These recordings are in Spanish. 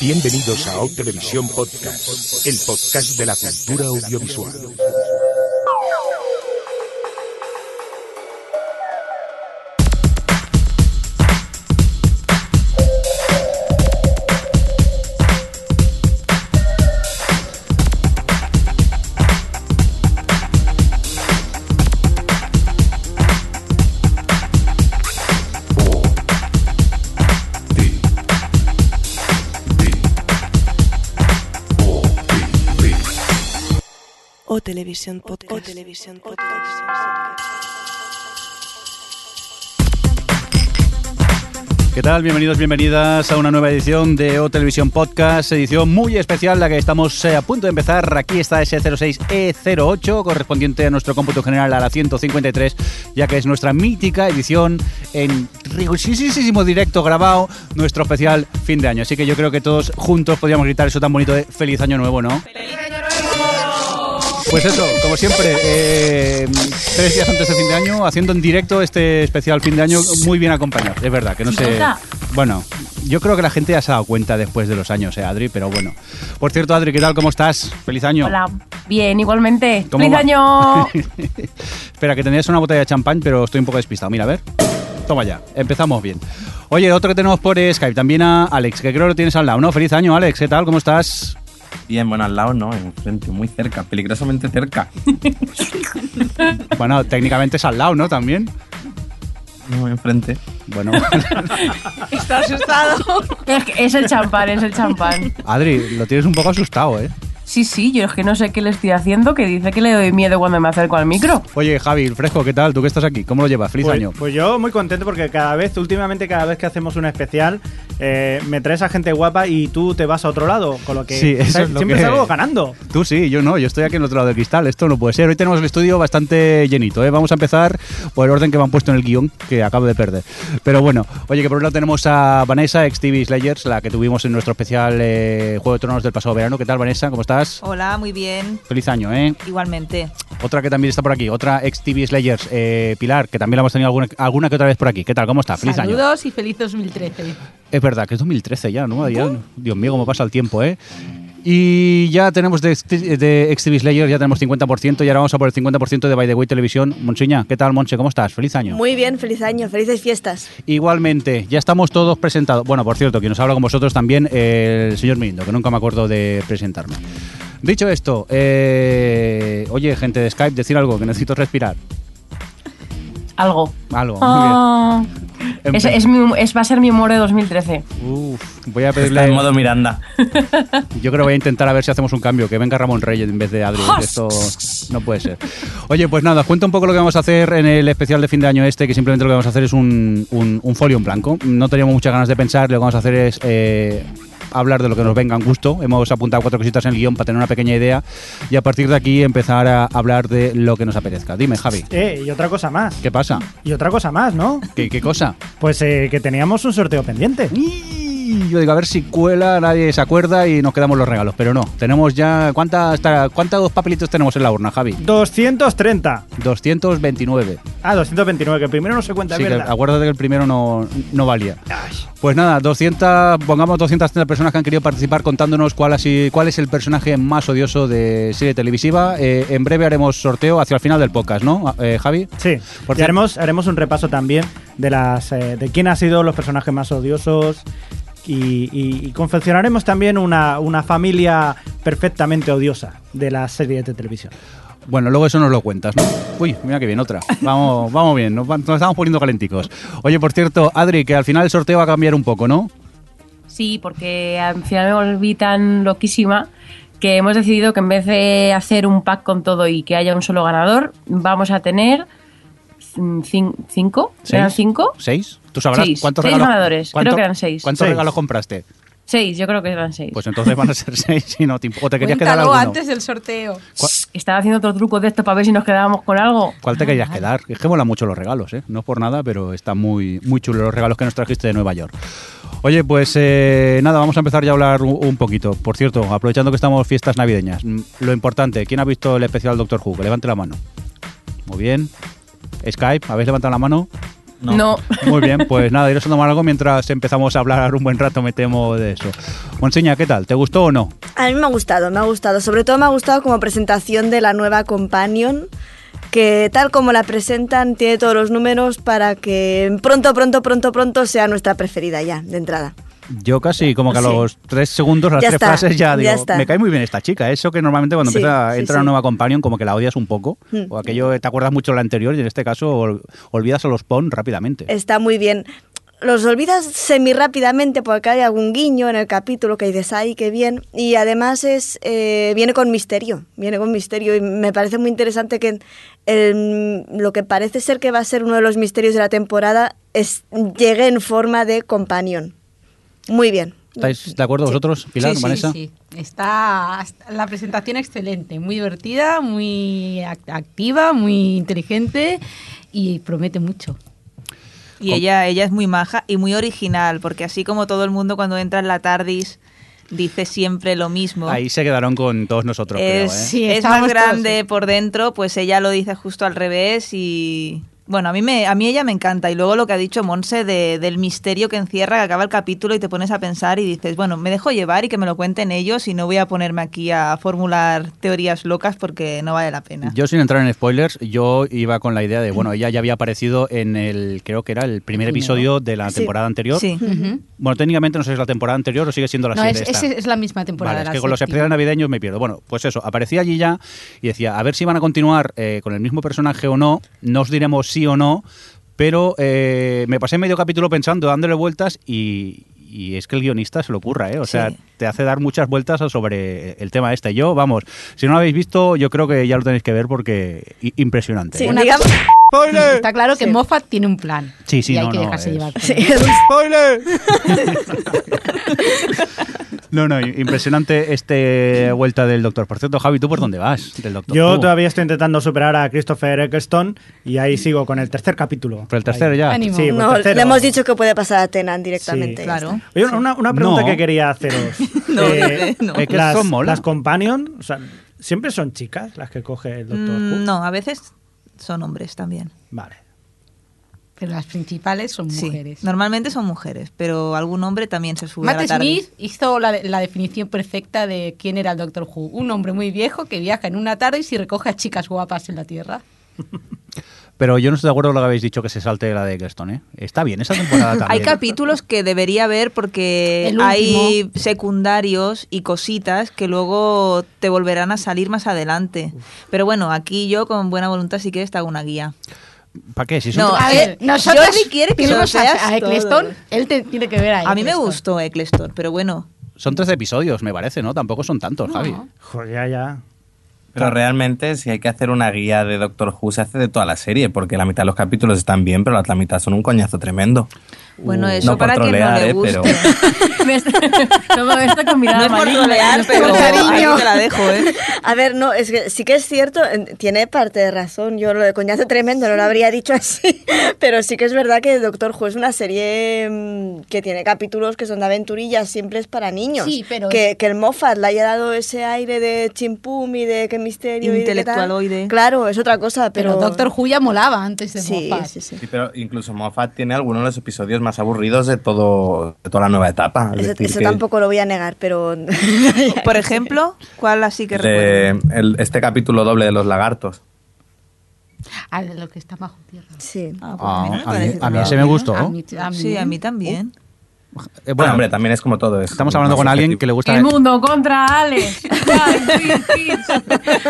Bienvenidos a O Televisión Podcast, el podcast de la cultura audiovisual. Televisión Podcast. O Televisión Podcast. ¿Qué tal? Bienvenidos, bienvenidas a una nueva edición de O Televisión Podcast, edición muy especial, la que estamos eh, a punto de empezar. Aquí está ese 06E08, correspondiente a nuestro cómputo general a la 153, ya que es nuestra mítica edición en rigurosísimo directo grabado, nuestro especial fin de año. Así que yo creo que todos juntos podríamos gritar eso tan bonito de Feliz Año Nuevo, ¿no? Pues eso, como siempre, eh, tres días antes de fin de año, haciendo en directo este especial fin de año muy bien acompañado. Es verdad, que no sé. Bueno, yo creo que la gente ya se ha dado cuenta después de los años, eh, Adri, pero bueno. Por cierto, Adri, ¿qué tal? ¿Cómo estás? Feliz año. Hola, bien, igualmente. ¿Cómo ¡Feliz va? año! Espera, que tenías una botella de champán, pero estoy un poco despistado. Mira, a ver. Toma ya, empezamos bien. Oye, otro que tenemos por Skype, también a Alex, que creo que lo tienes al lado, ¿no? Feliz año, Alex, ¿qué tal? ¿Cómo estás? Bien, bueno, al lado no, enfrente, muy cerca, peligrosamente cerca. Bueno, técnicamente es al lado, ¿no? También. No, enfrente. Bueno, Está asustado. es, es el champán, es el champán. Adri, lo tienes un poco asustado, ¿eh? Sí, sí, yo es que no sé qué le estoy haciendo, que dice que le doy miedo cuando me acerco al micro. Oye, Javi, Fresco, ¿qué tal? ¿Tú que estás aquí? ¿Cómo lo llevas? Feliz Pues, año. pues yo muy contento porque cada vez, últimamente cada vez que hacemos un especial, eh, me traes a gente guapa y tú te vas a otro lado, con lo que Sí, eso ¿sabes? es lo siempre que- salgo ganando. Tú sí, yo no, yo estoy aquí en el otro lado del cristal, esto no puede ser. Hoy tenemos el estudio bastante llenito, ¿eh? Vamos a empezar por el orden que me han puesto en el guion, que acabo de perder. Pero bueno, oye, que por un lado tenemos a Vanessa, ex TV Slayers, la que tuvimos en nuestro especial eh, Juego de Tronos del pasado verano. ¿Qué tal, Vanessa? ¿Cómo estás? Hola, muy bien. Feliz año, ¿eh? Igualmente. Otra que también está por aquí, otra ex TV Slayers, eh, Pilar, que también la hemos tenido alguna, alguna que otra vez por aquí. ¿Qué tal? ¿Cómo está? Feliz año. Saludos y feliz 2013. Es verdad, que es 2013 ya, ¿no? Ya, Dios mío, cómo pasa el tiempo, ¿eh? Y ya tenemos de, de XTV Slayer, ya tenemos 50% y ahora vamos a por el 50% de By the Way Televisión. Monchiña, ¿qué tal, Monche? ¿Cómo estás? Feliz año. Muy bien, feliz año, felices fiestas. Igualmente, ya estamos todos presentados. Bueno, por cierto, quien nos habla con vosotros también, el señor Mirindo, que nunca me acuerdo de presentarme. Dicho esto, eh, oye, gente de Skype, decir algo, que necesito respirar. Algo. Algo, Ah. Es, es mi- es- va a ser mi humor de 2013. Uf, voy a Está pedirle... en modo Miranda. Yo creo que voy a intentar a ver si hacemos un cambio, que venga Ramón Reyes en vez de Adri. Esto no puede ser. Oye, pues nada, os cuento un poco lo que vamos a hacer en el especial de fin de año este, que simplemente lo que vamos a hacer es un, un, un folio en blanco. No teníamos muchas ganas de pensar, lo que vamos a hacer es eh, hablar de lo que nos venga en gusto. Hemos apuntado cuatro cositas en el guion para tener una pequeña idea y a partir de aquí empezar a hablar de lo que nos apetezca. Dime, Javi, Eh, y otra cosa más. ¿qué pasa? Y otra cosa más, ¿no? ¿Qué, qué cosa? Pues eh, que teníamos un sorteo pendiente. Y yo digo, a ver si cuela, nadie se acuerda y nos quedamos los regalos. Pero no, tenemos ya. ¿Cuántas, ¿Cuántos papelitos tenemos en la urna, Javi? 230. 229. Ah, 229, que primero no se cuenta, Sí, verdad. acuérdate que el primero no, no valía. Ay. Pues nada, 200, pongamos 230 personas que han querido participar contándonos cuál, así, cuál es el personaje más odioso de serie televisiva. Eh, en breve haremos sorteo hacia el final del podcast, ¿no, eh, Javi? Sí, Por y cierto- haremos, haremos un repaso también de las eh, de quién ha sido los personajes más odiosos y, y- y confeccionaremos también una, una familia perfectamente odiosa de las series de televisión. Bueno, luego eso nos lo cuentas, ¿no? Uy, mira que bien, otra. Vamos, vamos bien, nos estamos poniendo calenticos. Oye, por cierto, Adri, que al final el sorteo va a cambiar un poco, ¿no? Sí, porque al final me volví tan loquísima que hemos decidido que en vez de hacer un pack con todo y que haya un solo ganador, vamos a tener mm, cin- cinco. ¿Eran ¿Seis? cinco? ¿Seis? ¿Tú sabrás Seis. cuántos Seis regalos? ganadores. Creo que eran seis. ¿Cuántos Seis. regalos compraste? Seis, yo creo que eran seis. Pues entonces van a ser seis y no te ¿O te querías quedar Cuéntalo alguno? antes del sorteo. Estaba haciendo otro truco de esto para ver si nos quedábamos con algo. ¿Cuál te querías quedar? Es que mola mucho los regalos, ¿eh? No es por nada, pero están muy, muy chulos los regalos que nos trajiste de Nueva York. Oye, pues eh, nada, vamos a empezar ya a hablar un, un poquito. Por cierto, aprovechando que estamos fiestas navideñas, mm, lo importante, ¿quién ha visto el especial Doctor Who? Que levante la mano. Muy bien. Skype, ¿habéis levantado la mano? No. Muy bien, pues nada, iros a tomar algo mientras empezamos a hablar un buen rato, me temo de eso. Monseña, ¿qué tal? ¿Te gustó o no? A mí me ha gustado, me ha gustado. Sobre todo me ha gustado como presentación de la nueva Companion, que tal como la presentan tiene todos los números para que pronto, pronto, pronto, pronto sea nuestra preferida ya, de entrada. Yo casi, como que a Sí. los tres segundos, las Ya tres está, frases ya ya digo, está. me cae muy bien esta chica. Eso que normalmente cuando Sí, empieza, sí, entra una nueva companion, como que la odias un poco. Mm. O aquello, te acuerdas mucho de la anterior y en este caso ol- olvidas a los Pon rápidamente. Está muy bien. Los olvidas semi rápidamente porque hay algún guiño en el capítulo que dices, ay, qué bien. Y además es eh, viene con misterio, viene con misterio. Y me parece muy interesante que el- lo que parece ser que va a ser uno de los misterios de la temporada es, llegue en forma de companion. Muy bien. ¿Estáis de acuerdo vosotros, Pilar, sí, sí, Vanessa? sí. Está la presentación excelente, muy divertida, muy ac- activa, muy inteligente y promete mucho. Y ella, ella es muy maja y muy original, porque así como todo el mundo cuando entra en la TARDIS dice siempre lo mismo. Ahí se quedaron con todos nosotros, creo, ¿eh? es, Sí, es estábamos más todos, grande sí. por dentro, pues ella lo dice justo al revés y bueno, a mí me a mí ella me encanta y luego lo que ha dicho Monse de- del misterio que encierra, que acaba el capítulo y te pones a pensar y dices, bueno, me dejo llevar y que me lo cuenten ellos y no voy a ponerme aquí a formular teorías locas porque no vale la pena. Yo sin entrar en spoilers, yo iba con la idea de, bueno, ella ya había aparecido en el, creo que era el primer episodio de la Sí. temporada anterior. Sí. Bueno, técnicamente no sé si es la temporada anterior o sigue siendo la No, es, siguiente. esta. es- es la misma temporada. Vale, es que con los especiales navideños me pierdo. Bueno, pues eso, aparecía allí ya y decía, a ver si van a continuar eh, con el mismo personaje o no, no os diremos sí o no, pero eh, me pasé medio capítulo pensando, dándole vueltas y, y es que el guionista se lo ocurra, ¿eh? O sea, te hace dar muchas vueltas sobre el tema este. Yo, vamos, si no lo habéis visto, yo creo que ya lo tenéis que ver porque impresionante. Sí, ¿eh? Una Está claro que Moffat tiene un plan. Sí, sí, y hay no, que no, dejarse es- llevar. Sí, él. No, no, impresionante este vuelta del doctor. Por cierto, Javi, ¿tú por dónde vas del doctor? Yo todavía estoy intentando superar a Christopher Eccleston y ahí sigo con el tercer capítulo. ¿Por el tercero ya? Ánimo. Sí, no, tercero. le hemos dicho que puede pasar a Tenan directamente. Sí. Claro. Oye, una, una pregunta No. que quería haceros. No, Eh, no, no. Las, son mola. las companion, o sea, siempre son chicas las que coge el doctor. Mm, no, a veces son hombres también. Vale. Pero las principales son Sí, mujeres. normalmente son mujeres, pero algún hombre también se sube a Matt la tarde. Smith hizo la, la definición perfecta de quién era el Doctor Who. Un hombre muy viejo que viaja en una tarde y si recoge a chicas guapas en la Tierra. Pero yo no estoy de acuerdo con lo que habéis dicho que se salte la de Eccleston, ¿eh? Está bien esa temporada también. Hay capítulos que debería ver porque hay secundarios y cositas que luego te volverán a salir más adelante. Pero bueno, aquí yo con buena voluntad sí que te hago una guía. ¿Para qué? Si son No, tres- A ver, nosotros Jordi quiere que lo a- seas a Eccleston, todo. él te- tiene que ver a A mí me gustó Eccleston, pero bueno. Son 13 episodios, me parece, ¿no? Tampoco son tantos, No. Javi. Joder, ya, ya. Pero realmente, si hay que hacer una guía de Doctor Who, se hace de toda la serie, porque la mitad de los capítulos están bien, pero la otra mitad son un coñazo tremendo. Bueno, Uh, eso no para quien no le eh, guste. pero- Me está- Todo esto con mirada No es por trolear, pero Con cariño. te la dejo, ¿eh? A ver, no, es que sí que es cierto, en- tiene parte de razón. Yo lo de coñazo tremendo no lo habría dicho así, pero sí que es verdad que Doctor Who es una serie mm, que tiene capítulos que son de aventurillas, siempre es para niños. Sí, pero que, que el Moffat le haya dado ese aire de chimpum y de qué misterio y de qué tal. Intelectualoide. Claro, es otra cosa, pero, Pero Doctor Who ya molaba antes de Sí, Moffat. sí, sí. Sí, pero incluso Moffat tiene algunos de los episodios más aburridos de todo de toda la nueva etapa. Es Eso, decir, eso que tampoco lo voy a negar, pero Por ejemplo, ¿cuál así que de recuerdo? el- este capítulo doble de los lagartos. Ah, de lo que está bajo tierra. sí. Ah, pues Ah, a mí a, mí, parece a mí tan ese me gustó. A mí, a mí Sí, a mí también. Eh, Bueno, hombre, también es como todo. Es estamos hablando con alguien que le gusta... El mundo contra Alex.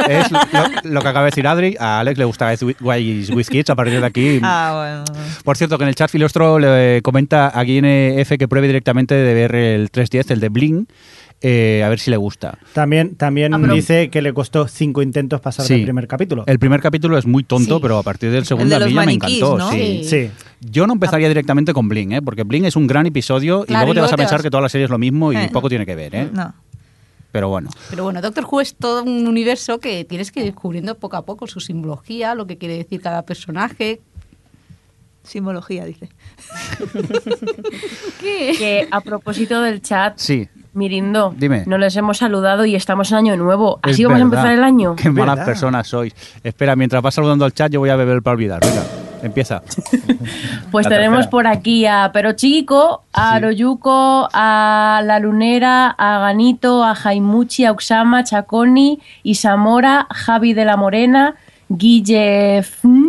Es lo, lo que acaba de decir Adri. A Alex le gusta with Kids. A partir de aquí... Ah, bueno. Por cierto, que en el chat Filostro le comenta a F que pruebe directamente de ver el 310, el de Bling, eh, a ver si le gusta. También, también Ah, dice que le costó cinco intentos pasar Sí. del primer capítulo. El primer capítulo es muy tonto, Sí. pero a partir del segundo de a mí ya me encantó. ¿no? sí. Sí. Yo no empezaría directamente con Bling, ¿eh? porque Bling es un gran episodio y luego y te vas a pensar vas- que toda la serie es lo mismo y Eh. poco tiene que ver. ¿eh? No. Pero bueno. Pero bueno, Doctor Who es todo un universo que tienes que ir descubriendo poco a poco su simbología, lo que quiere decir cada personaje. Simbología, dice. ¿Qué? Que a propósito del chat, Sí. Mirindo, Dime. no les hemos saludado y estamos en año nuevo. es Así vamos a empezar el año. Qué malas verdad. personas sois. Espera, mientras vas saludando al chat, yo voy a beber para olvidar. Venga. empieza. Pues La tenemos tercera. por aquí a Pero Chico, a Aroyuko, a La Lunera, a Ganito, a Jaimuchi, a Uxama, Chaconi, Isamora, Javi de la Morena, Guille Fn,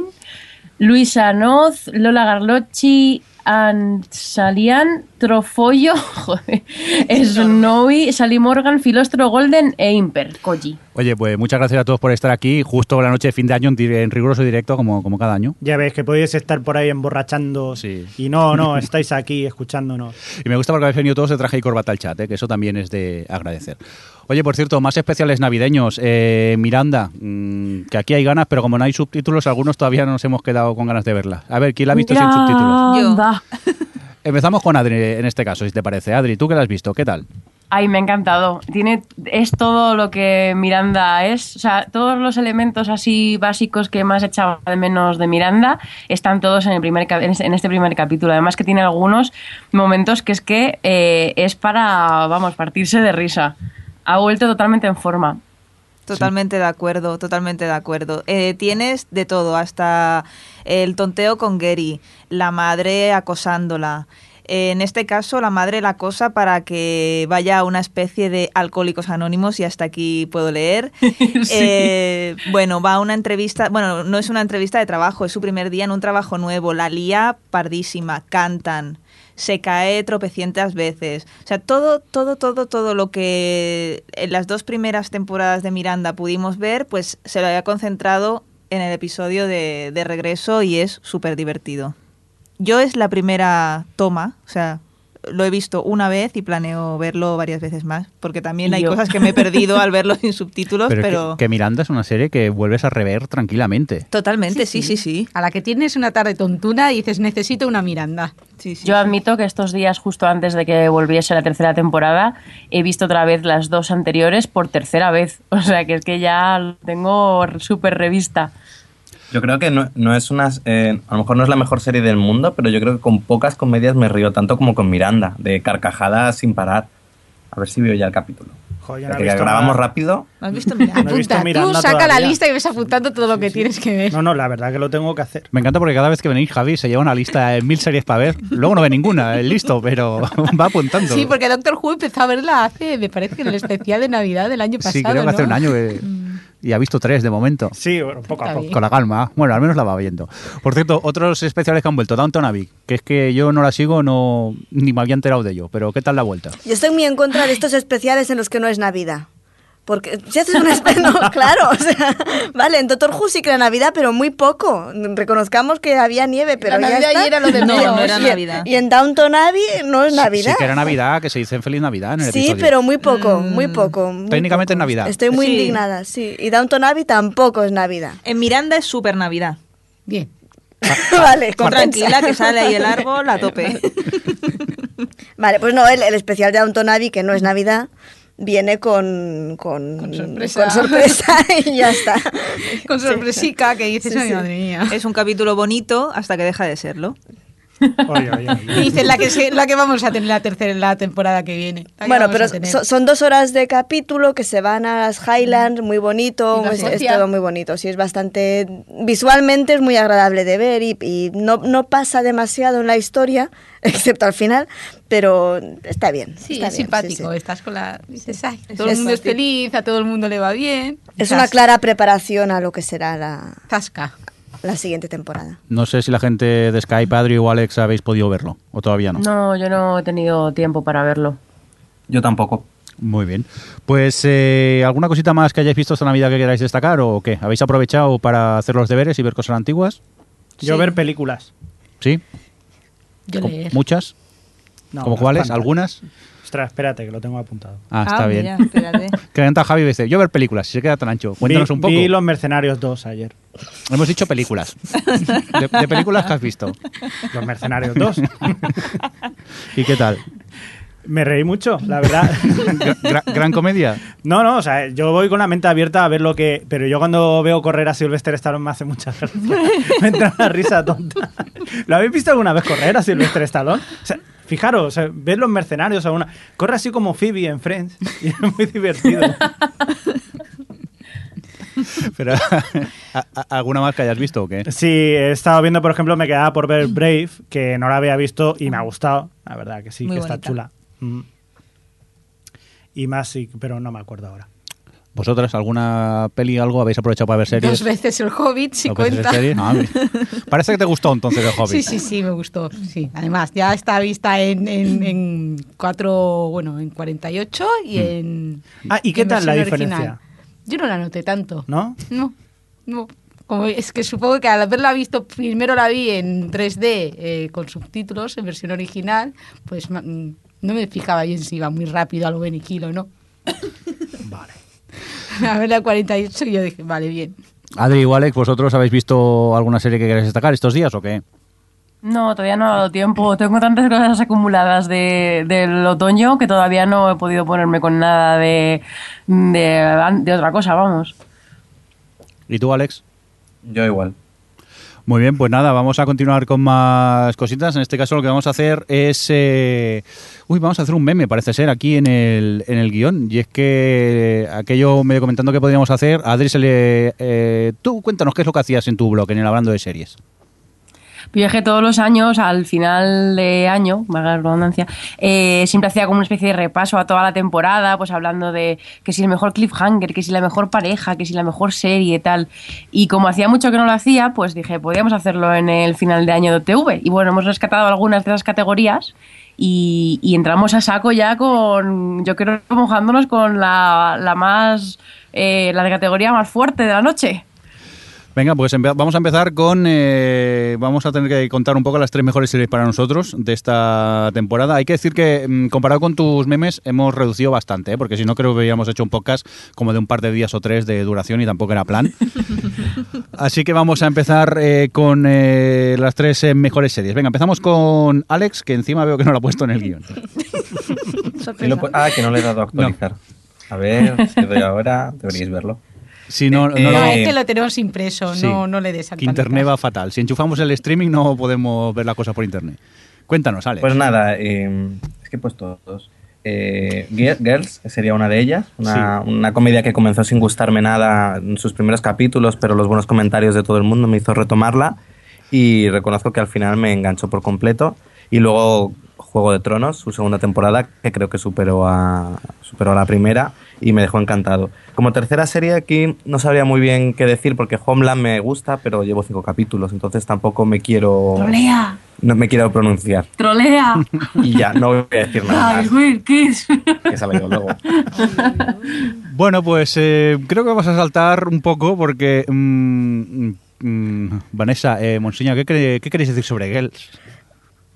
Luisa Noz, Lola Garlocci, Ansalian, Trofollo, joder, Snowy, Sally Morgan, Filostro Golden e Imper, Koji. Oye, pues muchas gracias a todos por estar aquí, justo la noche de fin de año en, riguroso directo, como, como cada año. Ya ves que podéis estar por ahí emborrachando Sí. y no, no, estáis aquí escuchándonos. Y me gusta porque habéis venido todos de traje y corbata al chat, ¿eh? que eso también es de agradecer. Oye, por cierto, más especiales navideños. Eh, Miranda, mm, que aquí hay ganas, pero como no hay subtítulos, algunos todavía no nos hemos quedado con ganas de verla. A ver, ¿quién la ha visto sin subtítulos? Yo. Empezamos con Adri en este caso, si te parece. Adri, ¿tú que la has visto? ¿Qué tal? Ay, me ha encantado. Tiene, es todo lo que Miranda es. O sea, todos los elementos así básicos que más echaba de menos de Miranda están todos en, el primer, este en este primer capítulo. Además que tiene algunos momentos que es que eh, es para, vamos, partirse de risa. Ha vuelto totalmente en forma. Totalmente de acuerdo, totalmente de acuerdo. Eh, tienes de todo, hasta el tonteo con Gary, la madre acosándola. Eh, en este caso, la madre la acosa para que vaya a una especie de alcohólicos anónimos y hasta aquí puedo leer. Eh, bueno, va a una entrevista, bueno, no es una entrevista de trabajo, es su primer día en un trabajo nuevo. La lía pardísima, cantan, se cae tropecientas veces. O sea, todo, todo, todo, todo lo que en las dos primeras temporadas de Miranda pudimos ver, pues se lo había concentrado en el episodio de, de regreso y es súper divertido. Yo es la primera toma, o sea, lo he visto una vez y planeo verlo varias veces más, porque también hay yo. cosas que me he perdido al verlo sin subtítulos, Pero, que, que Miranda es una serie que vuelves a rever tranquilamente. Totalmente, sí, sí, sí. A la que tienes una tarde tontuna y dices, necesito una Miranda. Sí, sí, Yo sí. admito que estos días, justo antes de que volviese la tercera temporada, he visto otra vez las dos anteriores por tercera vez. O sea que es que ya lo tengo súper revista. Yo creo que no, no es una. eh, a lo mejor no es la mejor serie del mundo, pero yo creo que con pocas comedias me río tanto como con Miranda, de carcajadas sin parar. A ver si veo ya el capítulo. Joder, no que grabamos nada. rápido. ¿No has visto Miranda? No he visto Apunta, tú saca la todavía. lista y ves apuntando todo lo que tienes que ver. No, no, la verdad que lo tengo que hacer. Me encanta porque cada vez que venís, Javi se lleva una lista de mil series para ver. Luego no ve ninguna, es listo, pero va apuntando. Sí, porque Doctor Who empezó a verla hace, me parece que en el especial de Navidad del año pasado. Sí, creo que hace ¿no? un año que- y ha visto tres de momento. Sí, bueno, poco a poco. Con la calma. Bueno, al menos la va viendo. Por cierto, otros especiales que han vuelto. Downton Abbey, que es que yo no la sigo, no ni me había enterado de ello. Pero ¿qué tal la vuelta? Yo estoy muy en contra de estos especiales en los que no es Navidad. Porque si haces un especial, no, claro, o sea, vale, en Doctor Who sí que era Navidad, pero muy poco. Reconozcamos que había nieve, pero La ya Navidad está. ya era lo de No, no era y, Navidad. Y en Downton Abbey no es Navidad. Sí que era Navidad, que se dice en Feliz Navidad en el Sí, episodio. pero muy poco, muy poco. muy Técnicamente poco. es Navidad. Estoy muy Sí. indignada, sí. Y Downton Abbey tampoco es Navidad. En Miranda es súper Navidad. Bien. vale, Con tranquila que sale ahí el árbol a tope. Vale, pues no, el, el especial de Downton Abbey, que no es Navidad, viene con, con, Con sorpresa. con sorpresa y ya está. Con Sí. sorpresica que dices, Sí, ay, sí. madre mía. Es un capítulo bonito hasta que deja de serlo. Oye, la que, se- la que vamos a tener la tercera la temporada que viene. Que Bueno, pero so- son dos horas de capítulo que se van a las Highlands, muy bonito, es, es todo muy bonito. Sí, es bastante. Visualmente es muy agradable de ver y, y no, no pasa demasiado en la historia, excepto al final, pero está bien. Sí, está es bien, simpático. sí, sí. Estás con la. Dices, ay, todo el mundo es feliz, a todo el mundo le va bien. Es una clara preparación a lo que será la, Zasca. La siguiente temporada. No sé si la gente de Skype, Adri o Alex habéis podido verlo, o todavía no. No, yo no he tenido tiempo para verlo. Yo tampoco. Muy bien. Pues, eh, ¿alguna cosita más que hayáis visto esta Navidad que queráis destacar o qué? ¿Habéis aprovechado para hacer los deberes y ver cosas antiguas? Yo Sí. ver películas. ¿Sí? Yo ¿Como- leer. ¿Muchas? No, ¿Como cuáles? ¿Algunas? Ostras, espérate, que lo tengo apuntado. Ah, está bien. mira, espérate. Que canta Javi y dice, yo ver películas, si se queda tan ancho. Cuéntanos vi, un poco. Vi Los Mercenarios 2 ayer. Hemos dicho películas. De, de películas que has visto. Los Mercenarios 2. ¿Y qué tal? Me reí mucho, la verdad. Gra- gran comedia. No, no, o sea, yo voy con la mente abierta a ver lo que... Pero yo cuando veo correr a Sylvester Stallone me hace mucha gracia. me entra una risa tonta. ¿Lo habéis visto alguna vez correr a Sylvester Stallone? O sea, fijaros, o sea, ves los mercenarios a una... Corre así como Phoebe en Friends y es muy divertido. Pero, ¿a- a- ¿Alguna más que hayas visto o qué? Sí, he estado viendo, por ejemplo, me quedaba por ver Brave, que no la había visto y me ha gustado. La verdad que sí, Muy que está chula. Mm. Y más, sí, pero no me acuerdo ahora. ¿Vosotras alguna peli algo habéis aprovechado para ver series? Dos veces el Hobbit, si ¿Dos veces cuenta. Ah. Parece que te gustó entonces el Hobbit. Sí, sí, sí, me gustó. Sí. Además, ya está vista en, en, en cuatro, bueno, en 48 y en. Ah, ¿y qué tal la diferencia? Yo no la noté tanto. ¿No? No, no. Como es que supongo que al haberla visto, primero la vi en 3D eh, con subtítulos en versión original, pues ma- mm, no me fijaba bien si iba muy rápido a lo Beniquilo o no. Vale. A ver la 48 y yo dije, vale, bien. Adri Alex, ¿vosotros habéis visto alguna serie que queráis destacar estos días o qué? No, todavía no ha dado tiempo. Tengo tantas cosas acumuladas de, del otoño que todavía no he podido ponerme con nada de, de, de otra cosa, vamos. ¿Y tú, Alex? Yo igual. Muy bien, pues nada, vamos a continuar con más cositas. En este caso lo que vamos a hacer es... eh, Uy, vamos a hacer un meme, parece ser, aquí en el, en el guion. Y es que aquello medio comentando que podríamos hacer, Adri se le... eh, tú cuéntanos qué es lo que hacías en tu blog, en el Hablando de Series. Que todos los años, al final de año, valga la redundancia, eh, siempre hacía como una especie de repaso a toda la temporada, pues hablando de que si el mejor cliffhanger, que si la mejor pareja, que si la mejor serie y tal. Y como hacía mucho que no lo hacía, pues dije, podríamos hacerlo en el final de año de TV. Y bueno, hemos rescatado algunas de esas categorías y, y entramos a saco ya con, yo creo, mojándonos con la, la más, eh, la de categoría más fuerte de la noche. Venga, pues vamos a empezar con... eh, vamos a tener que contar un poco las tres mejores series para nosotros de esta temporada. Hay que decir que, mm, comparado con tus memes, hemos reducido bastante, ¿eh? porque si no creo que hubiéramos hecho un podcast como de un par de días o tres de duración y tampoco era plan. Así que vamos a empezar eh, con eh, las tres eh, mejores series. Venga, empezamos con Alex, que encima veo que no lo ha puesto en el guion. Ah, que no le he dado a actualizar. A ver, si doy ahora, deberíais verlo. Si no, no Eh, No, es que lo tenemos impreso, Sí. no, no le des que internet va fatal. Si enchufamos el streaming no podemos ver las cosas por internet. Cuéntanos, Alex. Pues nada, eh, es que he puesto dos. Eh, Gi- Girls sería una de ellas, una, una comedia que comenzó sin gustarme nada en sus primeros capítulos, pero los buenos comentarios de todo el mundo me hizo retomarla y reconozco que al final me enganchó por completo. Y luego Juego de Tronos, su segunda temporada, que creo que superó a, superó a la primera y me dejó encantado. Como tercera serie aquí no sabría muy bien qué decir porque Homeland me gusta, pero llevo cinco capítulos, entonces tampoco me quiero, ¡Trolea! no me quiero pronunciar. ¡Trolea! Y ya, no voy a decir nada ¡Ay, más, Will Kiss! que sale yo luego. Bueno, pues eh, creo que vamos a saltar un poco porque... mm, mm, Vanessa, eh, Monsiña, ¿qué, cre- ¿qué queréis decir sobre Girls?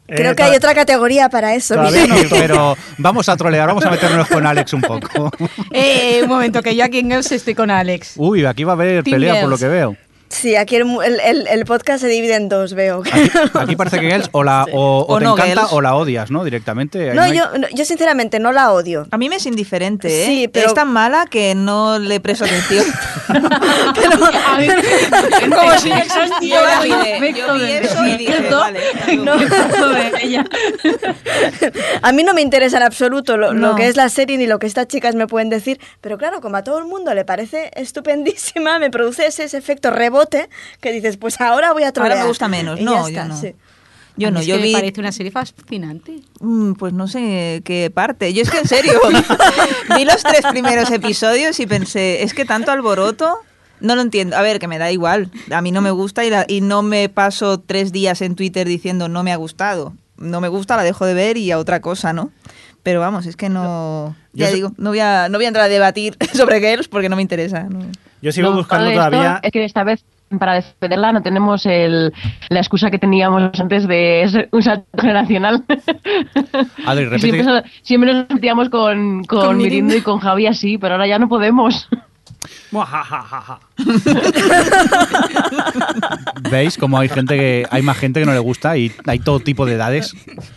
Creo Eh, que hay otra categoría para eso. Todavía no. Sí, pero vamos a trolear, vamos a meternos con Alex un poco. Eh, un momento, que yo aquí en Girls estoy con Alex. Uy, aquí va a haber Team pelea por lo que veo. Sí, aquí el, el- el- podcast se divide en dos, veo. Aquí, aquí parece que Girls o, la, o, o O te no encanta Girls. o la odias, ¿no? Directamente. No, hay- yo, no, yo sinceramente no la odio. A mí me es indiferente, ¿eh? Sí, pero- Es tan mala que no le presto atención. A ver, Como si no. Yo vi de- yo vi eso y dije, vale, No, de ella. A mí no me interesa en absoluto lo, lo No. que es la serie ni lo que estas chicas me pueden decir, pero claro, como a todo el mundo le parece estupendísima, me produce ese, ese efecto rebote que dices, pues ahora voy a trolear. Ahora me gusta menos. Y No, ya yo está, no. sí. Yo A mí no, es yo que vi... Me parece una serie fascinante. Mm, Pues no sé qué parte. Yo es que en serio, vi los tres primeros episodios y pensé, es que tanto alboroto, no lo entiendo. A ver, que me da igual. A mí no me gusta y, la- y no me paso tres días en Twitter diciendo no me ha gustado. No me gusta, la dejo de ver y a otra cosa, ¿no? Pero vamos, es que no... Yo Ya sé- digo, no voy, a, no voy a entrar a debatir sobre Girls porque no me interesa. no. Yo sigo buscando esto todavía. Es que esta vez, para defenderla, no tenemos el, la excusa que teníamos antes de ser un salto generacional. Adri, siempre, siempre nos metíamos con, con, Con Mirindo. y con Javi así, pero ahora ya no podemos. ¿Veis cómo hay gente que hay más gente que no le gusta y hay todo tipo de edades,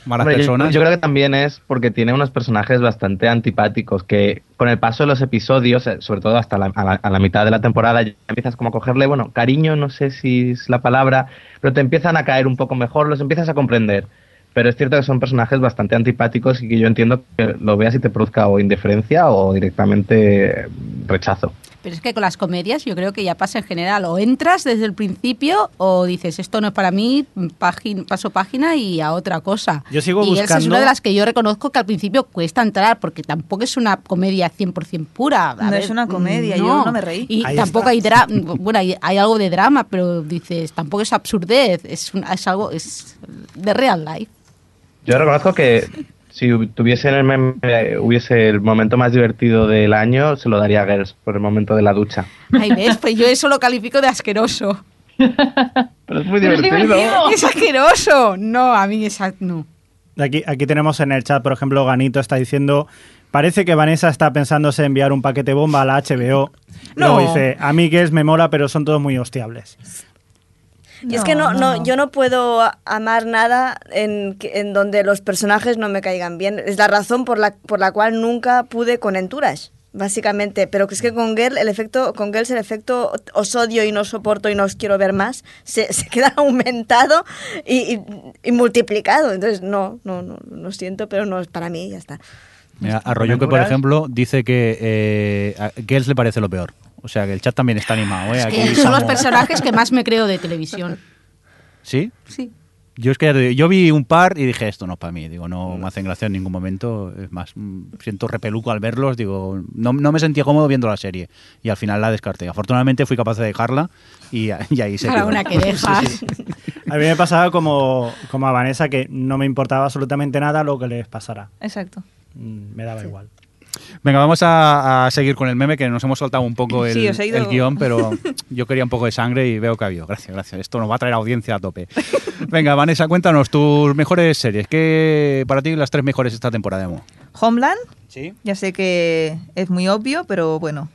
malas Hombre, yo- personas? Yo, creo que también es porque tiene unos personajes bastante antipáticos que con el paso de los episodios, eh, sobre todo hasta la, a, la, a la mitad de la temporada, ya empiezas como a cogerle, bueno, cariño, no sé si es la palabra, pero te empiezan a caer un poco mejor, los empiezas a comprender. Pero es cierto que son personajes bastante antipáticos y que yo entiendo que lo veas y te produzca o indiferencia o directamente rechazo. Pero es que con las comedias yo creo que ya pasa en general. O entras desde el principio o dices, esto no es para mí, págin- paso página y a otra cosa. Yo sigo y Girls es buscando- una de las que yo reconozco que al principio cuesta entrar porque tampoco es una comedia 100% pura. A No es una comedia, yo no me reí. Y Ahí tampoco está. hay drama. Bueno, hay, hay algo de drama, pero dices, tampoco es absurdez. Es, un- es algo, es de real life. Yo reconozco que si tuviese en el meme, eh, hubiese el momento más divertido del año, se lo daría a Girls por el momento de la ducha. Ahí ves, pues yo eso lo califico de asqueroso. Pero es muy es divertido. ¡Es asqueroso! No, a mí esa no. Aquí, aquí tenemos en el chat, por ejemplo, Ganito está diciendo, parece que Vanessa está pensándose enviar un paquete bomba a la HBO. No. Luego dice, a mí que es me mola, pero son todos muy hostiables. Y es que no, no, yo no puedo amar nada en, en donde los personajes no me caigan bien. Es la razón por la, por la cual nunca pude con Entourage, básicamente. Pero que es que con Girl, el efecto, con Girls el efecto os odio y no soporto y no os quiero ver más, se, se queda aumentado y, y- y multiplicado. Entonces, no, no, no, lo siento, pero no es para mí, ya está. Mira, Arroyo que, por ejemplo, dice que eh, a Girls le parece lo peor. O sea, que el chat también está animado. ¿eh? Es Aquí que son los personajes que más me creo de televisión. ¿Sí? Sí. Yo es que yo vi un par y dije, esto no es para mí. Digo, no me hacen gracia en ningún momento. Es más, mm, siento repeluco al verlos. Digo, no, no me sentía cómodo viendo la serie. Y al final la descarté. Afortunadamente fui capaz de dejarla y, y ahí se Para quedó. una que dejas. A mí me pasaba como, como a Vanessa, que no me importaba absolutamente nada lo que les pasara. Exacto. Mm, Me daba igual. Venga, vamos a, a seguir con el meme, que nos hemos soltado un poco el, Sí, el guion, pero yo quería un poco de sangre y veo que ha habido. Gracias, gracias. Esto nos va a traer audiencia a tope. Venga, Vanessa, cuéntanos tus mejores series. ¿Qué para ti las tres mejores esta temporada? Emo? Homeland, Sí. ya sé que es muy obvio, pero bueno.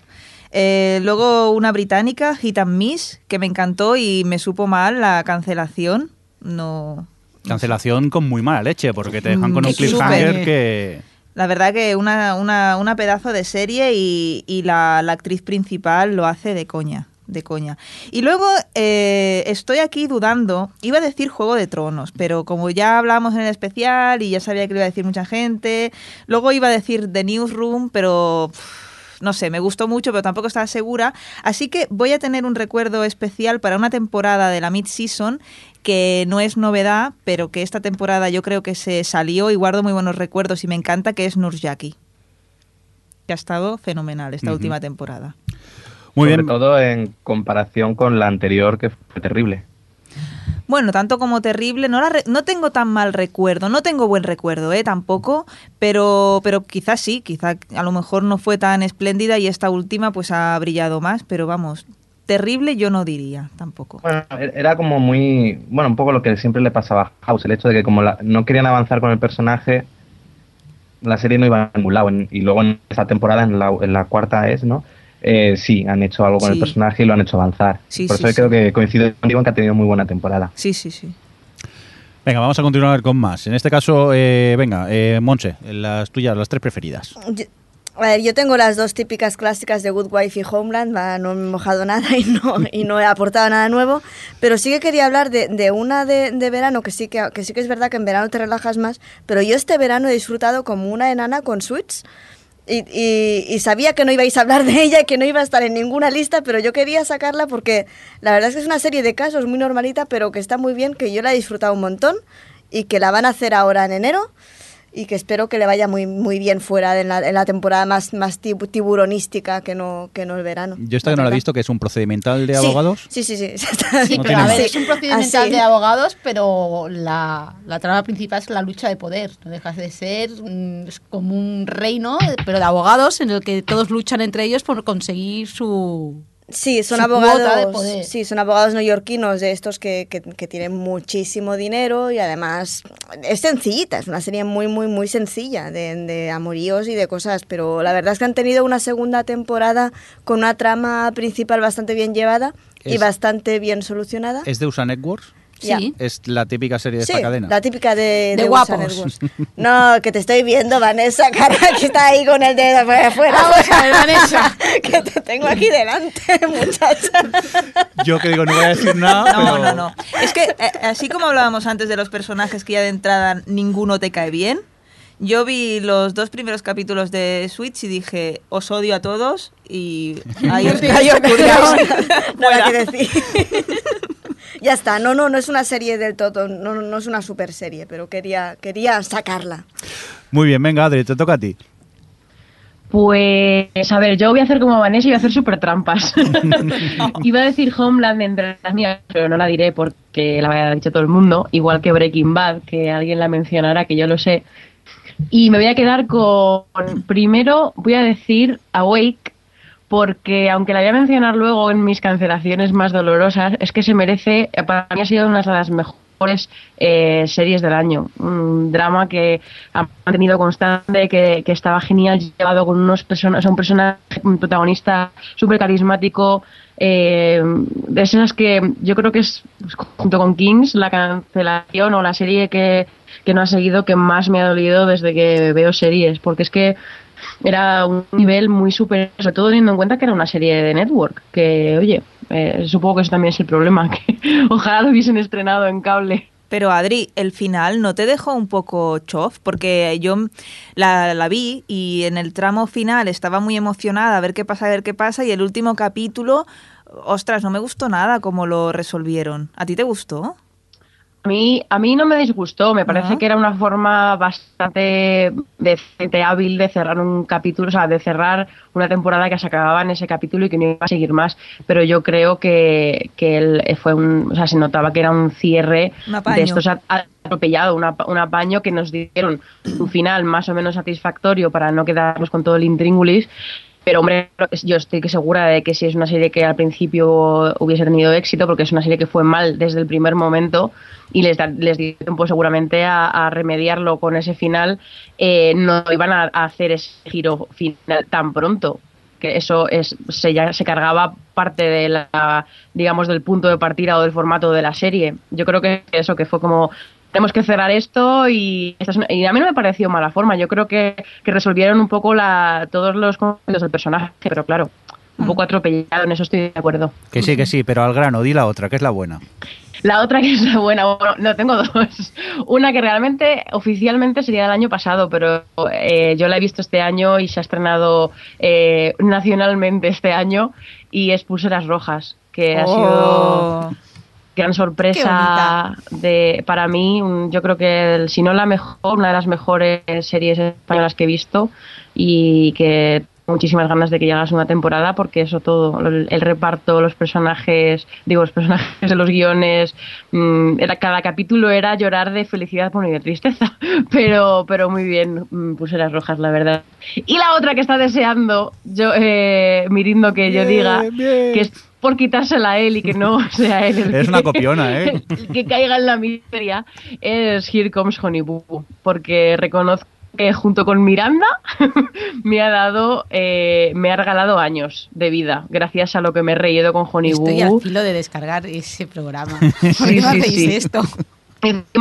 Eh, luego una británica, Hit and Miss, que me encantó y me supo mal la cancelación. No. Cancelación con muy mala leche, porque te dejan con Mm, un súper. cliffhanger que... La verdad que una, una, una pedazo de serie y, y la, la actriz principal lo hace de coña. De coña. Y luego eh, estoy aquí dudando. Iba a decir Juego de Tronos, pero como ya hablamos en el especial y ya sabía que lo iba a decir mucha gente. Luego iba a decir The Newsroom, pero no sé, me gustó mucho, pero tampoco estaba segura. Así que voy a tener un recuerdo especial para una temporada de la mid-season que no es novedad, pero que esta temporada yo creo que se salió y guardo muy buenos recuerdos y me encanta, que es Nurjaki. Que ha estado fenomenal esta última temporada. Muy Sobre bien. todo en comparación con la anterior, que fue terrible. Bueno, tanto como terrible, no, la re- no tengo tan mal recuerdo, no tengo buen recuerdo, ¿eh? Tampoco, pero, pero quizás sí, quizá a lo mejor no fue tan espléndida y esta última pues ha brillado más, pero vamos, terrible yo no diría tampoco. Bueno, era como muy. Bueno, un poco lo que siempre le pasaba a House, el hecho de que como la- no querían avanzar con el personaje, la serie no iba a ningún lado. Y luego en esta temporada, en la, en la cuarta es, ¿no? Eh, sí, han hecho algo con Sí. el personaje y lo han hecho avanzar. Sí, Por sí, eso sí. creo que coincido contigo en que ha tenido muy buena temporada. Sí, sí, sí. Venga, vamos a continuar con más. En este caso, eh, venga, eh, Monse, las tuyas, las tres preferidas. Yo- a ver, yo tengo las dos típicas clásicas de Good Wife y Homeland, no me he mojado nada y no, y no he aportado nada nuevo, pero sí que quería hablar de, de una de, de verano, que sí que, que sí que es verdad que en verano te relajas más, pero yo este verano he disfrutado como una enana con Suits. Y, y- y sabía que no ibais a hablar de ella, que no iba a estar en ninguna lista, pero yo quería sacarla porque la verdad es que es una serie de casos muy normalita, pero que está muy bien, que yo la he disfrutado un montón y que la van a hacer ahora en enero y que espero que le vaya muy muy bien fuera en la, en la temporada más, más tibu- tiburonística que no, que no el verano. Yo esta que no la he visto, que es un procedimental de Sí, abogados. Sí, sí, sí. Sí, No pero a ver, es un procedimental Así. de abogados, pero la, la trama principal es la lucha de poder. No dejas de ser mm, es como un reino, eh, pero de abogados en el que todos luchan entre ellos por conseguir su... Sí, son abogados. Sí, son abogados neoyorquinos de estos que, que, que tienen muchísimo dinero y además es sencillita, es una serie muy, muy, muy sencilla de, de amoríos y de cosas, pero la verdad es que han tenido una segunda temporada con una trama principal bastante bien llevada y Es- basta bien solucionada. ¿Es de USA Networks? Sí. Es la típica serie de Sí, esta cadena. la típica de, De USA guapos. No, que te estoy viendo, Vanessa, cara, que está ahí con el dedo por afuera. Vamos a ver, Vanessa. que te tengo aquí delante, muchacha. Yo que digo, no voy a decir nada. No, pero- no, no. Es que eh, así como hablábamos antes de los personajes que ya de entrada ninguno te cae bien, Yo vi los dos primeros capítulos de Switch y dije, os odio a todos y ahí os ahí que decir. ya está, no, no, no es una serie del todo, no, no es una super serie, pero quería, quería sacarla. Muy bien, venga, Adri, te toca a ti. Pues, a ver, yo voy a hacer como Vanessa y voy a hacer súper trampas. Iba a decir Homeland entre las mías, pero no la diré porque la había dicho todo el mundo, igual que Breaking Bad, que alguien la mencionará, que yo lo sé. Y me voy a quedar con, primero voy a decir Awake, porque aunque la voy a mencionar luego en mis cancelaciones más dolorosas, es que se merece, para mí ha sido una de las mejores eh, series del año. Un drama que ha mantenido constante, que, que estaba genial, llevado con unos personas, un personaje, un protagonista súper carismático, eh, de esas que yo creo que es, junto con Kings, la cancelación o la serie que, que no ha seguido que más me ha dolido desde que veo series, porque es que era un nivel muy superior, sobre todo teniendo en cuenta que era una serie de network, que oye, eh, supongo que eso también es el problema, que ojalá lo hubiesen estrenado en cable. Pero Adri, el final no te dejó un poco chof, porque yo la, la vi y en el tramo final estaba muy emocionada a ver qué pasa, a ver qué pasa, y el último capítulo, ostras, no me gustó nada cómo lo resolvieron. ¿A ti te gustó? A mí, a mí no me disgustó, me parece que era una forma bastante decente, hábil de cerrar un capítulo, o sea, de cerrar una temporada que se acababa en ese capítulo y que no iba a seguir más. Pero yo creo que, que él fue un, o sea, se notaba que era un cierre Un de estos atropellado, un apa- un apaño que nos dieron un final más o menos satisfactorio para no quedarnos con todo el intríngulis. Pero hombre, yo estoy segura de que si es una serie que al principio hubiese tenido éxito, porque es una serie que fue mal desde el primer momento y les, da- les dio tiempo seguramente a, a remediarlo con ese final, eh, no iban a, a hacer ese giro final tan pronto. Que eso es se ya se cargaba parte de la digamos del punto de partida o del formato de la serie. Yo creo que eso que fue como tenemos que cerrar esto y, esta es una- y a mí no me pareció mala forma yo creo que, que resolvieron un poco la, todos los conflictos del personaje pero claro un poco atropellado en eso estoy de acuerdo Que sí, que sí, pero al grano, di la otra, que es la buena. la otra que es la buena, bueno, no tengo dos. Una que realmente oficialmente sería del año pasado, pero eh, yo la he visto este año y se ha estrenado eh, nacionalmente este año y es Pulseras Rojas, que ha sido Oh. Gran sorpresa de para mí yo creo que el- si no la mejor una de las mejores series españolas que he visto y que muchísimas ganas de que llegue la segunda temporada porque eso todo el, el reparto los personajes digo los personajes de los guiones mm, era cada capítulo era llorar de felicidad bueno, y de tristeza pero pero muy bien mm, puse las rojas la verdad y la otra que está deseando yo eh, Mirindo que yo diga que es por quitársela a él y que no sea él el Eres que- una copiona, ¿eh? el que caiga en la miseria es Here Comes Honey Boo, porque reconozco que junto con Miranda me ha dado, eh, me ha regalado años de vida, gracias a lo que me he reído con Honey Boo Estoy al Boo. filo de descargar ese programa. ¿Por qué no sí, hacéis sí. esto?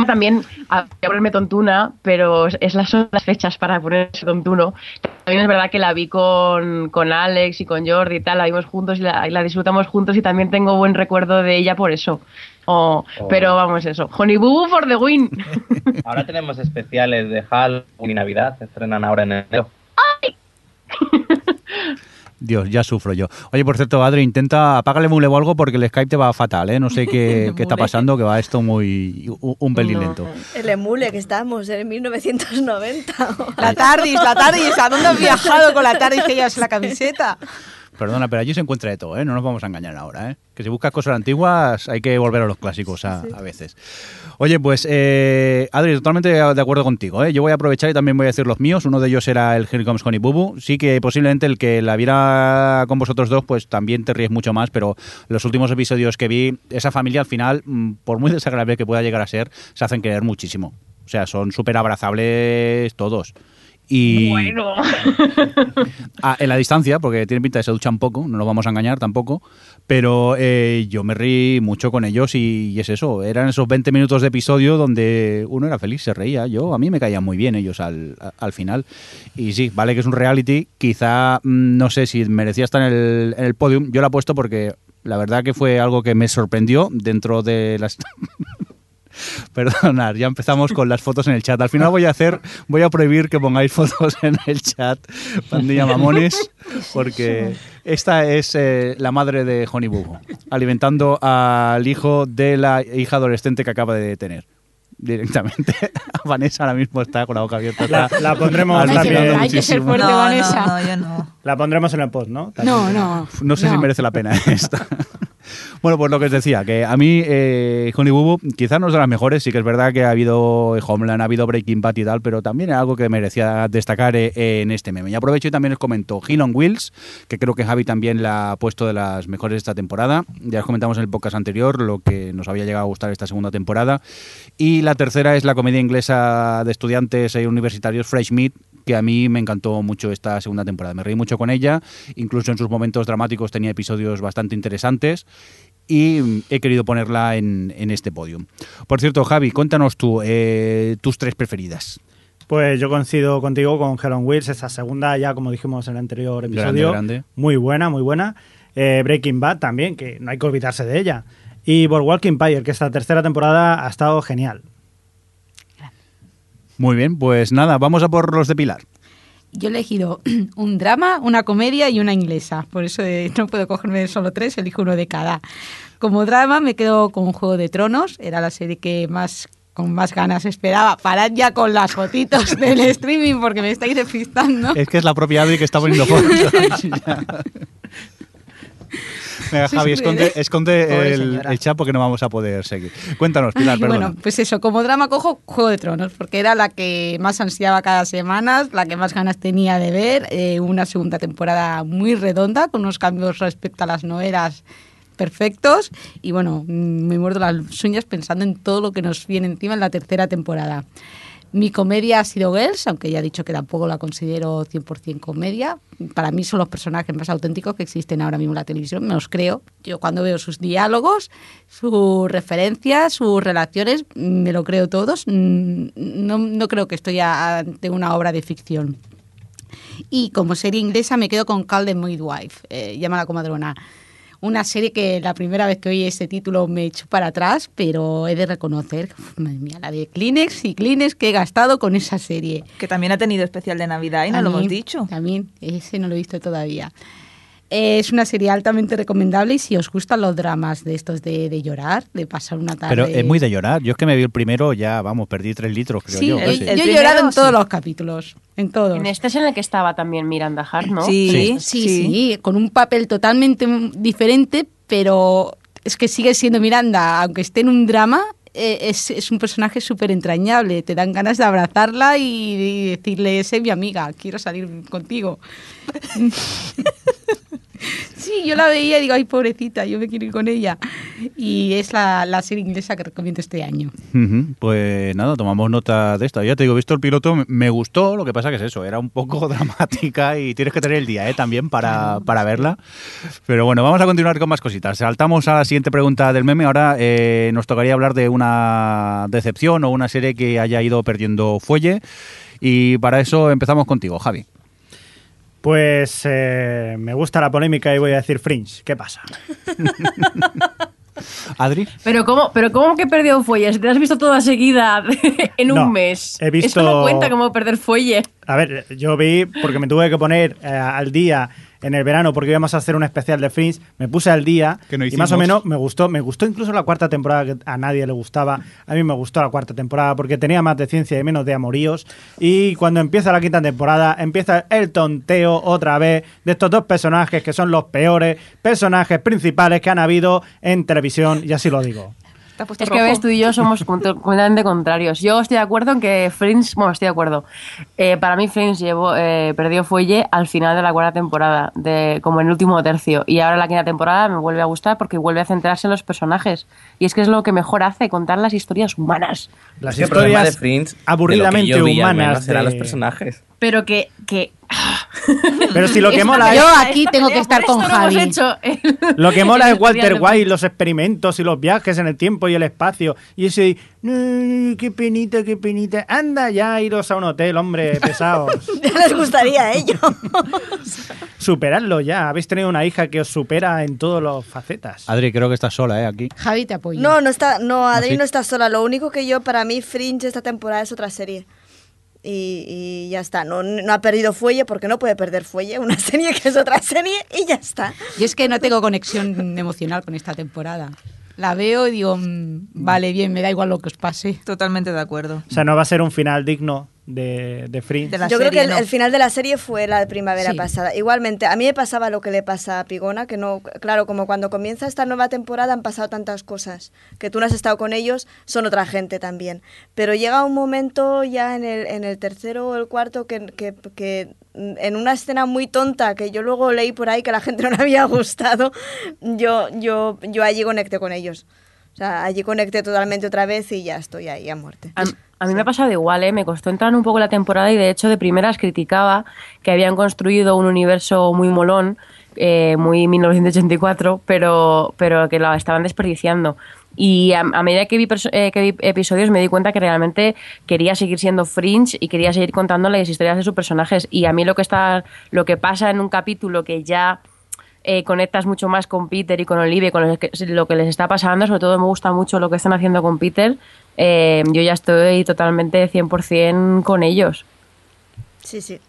También a ponerme tontuna, pero es las, son las fechas para ponerse tontuno. También es verdad que la vi con, con Alex y con Jordi y tal, la vimos juntos y la, y la disfrutamos juntos y también tengo buen recuerdo de ella por eso. Oh, Oh. Pero vamos, eso. Honey Boo for the win. Ahora tenemos especiales de Halloween y Navidad, se estrenan ahora en enero. Dios, ya sufro yo. Oye, por cierto, Adri, intenta apágale mule o algo porque el Skype te va fatal, ¿eh? No sé qué, qué está pasando, que va esto muy... un, un pelín No. lento. El emule que estamos en 1990. La TARDIS, la TARDIS, ¿a dónde has viajado con la TARDIS que llevas en la camiseta? Perdona, pero allí se encuentra de todo, ¿eh? No nos vamos a engañar ahora, ¿eh? Que si buscas cosas antiguas hay que volver a los clásicos a, a veces. Oye, pues, eh, Adri, totalmente de acuerdo contigo, ¿eh? Yo voy a aprovechar y también voy a decir los míos. Uno de ellos era el Here Comes Honey Boo. Sí que posiblemente el que la viera con vosotros dos, pues también te ríes mucho más, pero los últimos episodios que vi, esa familia al final, mm, por muy desagradable que pueda llegar a ser, se hacen querer muchísimo. O sea, son súper abrazables todos. Y Bueno. Ah, en la distancia, porque tienen pinta de se duchan poco, no nos vamos a engañar tampoco, pero eh, yo me rí mucho con ellos y, y es eso, eran esos 20 minutos de episodio donde uno era feliz, se reía, yo a mí me caían muy bien ellos al, a- al final. Y sí, vale que es un reality, quizá mm, no sé si merecía estar en el, en el podium, yo lo he puesto porque la verdad que fue algo que me sorprendió dentro de las... Perdonad, ya empezamos con las fotos en el chat. Al final voy a hacer, voy a prohibir que pongáis fotos en el chat, pandilla mamones, porque esta es eh, la madre de Honey Boo Boo, alimentando al hijo de la hija adolescente que acaba de tener. Directamente. Vanessa ahora mismo está con la boca abierta. La, la pondremos también. Hay que ser muchísimo. fuerte, no, Vanessa. no, no, yo no. La pondremos en el post, ¿no? No, no. No sé si merece la pena esta. Bueno, pues lo que os decía, que a mí eh, Honey Boo quizás no es de las mejores, sí que es verdad que ha habido Homeland, ha habido Breaking Bad y tal, pero también es algo que merecía destacar eh, en este meme. Y aprovecho y también os comento Hill on Wheels, que creo que Javi también la ha puesto de las mejores de esta temporada. Ya os comentamos en el podcast anterior lo que nos había llegado a gustar esta segunda temporada. Y la tercera es la comedia inglesa de estudiantes e universitarios Fresh Meat, que a mí me encantó mucho esta segunda temporada. Me reí mucho con ella, incluso en sus momentos dramáticos tenía episodios bastante interesantes y mm, he querido ponerla en, en este podium. Por cierto, Javi, cuéntanos tú eh, tus tres preferidas. Pues yo coincido contigo con Helen Wills, esa segunda ya como dijimos en el anterior Grande, episodio, grande. muy buena, muy buena. Eh, Breaking Bad también, que no hay que olvidarse de ella. Y Boardwalk Empire, que esta tercera temporada ha estado genial. Muy bien, pues nada, vamos a por los de Pilar. Yo he elegido un drama, una comedia y una inglesa. Por eso eh, no puedo cogerme solo tres, elijo uno de cada. Como drama me quedo con Juego de Tronos. Era la serie que más con más ganas esperaba. Parad ya con las fotitos del streaming porque me estáis despistando. Es que es la propia Adri que está poniendo fotos. Venga, Javi, esconde, esconde el, el chat porque no vamos a poder seguir. Cuéntanos, Pilar, Y perdona. bueno, pues eso, como drama cojo Juego de Tronos, porque era la que más ansiaba cada semana, la que más ganas tenía de ver, eh, una segunda temporada muy redonda, con unos cambios respecto a las novelas perfectos, y bueno, me muerdo las uñas pensando en todo lo que nos viene encima en la tercera temporada. Mi comedia ha sido Girls, aunque ya he dicho que tampoco la considero 100% comedia. Para mí son los personajes más auténticos que existen ahora mismo en la televisión, me los creo. Yo cuando veo sus diálogos, sus referencias, sus relaciones, me lo creo todos. Mm, No, no creo que estoy ante una obra de ficción. Y como serie inglesa me quedo con the Midwife, eh, llámala comadrona. Una serie que la primera vez que oí ese título me echó para atrás, pero he de reconocer, madre mía, la de Kleenex y Kleenex que he gastado con esa serie. Que también ha tenido especial de Navidad y no lo hemos dicho. También, ese no lo he visto todavía. Es una serie altamente recomendable y si os gustan los dramas de estos de, de llorar, de pasar una tarde... Pero es muy de llorar. Yo es que me vi el primero, ya, vamos, perdí tres litros, creo Sí, yo. el- casi. yo el he llorado en todos sí. los capítulos, en todos. En este es en el que estaba también Miranda Hart, ¿no? Sí, Sí, sí, con un papel totalmente diferente, pero es que sigue siendo Miranda, aunque esté en un drama, eh, es, es un personaje súper entrañable. Te dan ganas de abrazarla y, y decirle, sé mi amiga, quiero salir contigo. sí, yo la veía y digo, ay, pobrecita, yo me quiero ir con ella. Y es la, la serie inglesa que recomiendo este año. Ujú, Pues nada, tomamos nota de esto. Ya te digo, visto el piloto, me- me gustó, lo que pasa que es eso, era un poco dramática y tienes que tener el día ¿eh? también para, para verla. Pero bueno, vamos a continuar con más cositas. Saltamos a la siguiente pregunta del meme. Ahora eh, nos tocaría hablar de una decepción o una serie que haya ido perdiendo fuelle. Y para eso empezamos contigo, Javi. Pues eh, me gusta la polémica y voy a decir Fringe. ¿Qué pasa? Adri. Pero ¿cómo, pero ¿cómo que perdió fuelle? Si te has visto toda seguida en un No, mes. he visto- Eso no cuenta como perder fuelle. A ver, yo vi, porque me tuve que poner eh, al día en el verano porque íbamos a hacer un especial de Fringe, me puse al día Que no y más o menos me gustó, me gustó incluso la cuarta temporada que a nadie le gustaba, a mí me gustó la cuarta temporada porque tenía más de ciencia y menos de amoríos. Y cuando empieza la quinta temporada empieza el tonteo otra vez de estos dos personajes que son los peores personajes principales que han habido en televisión y así lo digo. Es que ves, tú y yo somos completamente contrarios. Yo estoy de acuerdo en que Friends, bueno, estoy de acuerdo. Eh, para mí Friends llevó, eh, perdió fuelle al final de la cuarta temporada, de, como en el último tercio. Y ahora la quinta temporada me vuelve a gustar porque vuelve a centrarse en los personajes. Y es que es lo que mejor hace, contar las historias humanas. Las Es que el problema de historias aburridamente de lo que yo vi, al humanas menos, eran de- los personajes. Pero que, que Pero si lo que mola Yo es, aquí tengo que estar con Javi. hecho el- lo que mola es Walter White, los experimentos y los viajes en el tiempo y el espacio. Y ese, qué penita, qué penita. Anda ya, iros a un hotel, hombre, pesados. Ya les gustaría a ellos. Superadlo ya. Habéis tenido una hija que os supera en todas las facetas. Adri, creo que estás sola, ¿eh? Aquí. Javi te apoya. No, no está, no, Adri sí? no está sola. Lo único que yo, para mí, Fringe esta temporada es otra serie. Y, y ya está. No, no ha perdido fuelle porque no puede perder fuelle. Una serie que es otra serie y ya está. Yo es que no tengo conexión emocional con esta temporada. La veo y digo, mm, vale, bien, me da igual lo que os pase. Totalmente de acuerdo. O sea, no va a ser un final digno de, de Fringe. De Yo creo que serie, el, no. el final de la serie fue la primavera Sí. pasada. Igualmente, a mí me pasaba lo que le pasa a Pigona, que no, claro, como cuando comienza esta nueva temporada han pasado tantas cosas, que tú no has estado con ellos, son otra gente también. Pero llega un momento ya en el, en el tercero o el cuarto que, que, que, en una escena muy tonta que yo luego leí por ahí que a la gente no le había gustado, yo, yo, yo allí conecté con ellos. O sea, allí conecté totalmente otra vez y ya estoy ahí a muerte. A, a mí me ha pasado igual, ¿eh? me costó entrar un poco la temporada y de hecho de primeras criticaba que habían construido un universo muy molón, eh, muy 1984, pero, pero que lo estaban desperdiciando. Y a, a medida que vi, eh, que vi episodios me di cuenta que realmente quería seguir siendo Fringe y quería seguir contando las historias de sus personajes. Y a mí lo que, está, lo que pasa en un capítulo que ya eh, conectas mucho más con Peter y con Olivia, con lo que, lo que les está pasando. Sobre todo me gusta mucho lo que están haciendo con Peter. Eh, yo ya estoy totalmente 100% con ellos. Sí, sí.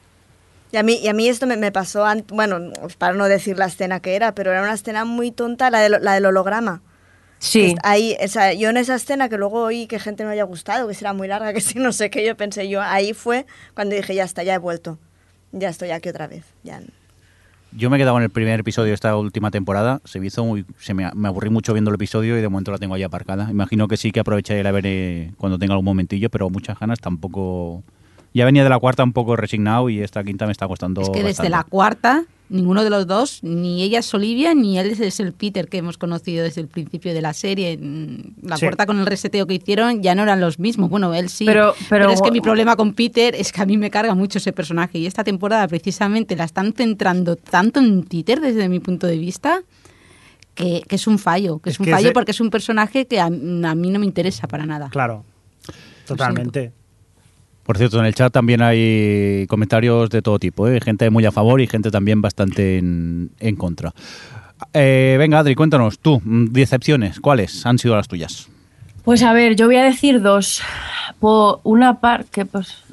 Y a mí, y a mí esto me, me pasó, bueno, para no decir la escena que era, pero era una escena muy tonta, la, de la del holograma. Sí, Ahí, o sea, yo en esa escena que luego oí que gente no haya gustado, que será muy larga, que sí, no sé qué, yo pensé yo, ahí fue cuando dije, ya está, ya he vuelto. Ya estoy aquí otra vez. Ya. Yo me he quedado en el primer episodio de esta última temporada. Se me hizo muy, se me, me aburrí mucho viendo el episodio y de momento la tengo ahí aparcada. Imagino que sí que aprovecharé la veré cuando tenga algún momentillo, pero muchas ganas tampoco. Ya venía de la cuarta un poco resignado y esta quinta me está costando. Es que desde la cuarta, ninguno de los dos, ni ella es Olivia, ni él es el Peter que hemos conocido desde el principio de la serie. Mm, La Sí. cuarta con el reseteo que hicieron ya no eran los mismos. Bueno, él sí. Pero- pero- es que mi problema con Peter es que a mí me carga mucho ese personaje. Y esta temporada precisamente la están centrando tanto en Peter desde mi punto de vista. Que, que es un fallo, que es, Es un que fallo ese- porque es un personaje que a, a mí no me interesa para nada. Claro. Totalmente. Por cierto, en el chat también hay comentarios de todo tipo, ¿eh? gente muy a favor y gente también bastante en, en contra. Eh, venga, Adri, cuéntanos, tú, mm, decepciones, ¿cuáles han sido las tuyas? Pues a ver, yo voy a decir dos. Por una parte, pues.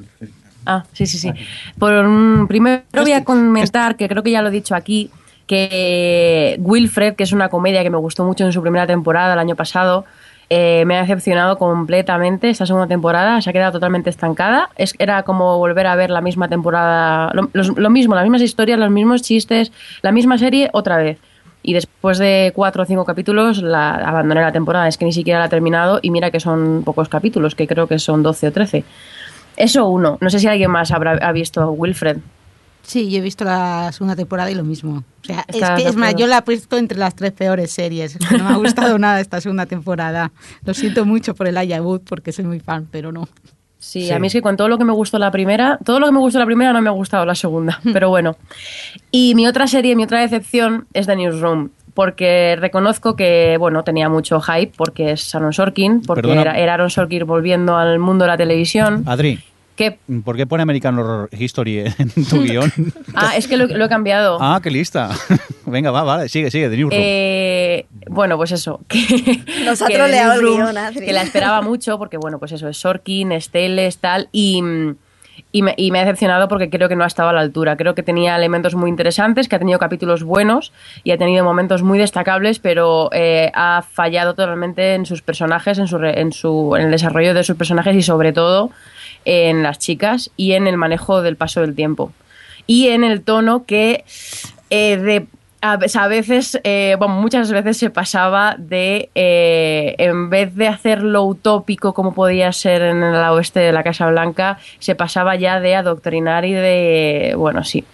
Ah, sí, sí, sí. Por un, primero voy a comentar, que creo que ya lo he dicho aquí, que Wilfred, que es una comedia que me gustó mucho en su primera temporada el año pasado, eh, me ha decepcionado completamente esta segunda temporada, se ha quedado totalmente estancada. Es, era como volver a ver la misma temporada, lo mismo, las mismas historias, los mismos chistes, la misma serie otra vez. Y después de cuatro o cinco capítulos la abandoné la temporada, es que ni siquiera la he terminado y mira que son pocos capítulos, que creo que son 12 o 13. Eso uno, no sé si alguien más habrá ha visto Wilfred. Sí, yo he visto la segunda temporada y lo mismo. O sea, es que es más, yo la he puesto entre las tres peores series. Es que no me ha gustado nada esta segunda temporada. Lo siento mucho por el Aya Wood porque soy muy fan, pero no. Sí, Sí. a mí es que con todo lo que me gustó la primera, todo lo que me gustó la primera no me ha gustado la segunda, pero bueno. Y mi otra serie, mi otra decepción es The Newsroom, porque reconozco que, bueno, tenía mucho hype porque es Aaron Sorkin, porque Perdona. era Aaron Sorkin volviendo al mundo de la televisión. Adri, ¿por qué pone American Horror History en tu guion? ah, es que lo, lo he cambiado. ah, qué lista. venga, va, vale, sigue, sigue, The Newsroom. Eh, bueno, pues eso. Que, Nos ha que troleado el guion, Adri. Que la esperaba mucho porque, bueno, pues eso, es Sorkin, Esteles, tal. Y, y, me, y me ha decepcionado porque creo que no ha estado a la altura. Creo que tenía elementos muy interesantes, que ha tenido capítulos buenos y ha tenido momentos muy destacables, pero eh, ha fallado totalmente en sus personajes, en, su, re- en, su, en el desarrollo de sus personajes y, sobre todo, en las chicas y en el manejo del paso del tiempo. Y en el tono que eh, de a ve- a veces, eh, muchas veces se pasaba de, eh, en vez de hacerlo utópico como podía ser en el oeste de la Casa Blanca, se pasaba ya de adoctrinar y de, bueno, sí,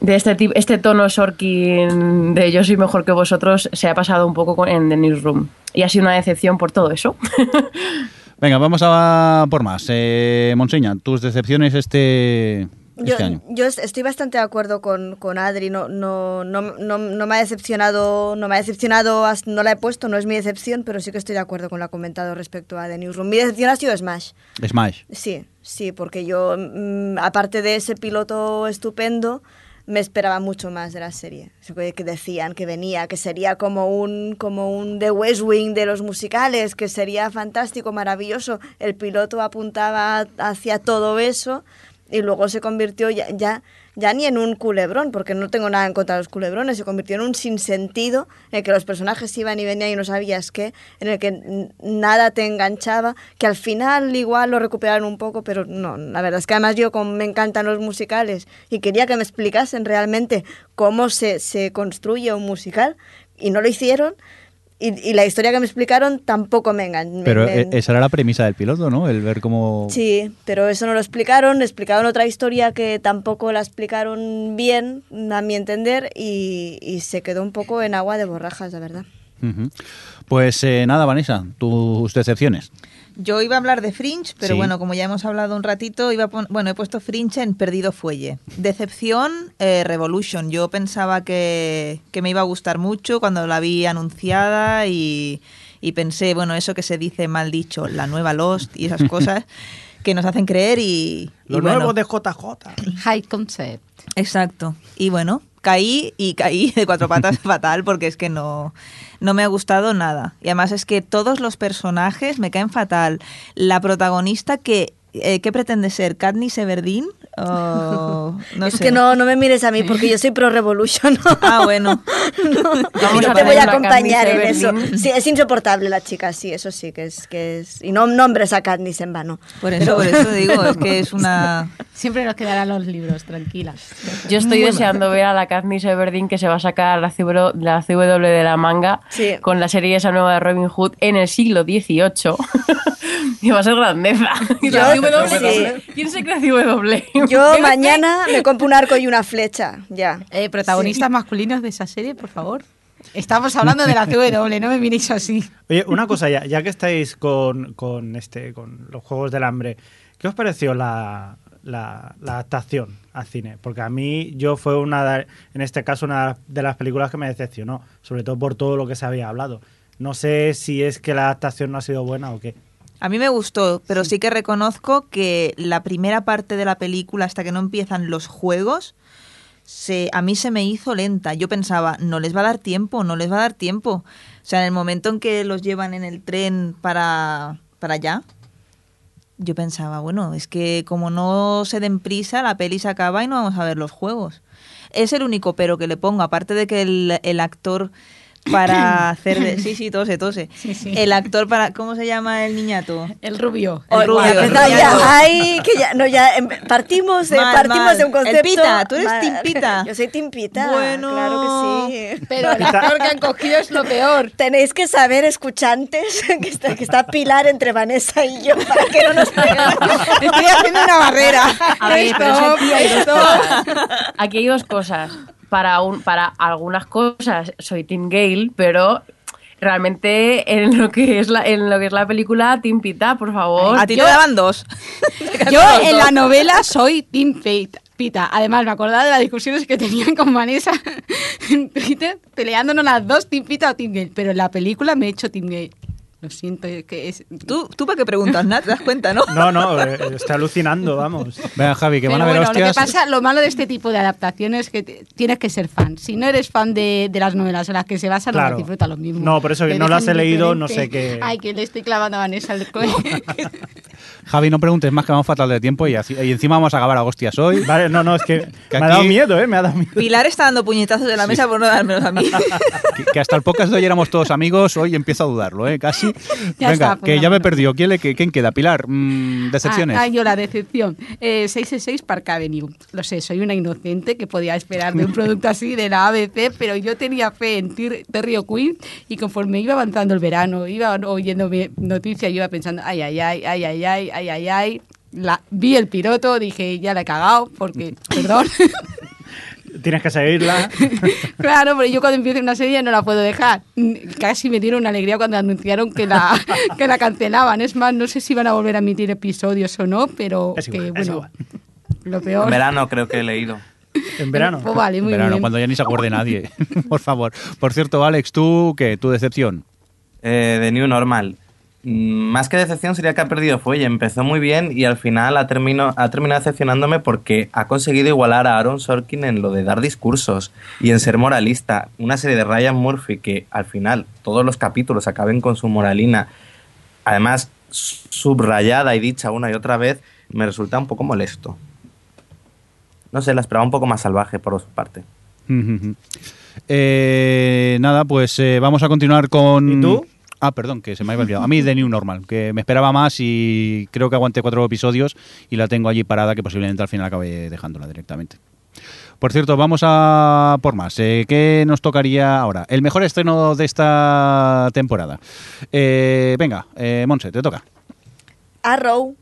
de este, tipo, este tono Sorkin de yo soy mejor que vosotros se ha pasado un poco en The Newsroom. Y ha sido una decepción por todo eso. Venga, vamos a por más. Eh, Monseña, tus decepciones este, Yo, este año. yo es- estoy bastante de acuerdo con, con Adri, no, no, no, no, no me ha decepcionado, no me ha decepcionado, no la he puesto, no es mi decepción, pero sí que estoy de acuerdo con lo comentado respecto a The Newsroom. Mi decepción ha sido Smash. Smash. Sí, sí, porque yo, mm, aparte de ese piloto estupendo, me esperaba mucho más de la serie. Que decían que venía, que sería como un, como un The West Wing de los musicales, que sería fantástico, maravilloso. El piloto apuntaba hacia todo eso y luego se convirtió ya, ya, ya ni en un culebrón, porque no tengo nada en contra de los culebrones, se convirtió en un sinsentido en el que los personajes iban y venían y no sabías qué, en el que nada te enganchaba, que al final igual lo recuperaron un poco, pero no, la verdad es que además yo me encantan los musicales y quería que me explicasen realmente cómo se, se construye un musical y no lo hicieron. Y, y la historia que me explicaron tampoco me enganchó. Pero eh, esa era la premisa del piloto, ¿no? El ver cómo... Sí, pero eso no lo explicaron, explicaron otra historia que tampoco la explicaron bien, a mi entender, y, y se quedó un poco en agua de borrajas, la verdad. Pues eh, nada, Vanessa, tus decepciones. Yo iba a hablar de Fringe, pero Sí. bueno, como ya hemos hablado un ratito, iba a pon- bueno, he puesto Fringe en Perdido Fuelle. Decepción, eh, Revolution. Yo pensaba que, que me iba a gustar mucho cuando la vi anunciada y, y pensé, bueno, eso que se dice mal dicho, la nueva Lost y esas cosas que nos hacen creer y... y Lo bueno, nuevo de JJ. High concept. Exacto. Y bueno, caí y caí de cuatro patas fatal porque es que no, no me ha gustado nada. Y además es que todos los personajes me caen fatal. La protagonista que... eh, ¿Qué pretende ser? ¿Katniss Everdeen? O, no es sé. que no, no me mires a mí porque yo soy pro revolution. Ah, bueno. Vamos no te voy a acompañar en eso. Sí, es insoportable la chica, sí, eso sí que es que es y no nombres a Katniss en vano. Por eso, por eso digo, es que es una... Siempre nos quedarán los libros, tranquilas. Yo estoy Bueno. deseando ver a la Katniss Everdeen que se va a sacar la CW, la CW de la manga Sí. con la serie esa nueva de Robin Hood en el siglo XVIII. y va a ser grandeza. Y la CW, sí. ¿Quién se cree CW? Yo mañana me compro un arco y una flecha, ya. Eh, protagonistas masculinos de esa serie, por favor. Estamos hablando de la CW, no me miréis así. Oye, una cosa ya, ya que estáis con, con este, con los Juegos del Hambre, ¿qué os pareció la, la, la adaptación al cine? Porque a mí yo fue una, de- en este caso, una de las películas que me decepcionó, sobre todo por todo lo que se había hablado. No sé si es que la adaptación no ha sido buena o qué. A mí me gustó, pero sí que reconozco que la primera parte de la película, hasta que no empiezan los juegos, se, a mí se me hizo lenta. Yo pensaba, no les va a dar tiempo, no les va a dar tiempo. O sea, en el momento en que los llevan en el tren para, para allá, yo pensaba, bueno, es que como no se den prisa, la peli se acaba y no vamos a ver los juegos. Es el único pero que le pongo, aparte de que el, el actor para hacer de... Sí, sí, tose, tose. Sí, sí. El actor para... ¿Cómo se llama el niñato? El rubio. El el rubio. el no, ya, ay, que ya, no, ya, em, partimos, partimos mal. de un El concepto. pita, tú eres mal. team pita. Yo soy timpita. Bueno. claro que sí. Pero el actor que han cogido es lo peor. Tenéis que saber, escuchantes, que está, que está Pilar entre Vanessa y yo para que no nos. Estoy haciendo una barrera. A ver, pero aquí hay dos cosas. Para, un, para algunas cosas soy Team Gale, pero realmente en lo que es la, en lo que es la película Team Pita, por favor. A ti te daban dos. Yo en la novela soy Team Fate. Pita. Además, me acordaba de las discusiones que tenían con Vanessa en Twitter, peleándonos las dos, Team Pita o Team Gale. Pero en la película me he hecho Team Gale. Lo siento, que es... ¿Tú, ¿Tú para qué preguntas, Nat? ¿Te das cuenta, no? No, no, eh, está alucinando, vamos. Venga, Javi, que Pero van a ver bueno, lo que hostias. pasa, lo malo de este tipo de adaptaciones es que te- tienes que ser fan. Si no eres fan de, de las novelas en las que se basan, no Claro. las disfruta lo mismo. No, por eso que Te no las he leído, no sé qué- Ay, que le estoy clavando a Vanessa el coño. Javi, no preguntes más que vamos fatal de tiempo y, así- y encima vamos a acabar a hostias hoy. Vale, no, no, es que, Que me ha dado miedo, ¿eh? Me ha dado miedo. Pilar está dando puñetazos de la mesa por no dármelos a mí. Que, que hasta el podcast de hoy éramos todos amigos, hoy empiezo a dudarlo, ¿eh? Casi. Venga, está, que ya me perdido. ¿Quién, le, quién queda? Pilar, mm, decepciones. Ah, ah, yo la decepción. Eh, 666 Park Avenue. Lo sé, soy una inocente que podía esperar de un producto así de la ABC, pero yo tenía fe en Terry O'Quinn y conforme iba avanzando el verano, iba oyendo noticias, yo iba pensando, ay, ay, ay, ay, ay, ay, ay, ay, ay. La, vi el piloto, dije, ya la he cagado, porque, perdón. Tienes que seguirla. Claro, pero yo cuando empiezo una serie no la puedo dejar. Casi me dieron una alegría cuando anunciaron que la, que la cancelaban. Es más, no sé si van a volver a emitir episodios o no, pero Es igual, que es bueno. igual. Lo peor. En verano creo que he leído. En verano. Pues vale, muy Verano, bien. cuando ya ni se acuerde nadie. Por favor. Por cierto, Alex, ¿tú qué? ¿Tu decepción? Eh, de New Normal. Mm, Más que decepción sería que ha perdido fuelle. Empezó muy bien y al final ha, termino- ha terminado decepcionándome porque ha conseguido igualar a Aaron Sorkin en lo de dar discursos y en ser moralista. Una serie de Ryan Murphy que al final todos los capítulos acaben con su moralina, además su- subrayada y dicha una y otra vez, me resulta un poco molesto. No sé, la esperaba un poco más salvaje por su parte. Eh, nada, pues eh, vamos a continuar con... ¿Y tú? Ah, perdón, que se me había olvidado. A mí The New Normal, que me esperaba más y creo que aguanté cuatro episodios y la tengo allí parada que posiblemente al final acabe dejándola directamente. Por cierto, vamos a por más. Eh, ¿Qué nos tocaría ahora? El mejor estreno de esta temporada. Eh, venga, eh, Monse, te toca. Arrow.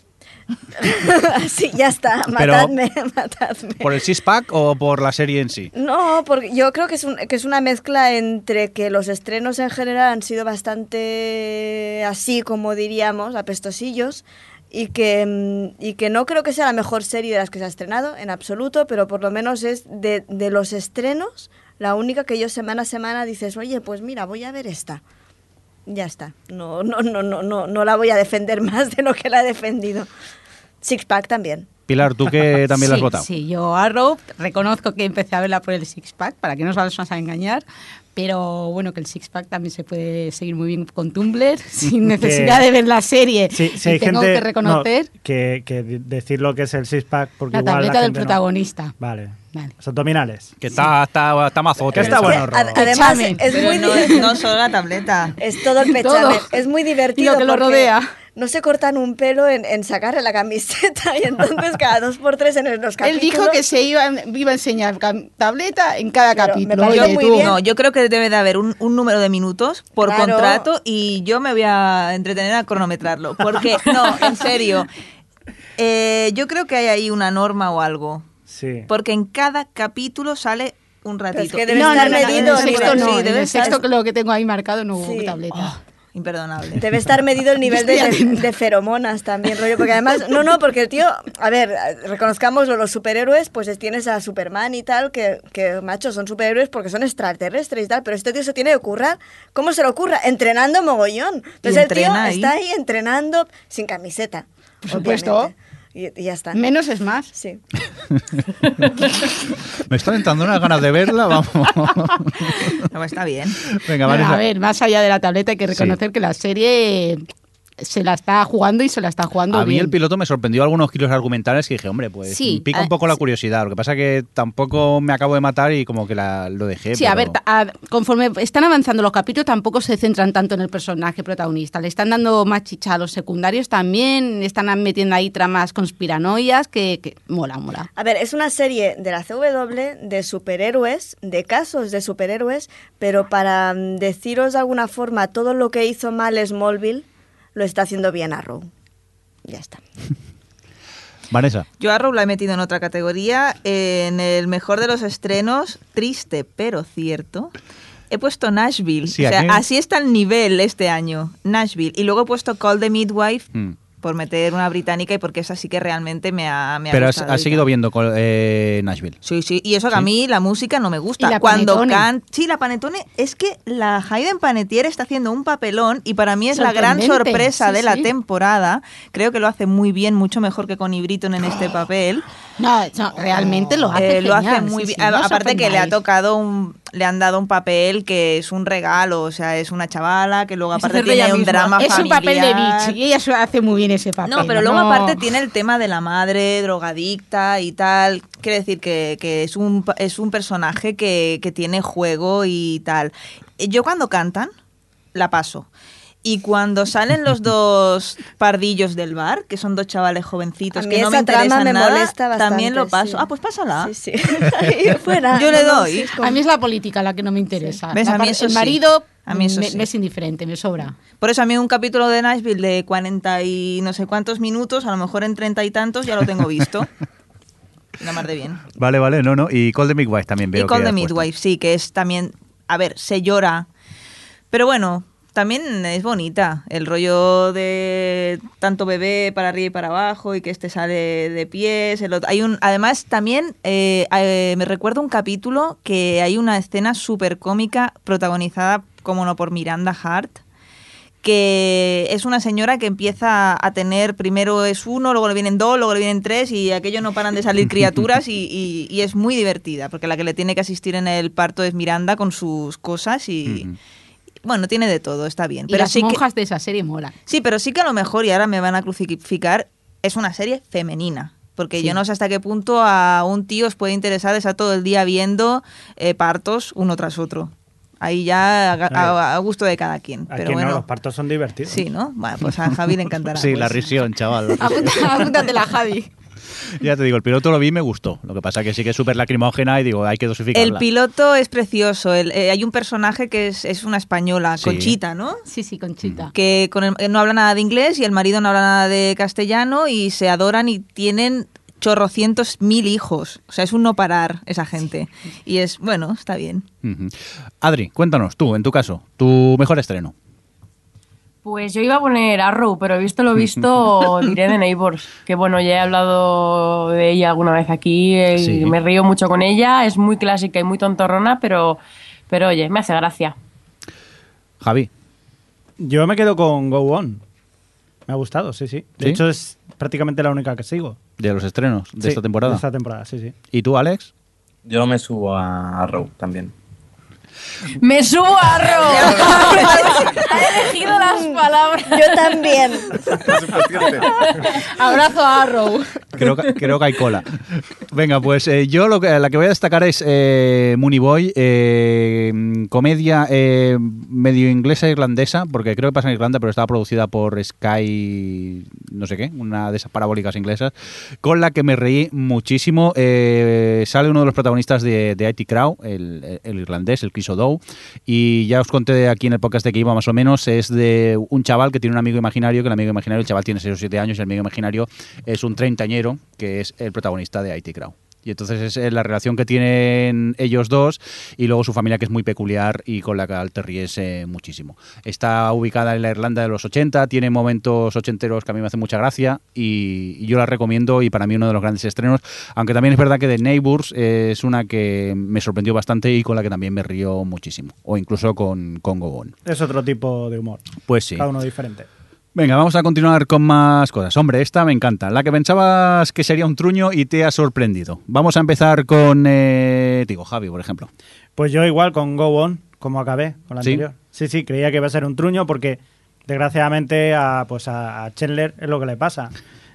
sí, ya está. Pero- Matadme, matadme. ¿Por el six-pack o por la serie en sí? No, porque yo creo que es, un- que es una mezcla entre que los estrenos en general han sido bastante así, como diríamos, apestosillos, y que, mm, y que no creo que sea la mejor serie de las que se ha estrenado, en absoluto, pero por lo menos es de, de los estrenos la única que yo semana a semana dices, oye, pues mira, voy a ver esta. Ya está. No, no, no, no, no, no la voy a defender más de lo que la he defendido. Six Pack también. Pilar, tú que también la has sí, votado. Sí, yo Arrow reconozco que empecé a verla por el Six Pack, para que no nos vamos a engañar, pero bueno, que el Six Pack también se puede seguir muy bien con Tumblr sin necesidad de ver la serie. Sí, sí Y hay tengo gente que reconocer no, que, que decir lo que es el six-pack porque la igual tableta la del gente no- protagonista. Vale. Vale. Los abdominales. Que está, está, está mazote. Que está bueno, además, es muy no, no solo la tableta. Es todo el pechamen. Es muy divertido. Y lo que lo porque rodea. No se cortan un pelo en, en sacarle la camiseta y entonces cada dos por tres en los capítulos. Él dijo que se iba, iba a enseñar tableta en cada Pero me capítulo. pareció Oye, muy tú. bien. No, yo creo que debe de haber un, un número de minutos por Claro. contrato y yo me voy a entretener a cronometrarlo. Porque, no, en serio, eh, yo creo que hay ahí una norma o algo. Sí. Porque en cada capítulo sale un ratito. que debe No, estar no, no, medido en el el sexto no, Sí, en el sexto que lo que tengo ahí marcado no hubo Sí. tableta. Imperdonable. Debe estar medido el nivel de, feromonas también, rollo, porque además, no, no, porque el tío, a ver, reconozcamos los superhéroes, pues es- tienes a Superman y tal, que, que macho, son superhéroes porque son extraterrestres y tal, pero este tío se tiene que currar. ¿Cómo se lo ocurra? Entrenando mogollón. Entonces el tío ahí. está ahí entrenando sin camiseta. Por supuesto. obviamente. Y, y ya está. Menos es más. Sí. Me están entrando unas ganas de verla, vamos. No, está bien. Venga, Vanessa. a ver, más allá de la tableta hay que reconocer que la serie se la está jugando y se la está jugando A mí bien. el piloto me sorprendió algunos giros argumentales que dije, hombre, pues Sí, pica un poco la curiosidad. Lo que pasa que tampoco me acabo de matar y como que la, lo dejé. Sí, a ver, a- conforme están avanzando los capítulos tampoco se centran tanto en el personaje protagonista. Le están dando más chicha a los secundarios también, están metiendo ahí tramas conspiranoias que, que mola, mola. A ver, es una serie de la CW de superhéroes, de casos de superhéroes, pero para mm, deciros de alguna forma todo lo que hizo mal Smallville, lo está haciendo bien Arrow. Ya está. Vanessa. Yo a Arrow la he metido en otra categoría. En el mejor de los estrenos, triste pero cierto, he puesto Nashville. Sí, o sea, aquí- así está el nivel este año, Nashville. Y luego he puesto Call the Midwife Mm. Por meter una británica y porque esa sí que realmente me ha, me ha Pero has, seguido viendo eh, Nashville. Sí, sí, y eso que a mí la música no me gusta. Y la Cuando Panetone. can... Sí, la Panetone, es que la Hayden Panettiere está haciendo un papelón y para mí es la gran sorpresa sí, de la sí. temporada. Creo que lo hace muy bien, mucho mejor que Connie Britton en este papel. No, no, realmente lo hace Eh, lo hace genial, muy sí, bien. no Aparte que le ha tocado un, le han dado un papel que es un regalo, o sea, es una chavala que luego Es aparte tiene un misma. drama Es un papel de familiar. bitch y ella hace muy bien ese papel. No, pero luego aparte tiene el tema de la madre drogadicta y tal. Quiere decir que, que es, un, es un personaje que, que tiene juego y tal. Yo cuando cantan, la paso. Y cuando salen los dos pardillos del bar, que son dos chavales jovencitos que no me interesan me nada, molesta bastante. también lo paso. sí. Ah, pues pásala. Sí, sí. Ahí fuera. Yo le doy. sí, es como- A mí es la política la que no me interesa. ¿Ves? La A mí eso el sí. marido A mí eso me, sí. me es indiferente, me sobra. Por eso a mí un capítulo de Nashville de 40 y no sé cuántos minutos, a lo mejor en 30 y tantos ya lo tengo visto. La mar de bien. Vale, vale, no, no. Y Call the Midwife también veo Y Call que the puesto. Midwife, sí, que es también, a ver, se llora. Pero bueno, también es bonita. El rollo de tanto bebé para arriba y para abajo y que este sale de pies. el otro- Hay un, además, también eh, eh, me recuerdo un capítulo que hay una escena súper cómica protagonizada, como no, por Miranda Hart que es una señora que empieza a tener, primero es uno, luego le vienen dos, luego le vienen tres y aquello no paran de salir criaturas y, y- y es muy divertida, porque la que le tiene que asistir en el parto es Miranda con sus cosas y... Bueno, tiene de todo, está bien. Y Pero las sí, que, de esa serie molan. sí, pero sí que a lo mejor, y ahora me van a crucificar, es una serie femenina. Porque yo no sé hasta qué punto a un tío os puede interesar estar todo el día viendo eh, partos uno tras otro. Ahí ya a, a- a gusto de cada quien. Aquí Pero no, bueno, los partos son divertidos. Sí, ¿no? Bueno, pues a Javi le encantará. Sí, pues. la risión, chaval. Apunta- Apúntatela, Javi. ya te digo, el piloto lo vi y me gustó. Lo que pasa que sí que es súper lacrimógena y digo, hay que dosificarla. El piloto es precioso. El- eh, hay un personaje que es, es una española, Sí. Conchita, ¿no? Sí, sí, Conchita. Que con el- no habla nada de inglés y el marido no habla nada de castellano y se adoran y tienen chorrocientos mil hijos. O sea, es un no parar esa gente. Y es, bueno, está bien. Adri, cuéntanos, tú, en tu caso, tu mejor estreno. Pues yo iba a poner Arrow, pero visto lo visto, diré de Neighbors. Que bueno, ya he hablado de ella alguna vez aquí eh, y Sí. me río mucho con ella. Es muy clásica y muy tontorrona, pero, pero oye, me hace gracia. Javi. Yo me quedo con Go On. Me ha gustado, sí, sí. De ¿Sí? hecho, es prácticamente la única que sigo. De los estrenos de Sí, esta temporada. De esta temporada, sí, sí. ¿Y tú, Alex? Yo me subo a Arrow también. ¡Me subo a Arrow! he elegido las palabras. Yo también. Abrazo a Arrow. Creo, que- creo que hay cola. Venga, pues eh, yo lo que, la que voy a destacar es eh, Mooney Boy, eh, comedia eh, medio inglesa e irlandesa, porque creo que pasa en Irlanda, pero estaba producida por Sky, no sé qué, una de esas parabólicas inglesas, con la que me reí muchísimo. Eh, sale uno de los protagonistas de, de IT Crow, el, el irlandés, el Chris Y ya os conté aquí en el podcast de que iba más o menos, es de un chaval que tiene un amigo imaginario, que el amigo imaginario, el chaval tiene 6 o 7 años, y el amigo imaginario es un treintañero, que es el protagonista de IT Crow. Y entonces es eh, la relación que tienen ellos dos y luego su familia que es muy peculiar y con la que te ríes eh, muchísimo. Está ubicada en la Irlanda de los 80, tiene momentos ochenteros que a mí me hacen mucha gracia y, y yo la recomiendo y para mí uno de los grandes estrenos, aunque también es verdad que The Neighbors es una que me sorprendió bastante y con la que también me río muchísimo, o incluso con, con Go On. Es otro tipo de humor. Pues sí. Cada uno diferente. Venga, vamos a continuar con más cosas. Hombre, esta me encanta. La que pensabas que sería un truño y te ha sorprendido. Vamos a empezar con, eh, digo, Javi, por ejemplo. Pues yo igual con Go On, como acabé con la ¿Sí? anterior. Sí, sí, creía que iba a ser un truño porque desgraciadamente a, pues a, a Chandler es lo que le pasa.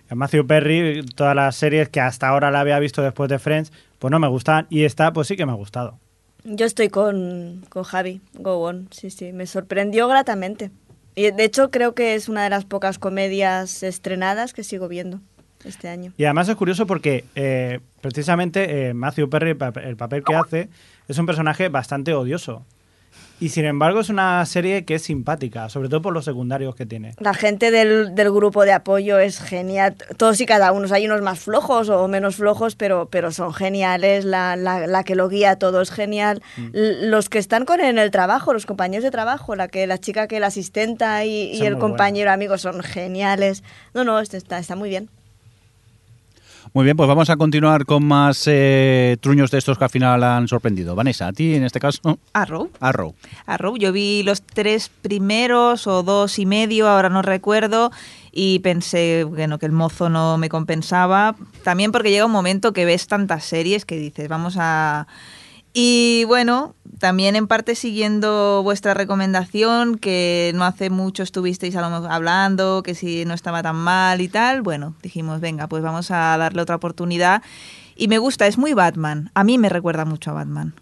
A Matthew Perry, todas las series que hasta ahora la había visto después de Friends, pues no me gustaban y esta pues sí que me ha gustado. Yo estoy con, con Javi, Go On, sí, sí, me sorprendió gratamente. Y de hecho creo que es una de las pocas comedias estrenadas que sigo viendo este año. Y además es curioso porque eh, precisamente eh, Matthew Perry, el pa- el papel que hace, es un personaje bastante odioso. Y sin embargo es una serie que es simpática, sobre todo por los secundarios que tiene. La gente del, del grupo de apoyo es genial, todos y cada uno, hay unos más flojos o menos flojos, pero, pero son geniales, la, la, la que lo guía todo es genial, L- los que están con él en el trabajo, los compañeros de trabajo, la que la chica que la asistenta y, y el compañero amigo son geniales. No, no, este está, está muy bien. Muy bien, pues vamos a continuar con más eh, truños de estos que al final han sorprendido. Vanessa, a ti en este caso, Arrow. Arrow. Arrow. Yo vi los tres primeros o dos y medio, ahora no recuerdo, y pensé bueno, que el mozo no me compensaba. También porque llega un momento que ves tantas series que dices, vamos a... Y bueno, también en parte siguiendo vuestra recomendación, que no hace mucho estuvisteis hablando, que si no estaba tan mal y tal, bueno, dijimos, venga, pues vamos a darle otra oportunidad. Y me gusta, es muy Batman. A mí me recuerda mucho a Batman.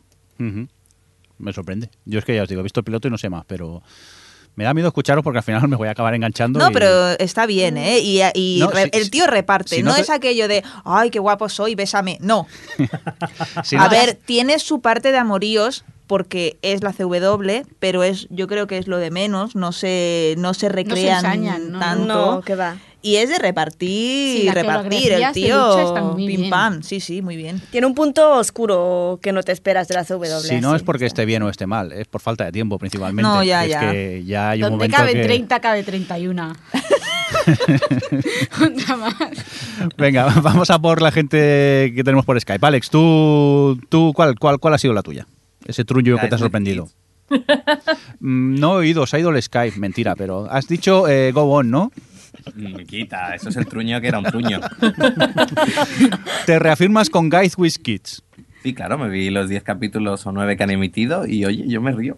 Me sorprende. Yo es que ya os digo, he visto el piloto y no sé más, pero me da miedo escucharos porque al final me voy a acabar enganchando. No, y- pero está bien, ¿eh? Y, y No, re- si- el tío reparte, si no, no te- es aquello de, ay, qué guapo soy, bésame. No. si a no ver, tiene su parte de amoríos porque es la CW, pero es yo creo que es lo de menos, no se, no se recrean ensañan, ¿no? tanto. No, que va. Y es de repartir, Sí, repartir el tío. lucha están muy Pim bien. pam, sí, sí, muy bien. Tiene un punto oscuro que no te esperas de la CW. Si no es porque esté bien o esté mal, es por falta de tiempo principalmente. No, ya, es ya. que ya hay un Donde momento cabe que... 30, cabe 31. Otra más. Venga, vamos a por la gente que tenemos por Skype. Alex, tú, tú ¿cuál, cuál, cuál ha sido la tuya? Ese trullo que te ha sorprendido. Mm, No he oído, se ha ido el Skype, mentira, pero has dicho eh, Go On, ¿no? Mm, Quita, eso es el truño que era un truño. Te reafirmas con Guys with Kids. Sí, claro, me vi los 10 capítulos o 9 que han emitido y oye, yo me río.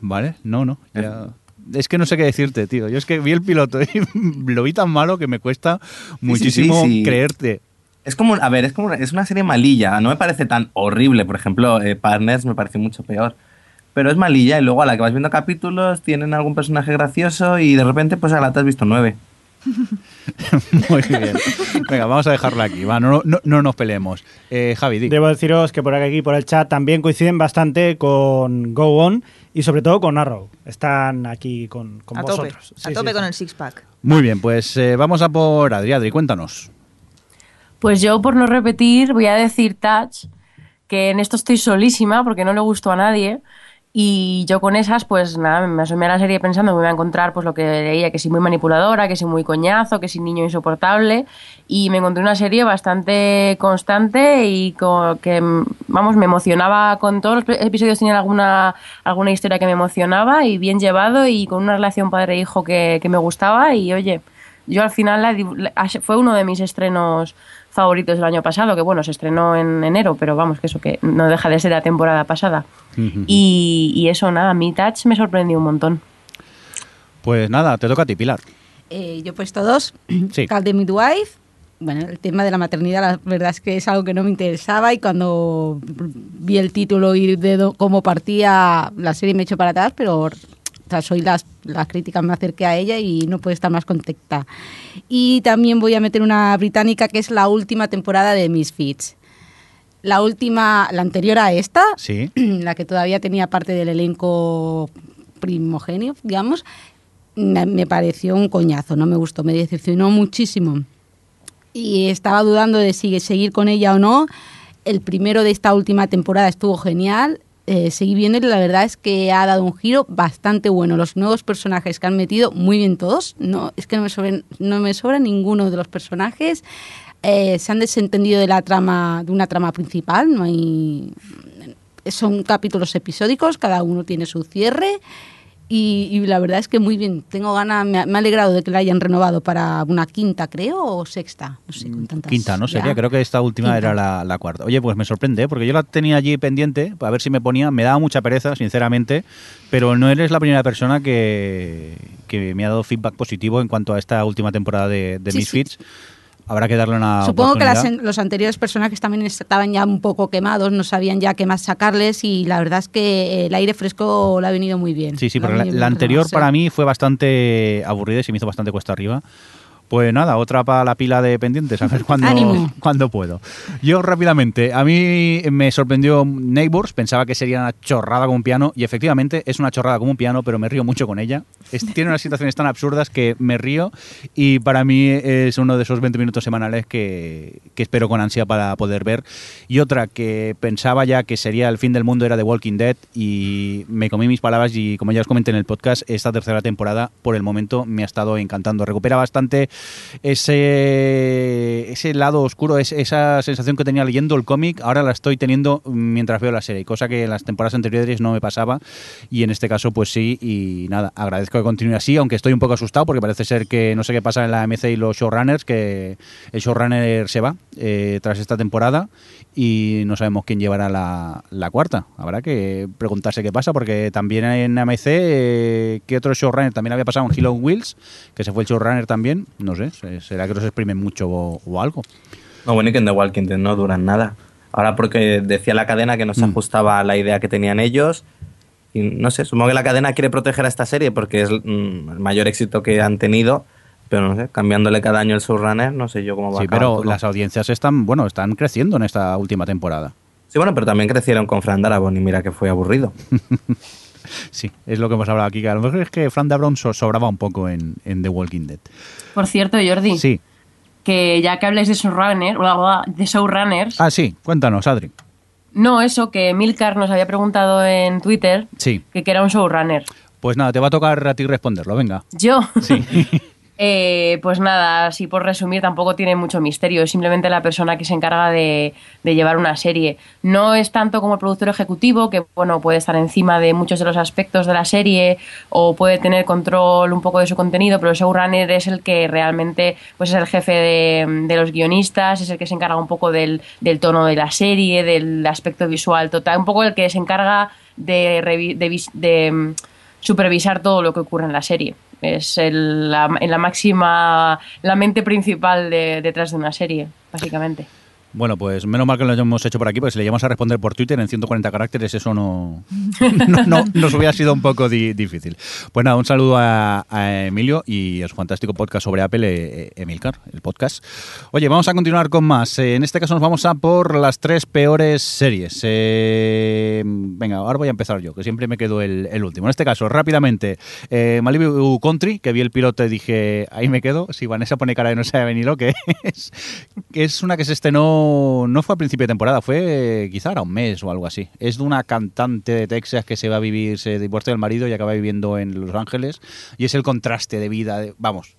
Vale, no, no. ya- Es que no sé qué decirte, tío. Yo es que vi el piloto y lo vi tan malo que me cuesta muchísimo sí, sí. creerte. Es como, a ver, es como es una serie malilla, no me parece tan horrible. Por ejemplo, eh, Partners me pareció mucho peor. Pero es malilla y luego a la que vas viendo capítulos tienen algún personaje gracioso y de repente pues a la te has visto nueve. Muy bien. Venga, vamos a dejarlo aquí. Va, no, no, no nos peleemos. Eh, Javi, di. Debo deciros que por aquí, por el chat, también coinciden bastante con Go On y sobre todo con Arrow. Están aquí con, con a tope, vosotros. a Sí, tope sí, con sí. el six pack. Muy bien, pues eh, vamos a por Adri. Adri, cuéntanos. Pues yo, por no repetir, voy a decir Touch, que en esto estoy solísima porque no le gustó a nadie. Y yo con esas, pues nada, me asomé a la serie pensando que me iba a encontrar pues lo que leía, que soy muy manipuladora, que soy muy coñazo, que soy niño insoportable. Y me encontré una serie bastante constante y co- que, vamos, me emocionaba con todos los episodios, tenían alguna, alguna historia que me emocionaba y bien llevado y con una relación padre-hijo que, que me gustaba. Y oye, yo al final la la- fue uno de mis estrenos favoritos del año pasado, que bueno, se estrenó en enero, pero vamos, que eso que no deja de ser la temporada pasada. y, y eso, nada, mi touch me sorprendió un montón. Pues nada, te toca a ti, Pilar. Eh, yo he puesto dos. Sí. Call the Midwife. Bueno, el tema de la maternidad, la verdad es que es algo que no me interesaba y cuando vi el título y de do- cómo partía la serie me echó para atrás, pero tras oír las, las críticas me acerqué a ella y no puedo estar más contenta. Y también voy a meter una británica que es la última temporada de Misfits. La última, la anterior a esta, Sí. la que todavía tenía parte del elenco primogenio, digamos, me, me pareció un coñazo, no me gustó, me decepcionó muchísimo. Y estaba dudando de si seguir con ella o no. El primero de esta última temporada estuvo genial. Eh, seguí viendo la verdad es que ha dado un giro bastante bueno. Los nuevos personajes que han metido, muy bien todos. No, es que no me, sobren- no me sobra ninguno de los personajes. Eh, se han desentendido de la trama, de una trama principal. No hay son capítulos episódicos, cada uno tiene su cierre y, y la verdad es que muy bien. Tengo ganas, me, me ha alegrado de que la hayan renovado para una quinta, creo, o sexta. No sé, con tantas. Quinta, ¿no? ya. Sería, creo que esta última Quinta. era la, la cuarta. Oye, pues me sorprende, porque yo la tenía allí pendiente, a ver si me ponía, me daba mucha pereza, sinceramente, pero no eres la primera persona que, que me ha dado feedback positivo en cuanto a esta última temporada de, de Sí, Misfits. Habrá que darle una Supongo que las- los anteriores personajes también estaban ya un poco quemados, no sabían ya qué más sacarles y la verdad es que el aire fresco le ha venido muy bien. Sí, sí, porque la, la anterior para mí fue bastante aburrida y se me hizo bastante cuesta arriba. Pues nada, otra para la pila de pendientes, a ver cuándo, cuándo puedo. Yo rápidamente, a mí me sorprendió Neighbors, pensaba que sería una chorrada como un piano y efectivamente es una chorrada como un piano, pero me río mucho con ella. Es- tiene unas situaciones tan absurdas que me río y para mí es uno de esos 20 minutos semanales que, que espero con ansia para poder ver. Y otra que pensaba ya que sería el fin del mundo era The Walking Dead y me comí mis palabras y como ya os comenté en el podcast, esta tercera temporada por el momento me ha estado encantando. Recupera bastante ese, ese lado oscuro, es- esa sensación que tenía leyendo el cómic, ahora la estoy teniendo mientras veo la serie, cosa que en las temporadas anteriores no me pasaba y en este caso pues sí y nada, agradezco que continúe así, aunque estoy un poco asustado porque parece ser que no sé qué pasa en la MC y los showrunners, que el showrunner se va eh, tras esta temporada y no sabemos quién llevará la, la cuarta. Habrá que preguntarse qué pasa, porque también en AMC, eh, ¿qué otro showrunner también había pasado? En Hilo Wheels, que se fue el showrunner también. No sé, se- será que los exprimen mucho o, o algo. No, bueno, y que en The Walking Dead no duran nada. Ahora porque decía la cadena que no se Mm. ajustaba a la idea que tenían ellos. Y no sé, supongo que la cadena quiere proteger a esta serie porque es mm, el mayor éxito que han tenido. Pero no sé, cambiándole cada año el showrunner, no sé yo cómo va a Sí, acabar pero todo. las audiencias están, bueno, están creciendo en esta última temporada. Sí, bueno, pero también crecieron con Fran Darabont y mira que fue aburrido. Sí, es lo que hemos hablado aquí. que a lo mejor es que Fran Dabron so- sobraba un poco en, en The Walking Dead. Por cierto, Jordi, Sí. que ya que habláis de showrunner, de showrunners, Ah, sí, cuéntanos, Adri. no eso, que Milcar nos había preguntado en Twitter Sí. que, que era un showrunner. Pues nada, te va a tocar a ti responderlo, venga. Yo, Sí. Eh, pues nada, así por resumir, tampoco tiene mucho misterio. Es simplemente la persona que se encarga de, llevar una serie. No es tanto como el productor ejecutivo, que bueno, puede estar encima de muchos de los aspectos de la serie o puede tener control un poco de su contenido, pero el showrunner es el que realmente pues es el jefe de, de los guionistas, es el que se encarga un poco del, del tono de la serie, del aspecto visual total, un poco el que se encarga de, de, mm, supervisar todo lo que ocurre en la serie. Es el- la, la máxima, la mente principal de- detrás de una serie, básicamente. Bueno, pues menos mal que lo hemos hecho por aquí, porque si le llamamos a responder por Twitter en 140 caracteres, eso no, no, no- nos hubiera sido un poco di- difícil. Pues nada, un saludo a, Emilio y a su fantástico podcast sobre Apple, eh, Emilcar, el podcast. Oye, vamos a continuar con más. Eh, en este caso nos vamos a por las tres peores series. Eh, venga, ahora voy a empezar yo, que siempre me quedo el, último. En este caso, rápidamente, eh, Malibu Country, que vi el piloto y dije, ahí me quedo. Si Vanessa pone cara de no sabe ni lo que es, es una que se estrenó, no fue a principio de temporada, fue eh, quizá ahora un mes o algo así. Es de una cantante de Texas que se va a vivir, se divorcia del marido y acaba viviendo en Los Ángeles. Y es el contraste de vida, de- vamos.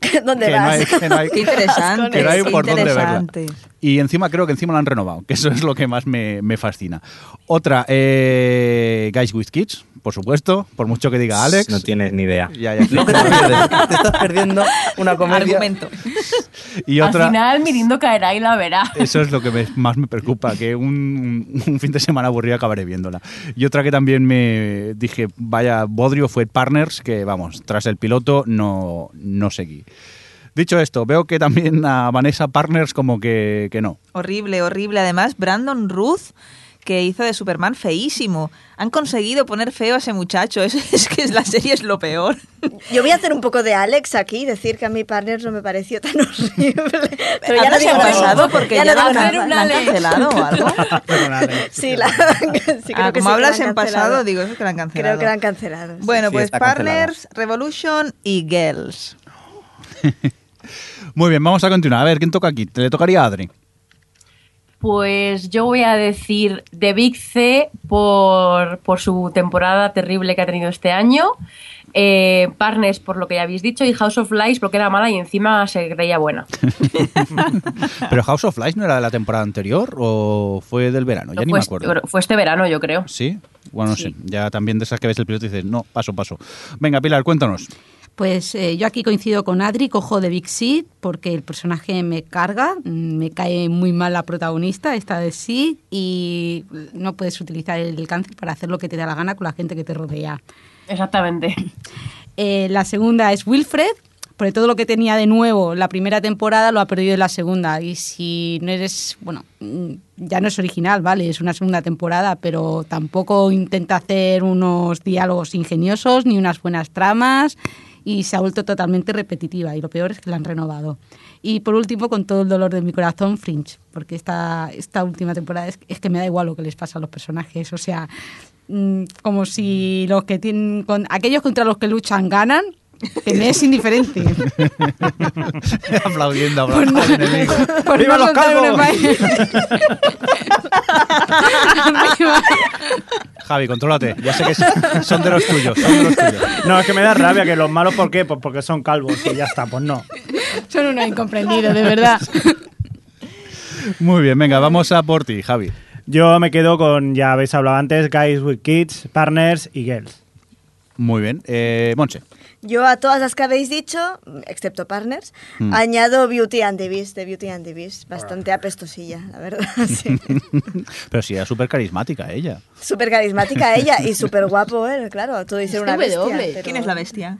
¿Dónde que no hay- que no hay- Qué interesante. que no hay qué por dónde verla. Y encima creo que encima la han renovado, que eso es lo que más me, me fascina. Otra, eh, Guys with Kids, por supuesto, por mucho que diga Alex. No tienes ni idea. Ya, ya. Lo que te. Te estás perdiendo una comedia. Argumento. Y otra, Al final, Mirindo caerá y la verá. Eso es lo que me- más me preocupa, que un, un fin de semana aburrido acabaré viéndola. Y otra que también me dije, vaya, Bodrio fue Partners, que vamos, tras el piloto no, no seguí. Dicho esto, veo que también a Vanessa Partners como que, que no. Horrible, horrible. Además, Brandon Ruth, que hizo de Superman feísimo. Han conseguido poner feo a ese muchacho. Es, es que la serie es lo peor. Yo voy a hacer un poco de Alex aquí, decir que a mi partner no me pareció tan horrible. Pero ya no ¿Hablas digo en nada. pasado? Porque ya, no la, nada. la han cancelado o algo. Sí, la, sí, creo Ah, que como sí, que hablas la han en cancelado. pasado, digo eso que la han cancelado. Creo que la han cancelado. sí. Bueno, Sí, pues cancelada. Partners, Revolution y Girls. Muy bien, vamos a continuar. A ver, ¿quién toca aquí? ¿Te le tocaría a Adri? Pues yo voy a decir The Big C por, por su temporada terrible que ha tenido este año. Eh, Partners por lo que ya habéis dicho y House of Lies porque era mala y encima se creía buena. ¿Pero House of Lies no era de la temporada anterior o fue del verano? Ya ni me acuerdo. este- fue este verano, yo creo. ¿Sí? Bueno, no Sí. sé. Ya también de esas que ves el piloto y dices, no, paso, paso. Venga, Pilar, cuéntanos. Pues eh, yo aquí coincido con Adri, cojo de Big Seed porque el personaje me carga, mm, me cae muy mal la protagonista, esta de Seed, y no puedes utilizar el cáncer para hacer lo que te da la gana con la gente que te rodea. Exactamente. Eh, la segunda es Wilfred, porque todo lo que tenía de nuevo la primera temporada lo ha perdido en la segunda. Y si no eres, bueno, mm, ya no es original, ¿vale? Es una segunda temporada, pero tampoco intenta hacer unos diálogos ingeniosos ni unas buenas tramas y se ha vuelto totalmente repetitiva. Y lo peor es que la han renovado. Y por último, con todo el dolor de mi corazón, Fringe, porque esta, esta última temporada es, es que me da igual lo que les pasa a los personajes. O sea, mm, como si los que tienen con aquellos contra los que luchan ganan que me es indiferente Aplaudiendo Por al no- enemigo. por ¡Viva no los calvos! Javi, contrólate. Ya sé que son- son de los tuyos. Son de los tuyos. No, es que me da rabia que los malos, ¿por qué? Pues porque son calvos y ya está, pues no. son unos incomprendidos de verdad Muy bien, venga, vamos a por ti, Javi. Yo me quedo con, ya habéis hablado antes, Guys with Kids, Partners y Girls. Muy bien. Eh, Monse. Yo a todas las que habéis dicho, excepto Partners, Hmm. añado Beauty and the Beast, de Beauty and the Beast. Bastante apestosilla, la verdad. Sí. Pero sí, era súper carismática ella. Súper carismática ella y súper guapo él, claro. Todo dice una bestia. W. pero- ¿Quién es la bestia?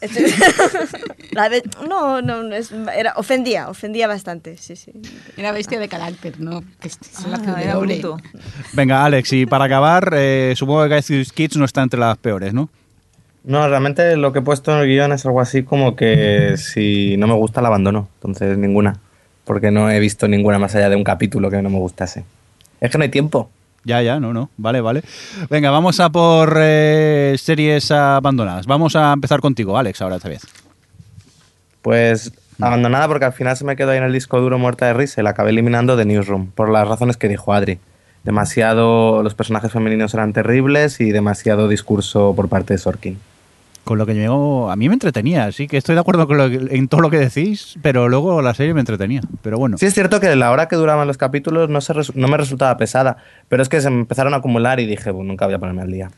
La be- no, no, no, es- era, ofendía, ofendía bastante, sí, sí. era bestia de carácter no que Ah, era. Venga, Alex, y para acabar, eh, supongo que Kids no está entre las peores, ¿no? No, realmente lo que he puesto en el guion es algo así como que si no me gusta la abandono. Entonces ninguna. Porque no he visto ninguna más allá de un capítulo que no me gustase. Es que no hay tiempo. Ya, ya, no, no. Vale, vale. Venga, vamos a por eh, series abandonadas. Vamos a empezar contigo, Alex, ahora esta vez. Pues abandonada porque al final se me quedó ahí en el disco duro muerta de risa y la acabé eliminando de Newsroom, por las razones que dijo Adri. Demasiado, los personajes femeninos eran terribles y demasiado discurso por parte de Sorkin. Con lo que yo, a mí me entretenía, sí que estoy de acuerdo con en todo lo que decís, pero luego la serie me entretenía. Pero bueno, Sí es cierto que la hora que duraban los capítulos no, se no me resultaba pesada, pero es que se me empezaron a acumular y dije, "Bu, nunca voy a ponerme al día.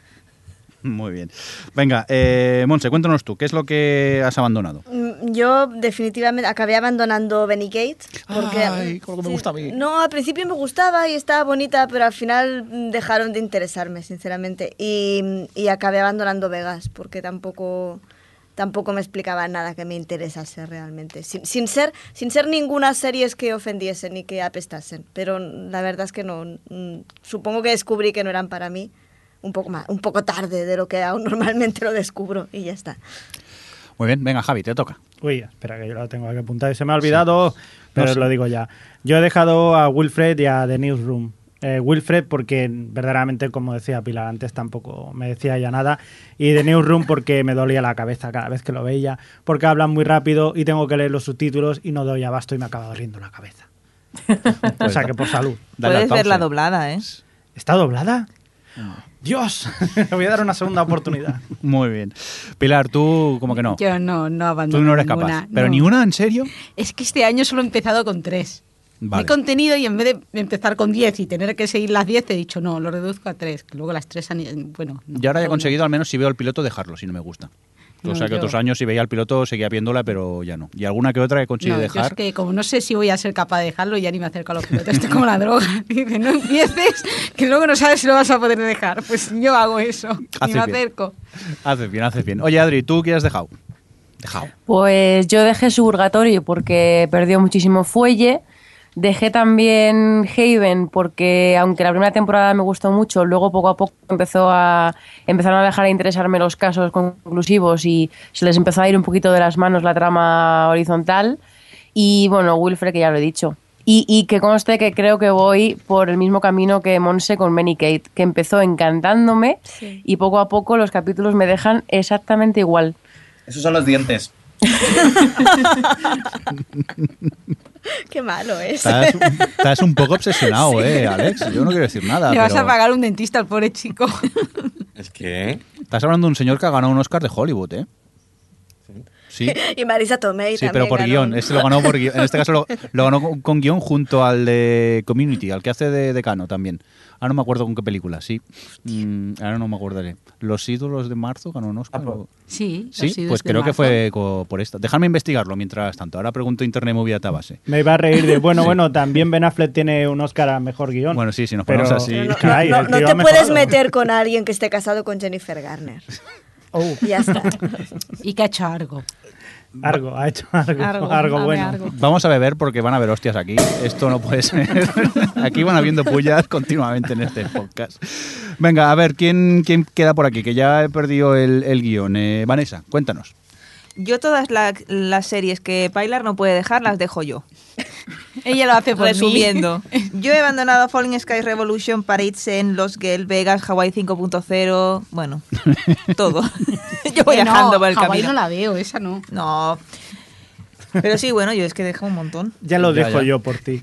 muy bien. Venga, eh, Monse, cuéntanos tú, ¿qué es lo que has abandonado? Mm, Yo definitivamente acabé abandonando Benny Gates porque Ay, con lo que me gusta a mí. No, al principio me gustaba y estaba bonita, pero al final dejaron de interesarme, sinceramente. Y, y acabé abandonando Vegas porque tampoco tampoco me explicaba nada que me interesase realmente. Sin, sin ser sin ser ninguna series que ofendiesen ni que apestasen, pero la verdad es que no mm, supongo que descubrí que no eran para mí un poco más, un poco tarde de lo que aún normalmente lo descubro y ya está. Muy bien, venga, Javi, te toca. Uy, espera que yo lo tengo aquí apuntado y se me ha olvidado, pero No lo digo ya. Yo he dejado a Wilfred y a The Newsroom. Eh, Wilfred porque verdaderamente, como decía Pilar antes, tampoco me decía ya nada. Y The Newsroom porque me dolía la cabeza cada vez que lo veía, porque hablan muy rápido y tengo que leer los subtítulos y no doy abasto y me acaba doliendo la cabeza. o sea que por salud. Puedes verla doblada, ¿eh? ¿Está doblada? Dios, le voy a dar una segunda oportunidad. Muy bien. Pilar, tú como que no. Yo no, no abandono Tú no eres ninguna, capaz. ¿Pero no. ni una, en serio? Es que este año solo he empezado con tres. Vale. Me he contenido y en vez de empezar con 10 y tener que seguir las 10, he dicho, no, lo reduzco a 3, que luego las 3 han... Bueno, no, Y ahora he no. conseguido, al menos si veo el piloto, dejarlo, si no me gusta. O sea que yo- otros años si veía el piloto seguía viéndola, pero ya no. Y alguna que otra he conseguido No, yo dejar. es que como no sé si voy a ser capaz de dejarlo, ya ni me acerco a los pilotos. Estoy como la droga. Dice, no empieces, que luego no sabes si lo vas a poder dejar. Pues yo hago eso. Haces y me bien. acerco. Haces bien, haces bien. Oye, Adri, ¿tú qué has dejado? Dejado. Pues yo dejé Suburgatorio porque perdió muchísimo fuelle. Dejé también Haven porque, aunque la primera temporada me gustó mucho, luego poco a poco empezó a, empezaron a dejar de interesarme los casos conclusivos y se les empezó a ir un poquito de las manos la trama horizontal. Y bueno, Wilfred, que ya lo he dicho. Y, y que conste que creo que voy por el mismo camino que Monse con Benny Kate, que empezó encantándome y poco a poco los capítulos me dejan exactamente igual. Esos son los dientes. Qué malo es. Estás, estás un poco obsesionado, ¿eh, Alex? Yo no quiero decir nada. Le vas pero a pagar un dentista al pobre chico. Es que... Estás hablando de un señor que ha ganado un Oscar de Hollywood, ¿eh? Sí. Y Marisa Tomei Sí, también pero por ganó. guion. Este lo ganó por guion. En este caso lo, lo ganó con, con guion junto al de Community, al que hace de decano también. Ahora no me acuerdo con qué película, sí. Mm, ahora no me acordaré. Los ídolos de marzo ganó un Oscar. Ah, pues- o- Sí, Sí, los pues de creo que fue por esta. Déjame investigarlo mientras tanto. Ahora pregunto Internet Movie Database. Me iba a reír de, bueno, bueno, también Ben Affleck tiene un Oscar a mejor guion. Bueno, sí, si nos Pero- ponemos así. No, Caray, no- el no tío te puedes meter con alguien que esté casado con Jennifer Garner. Oh, Y ya está. Y que algo, ha hecho algo, Argo, algo ame bueno. Argo. Vamos a beber porque van a haber hostias aquí. Esto no puede ser. Aquí van habiendo pullas continuamente en este podcast. Venga, a ver, ¿quién, quién queda por aquí? Que ya he perdido el, el guion. Eh, Vanessa, cuéntanos. Yo todas la- las series que Pilar no puede dejar las dejo yo. Ella lo hace por mí. Resumiendo, yo he abandonado Falling Sky Revolution, Parades en Los Gale, Vegas, Hawaii 5.0, bueno, todo. yo voy Que no, dejando por el camino. no la veo, esa no. No. Pero sí, bueno, yo es que dejo un montón. Ya lo Ya, dejo ya. yo por ti.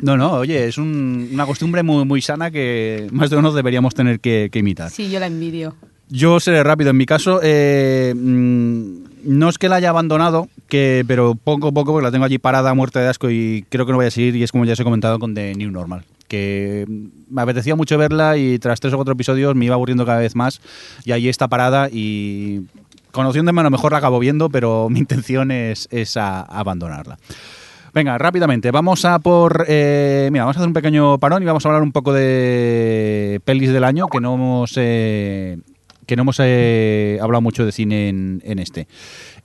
No, no, oye, es un- una costumbre muy, muy sana que más de uno deberíamos tener que, que imitar. Sí, yo la envidio. Yo seré rápido. En mi caso, eh, mm, no es que la haya abandonado, que, pero poco a poco, porque la tengo allí parada, muerta de asco y creo que no voy a seguir. Y es como ya os he comentado con The New Normal. Que me apetecía mucho verla y tras tres o cuatro episodios me iba aburriendo cada vez más. Y ahí está parada y conociéndome a lo mejor la acabo viendo, pero mi intención es, es abandonarla. Venga, rápidamente, vamos a por... eh, mira, vamos a hacer un pequeño parón y vamos a hablar un poco de pelis del año que no hemos... eh, que no hemos eh, hablado mucho de cine en, en este.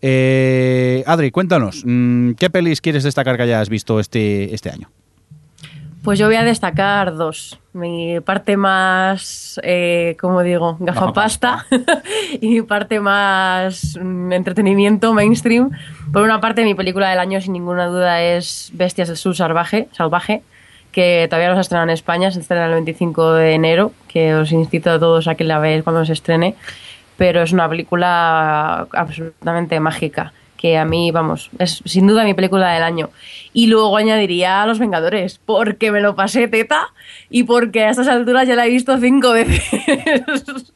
Eh, Adri, cuéntanos, mm, ¿qué pelis quieres destacar que hayas visto este, este año? Pues yo voy a destacar dos. Mi parte más, eh, como digo, gafapasta y mi parte más mm, entretenimiento mainstream. Por una parte, mi película del año, sin ninguna duda, es Bestias del Sur Salvaje, salvaje que todavía no se estrena en España, se estrena el 25 de enero, que os incito a todos a que la veáis cuando se estrene, pero es una película absolutamente mágica, que a mí, vamos, es sin duda mi película del año. Y luego añadiría a Los Vengadores, porque me lo pasé teta y porque a estas alturas ya la he visto cinco veces.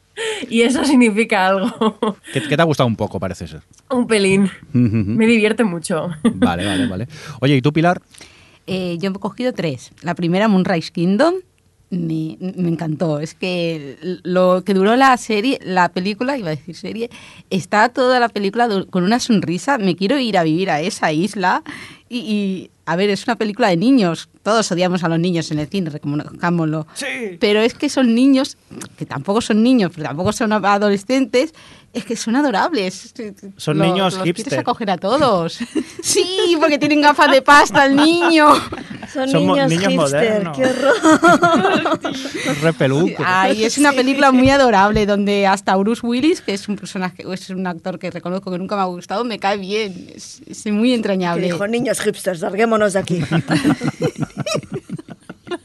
y eso significa algo. ¿Qué, qué te ha gustado un poco, parece ser? Un pelín. Me divierte mucho. Vale, vale, vale. Oye, ¿y tú, Pilar? Eh, yo he cogido tres. La primera, Moonrise Kingdom, me, me encantó. Es que lo que duró la serie, la película, iba a decir serie, está toda la película con una sonrisa. Me quiero ir a vivir a esa isla. Y, y, a ver, es una película de niños. Todos odiamos a los niños en el cine, reconozcámoslo. Pero es que son niños, que tampoco son niños, pero tampoco son adolescentes, es que son adorables. Son niños los hipster. quieres acoger a todos. sí, porque tienen gafas de pasta el niño. Son Somos niños, niños hipster, modernos. qué horror. Re peluco. Ay, es una película muy adorable donde hasta Bruce Willis, que es un personaje, es un actor que reconozco que nunca me ha gustado, me cae bien. Es, es muy entrañable. dijo, niños hipsters, larguémonos de aquí.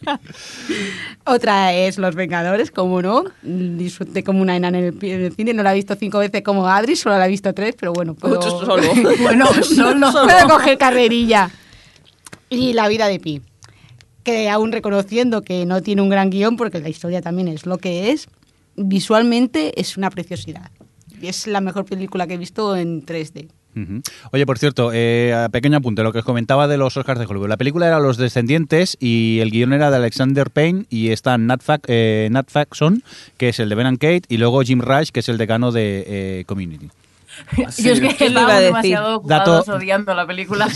Otra es Los Vengadores, como no. Disfruté como una enana en el, en el cine. No la he visto cinco veces como Adri, solo la he visto tres, pero bueno, puedo, bueno, solo. puedo coger carrerilla. Y La vida de Pi, que aún reconociendo que no tiene un gran guion, porque la historia también es lo que es, visualmente es una preciosidad. Es la mejor película que he visto en 3D. Oye, por cierto, eh, pequeño apunte, lo que os comentaba de los Oscars de Hollywood. La película era Los Descendientes y el guion era de Alexander Payne y está Nat, eh, Nat Faxon, que es el de Ben and Kate, y luego Jim Rush, que es el decano de eh, Community. Yo es que ¿Qué le iba estaba demasiado ocupados Dato- odiando la película.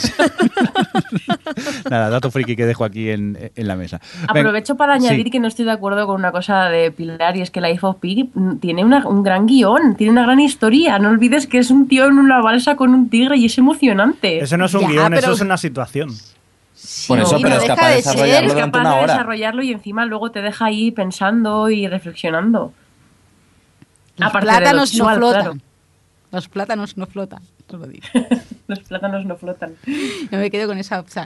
Nada, dato friki que dejo aquí en, en la mesa. Aprovecho para añadir sí. que no estoy de acuerdo con una cosa de Pilar y es que Life of Pi tiene una- un gran guion, tiene una gran historia. No olvides que es un tío en una balsa con un tigre y es emocionante. Eso no es un Ya, guion, pero- eso es una situación. Por eso, y pero no es deja capaz de ser. desarrollarlo es durante capaz una de hora. desarrollarlo y encima luego te deja ahí pensando y reflexionando. Los Aparte de lo no visual, flotan. claro. Los plátanos no flotan. te lo digo. Los plátanos no flotan. Yo me quedo con esa. o sea,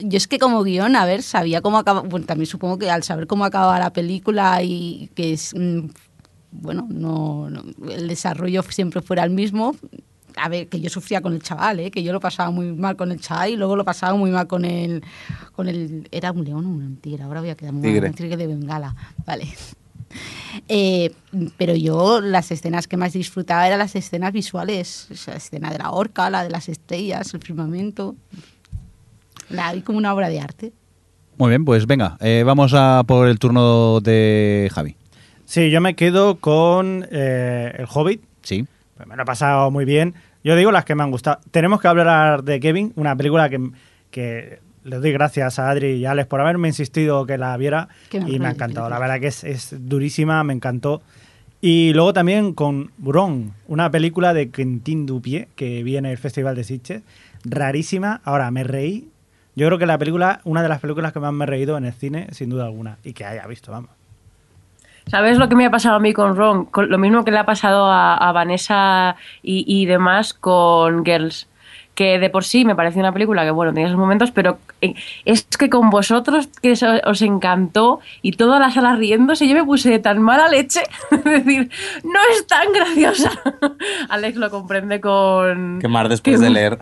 yo es que como guion, a ver, sabía cómo acaba. Bueno, también supongo que al saber cómo acaba la película y que es. mm, bueno, no, no- el desarrollo siempre fuera el mismo. A ver, que yo sufría con el chaval, ¿eh? que yo lo pasaba muy mal con el chaval y luego lo pasaba muy mal con el. Con el ¿Era un león o un tigre? Ahora voy a quedar muy Tigre. un tigre de bengala. Vale. Eh, pero yo las escenas que más disfrutaba eran las escenas visuales, esa escena de la horca, la de las estrellas, el firmamento. La vi como una obra de arte. Muy bien, pues venga, eh, vamos a por el turno de Javi. Sí, yo me quedo con eh, El Hobbit. Sí. Pues me lo he pasado muy bien. Yo digo las que me han gustado. Tenemos que hablar de Kevin, una película que, que les doy gracias a Adri y a Alex por haberme insistido que la viera Qué y me ha encantado. La verdad que es, es durísima, me encantó. Y luego también con Bron, una película de Quentin Dupié que viene en el Festival de Sitges. Rarísima. Ahora, me reí. Yo creo que la película, una de las películas que más me he reído en el cine, sin duda alguna. Y que haya visto, vamos. ¿Sabes lo que me ha pasado a mí con Ron? Con lo mismo que le ha pasado a, a Vanessa y, y demás con Girls. Que de por sí me pareció una película que, bueno, tenía sus momentos, pero eh, es que con vosotros, que eso os encantó y toda la sala riéndose, yo me puse de tan mala leche. Es decir, no es tan graciosa. Alex lo comprende con. Quemar después que- de leer.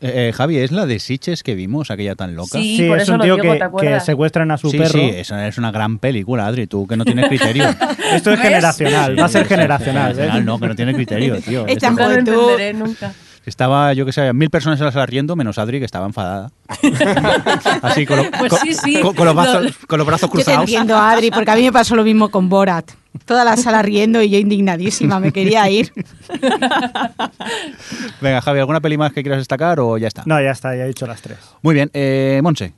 Eh, eh, Javi, ¿es la de Siches que vimos, aquella tan loca? Sí, Sí, por es eso un tío digo, que, secuestran a su sí, perro. sí, esa es una gran película, Adri, tú que no tienes criterio. Esto es ¿Ves? generacional, va a ser generacional. ¿eh? no, que no tiene criterio, tío. Esta Esto- lo entenderé nunca. Estaba, yo que sé, mil personas en la sala riendo, menos Adri, que estaba enfadada. Así, con, lo- Pues con- sí, sí. con- con los brazos, Lo- con los brazos Yo te cruzados. entiendo, Adri, porque a mí me pasó lo mismo con Borat. Toda la sala riendo y yo indignadísima, me quería ir. Venga, Javi, ¿alguna peli más que quieras destacar o ya está? No, ya está, ya he dicho las tres. Muy bien, eh, Monse.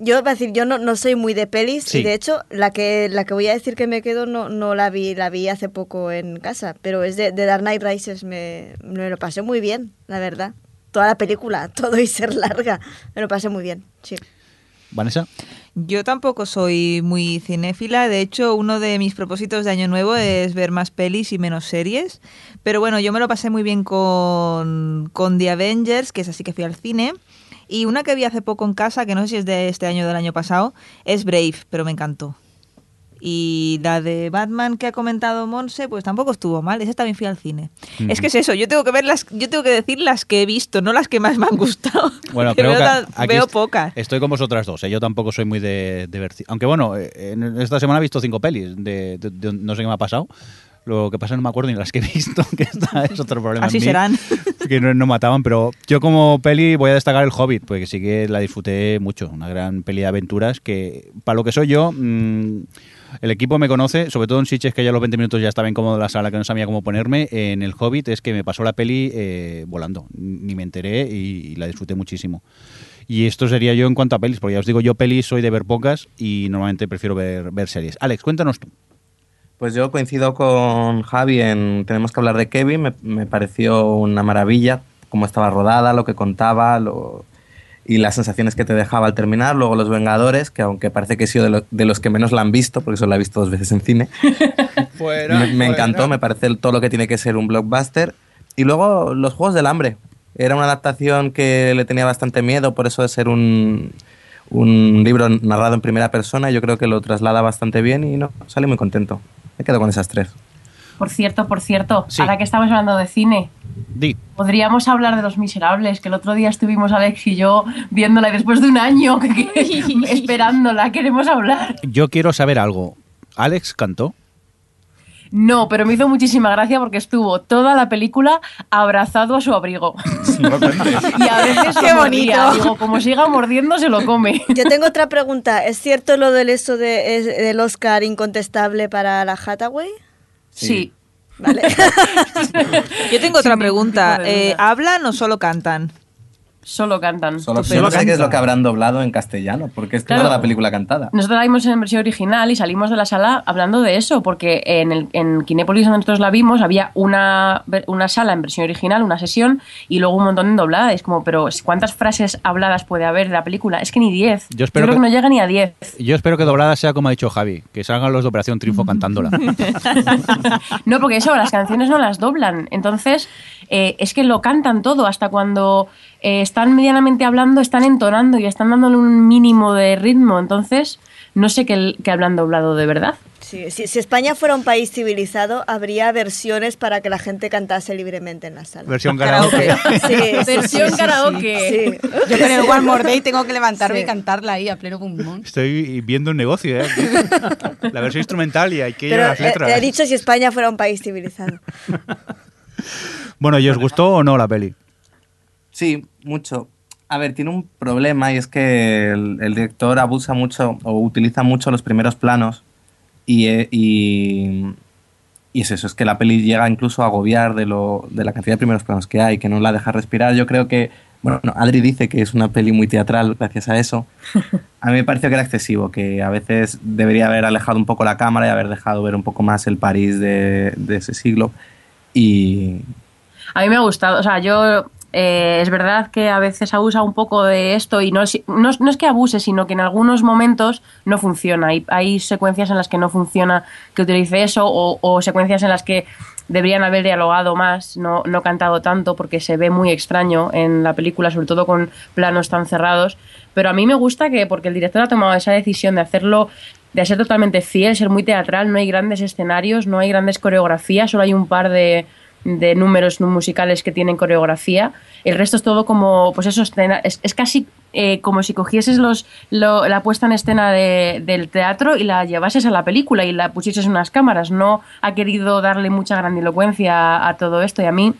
Yo, para decir, yo no, no soy muy de pelis Sí. y de hecho la que, la que voy a decir que me quedo no, no la vi, la vi hace poco en casa, pero es de, de Dark Knight Rises, me, me lo pasé muy bien, la verdad. Toda la película, todo y ser larga, me lo pasé muy bien, sí. Vanessa. Yo tampoco soy muy cinéfila, de hecho uno de mis propósitos de año nuevo es ver más pelis y menos series, pero bueno, yo me lo pasé muy bien con, con The Avengers, que es así que fui al cine, Y una que vi hace poco en casa, que no sé si es de este año o del año pasado, es Brave, pero me encantó. Y la de Batman que ha comentado Monse, pues tampoco estuvo mal. Esa también fui al cine. Es que es eso, yo tengo que ver las, yo tengo que decir las que he visto, no las que más me han gustado. Bueno, creo veo, que aquí veo pocas. Estoy con vosotras dos. ¿eh? Yo tampoco soy muy de, de ver. Aunque bueno, eh, en esta semana he visto cinco pelis. De, de- de- no sé qué me ha pasado. Lo que pasa no me acuerdo ni las que he visto, que esta es otro problema. Así mí, serán. Que no, no mataban, pero yo como peli voy a destacar El Hobbit, porque sí que la disfruté mucho. Una gran peli de aventuras que, para lo que soy yo, mm, el equipo me conoce, sobre todo en Sitges, que ya a los 20 minutos ya estaba incómodo en la sala, que no sabía cómo ponerme. En El Hobbit es que me pasó la peli eh, volando. Ni me enteré y, y la disfruté muchísimo. Y esto sería yo en cuanto a pelis, porque ya os digo, yo pelis soy de ver pocas y normalmente prefiero ver, ver series. Alex, cuéntanos tú. Pues yo coincido con Javi en Tenemos que hablar de Kevin. Me, me pareció una maravilla cómo estaba rodada, lo que contaba lo- y las sensaciones que te dejaba al terminar. Luego Los Vengadores, que aunque parece que he sido de, lo- de los que menos la han visto, porque solo la he visto dos veces en cine, me, me encantó. Me parece todo lo que tiene que ser un blockbuster. Y luego Los Juegos del Hambre. Era una adaptación que le tenía bastante miedo por eso de ser un, un libro narrado en primera persona. Yo creo que lo traslada bastante bien y no, salí muy contento. Me quedo con esas tres. Por cierto, por cierto, Sí. ahora que estamos hablando de cine, Di. podríamos hablar de Los Miserables, que el otro día estuvimos Alex y yo viéndola y después de un año que- que- esperándola, queremos hablar. Yo quiero saber algo. ¿Alex cantó? No, pero me hizo muchísima gracia porque estuvo toda la película abrazado a su abrigo. y a veces Qué se bonito. mordía. Digo, como siga mordiendo, se lo come. Yo tengo otra pregunta. ¿Es cierto lo del eso de, es- del Oscar incontestable para la Hathaway? Sí. Vale. Yo tengo otra pregunta. Eh. ¿Hablan o solo cantan? Solo cantan. Solo, Pero yo no sé qué es lo que habrán doblado en castellano, porque es Claro. toda la película cantada. Nosotros la vimos en versión original y salimos de la sala hablando de eso, porque en, el, en Kinépolis, donde nosotros la vimos, había una, una sala en versión original, una sesión, y luego un montón en doblada. Es como, pero ¿cuántas frases habladas puede haber de la película? Es que ni 10. Yo espero creo que- que... no llega ni a 10. Yo espero que doblada sea como ha dicho Javi, que salgan los de Operación Triunfo cantándola. No, porque eso, las canciones no las doblan. Entonces, eh, es que lo cantan todo. Hasta cuando eh, están medianamente hablando, están entonando y están dándole un mínimo de ritmo. Entonces, no sé qué, qué hablan doblado de verdad. Sí, si, si España fuera un país civilizado, habría versiones para que la gente cantase libremente en la sala. Versión Karaoke. Sí, Versión sí, sí, karaoke. sí. Yo con el One More Day tengo que levantarme Sí. y cantarla ahí a pleno pulmón. Estoy viendo un negocio, ¿eh? La versión instrumental y hay que ir a las eh, letras. he dicho si España fuera un país civilizado. Bueno, ¿y os gustó o no la peli? Sí, mucho. A ver, tiene un problema y es que el, el director abusa mucho o utiliza mucho los primeros planos y, eh, y, y es eso, es que la peli llega incluso a agobiar de, lo, de la cantidad de primeros planos que hay, que no la deja respirar. Yo creo que, bueno, no, Adri dice que es una peli muy teatral gracias a eso. A mí me pareció que era excesivo, que a veces debería haber alejado un poco la cámara y haber dejado ver un poco más el París de, de ese siglo. Y, A mí me ha gustado, o sea, yo eh, es verdad que a veces abusa un poco de esto y no es, no, no es que abuse, sino que en algunos momentos no funciona. Hay, hay secuencias en las que no funciona que utilice eso o, o secuencias en las que deberían haber dialogado más, no, no cantado tanto porque se ve muy extraño en la película, sobre todo con planos tan cerrados. Pero a mí me gusta que, porque el director ha tomado esa decisión de hacerlo de ser totalmente fiel, ser muy teatral, no hay grandes escenarios, no hay grandes coreografías, solo hay un par de, de números musicales que tienen coreografía. El resto es todo como, pues eso, escena, es, es casi eh, como si cogieses los, lo- la puesta en escena de- del teatro y la llevases a la película y la pusieses en unas cámaras. No ha querido darle mucha grandilocuencia a, a todo esto y a mí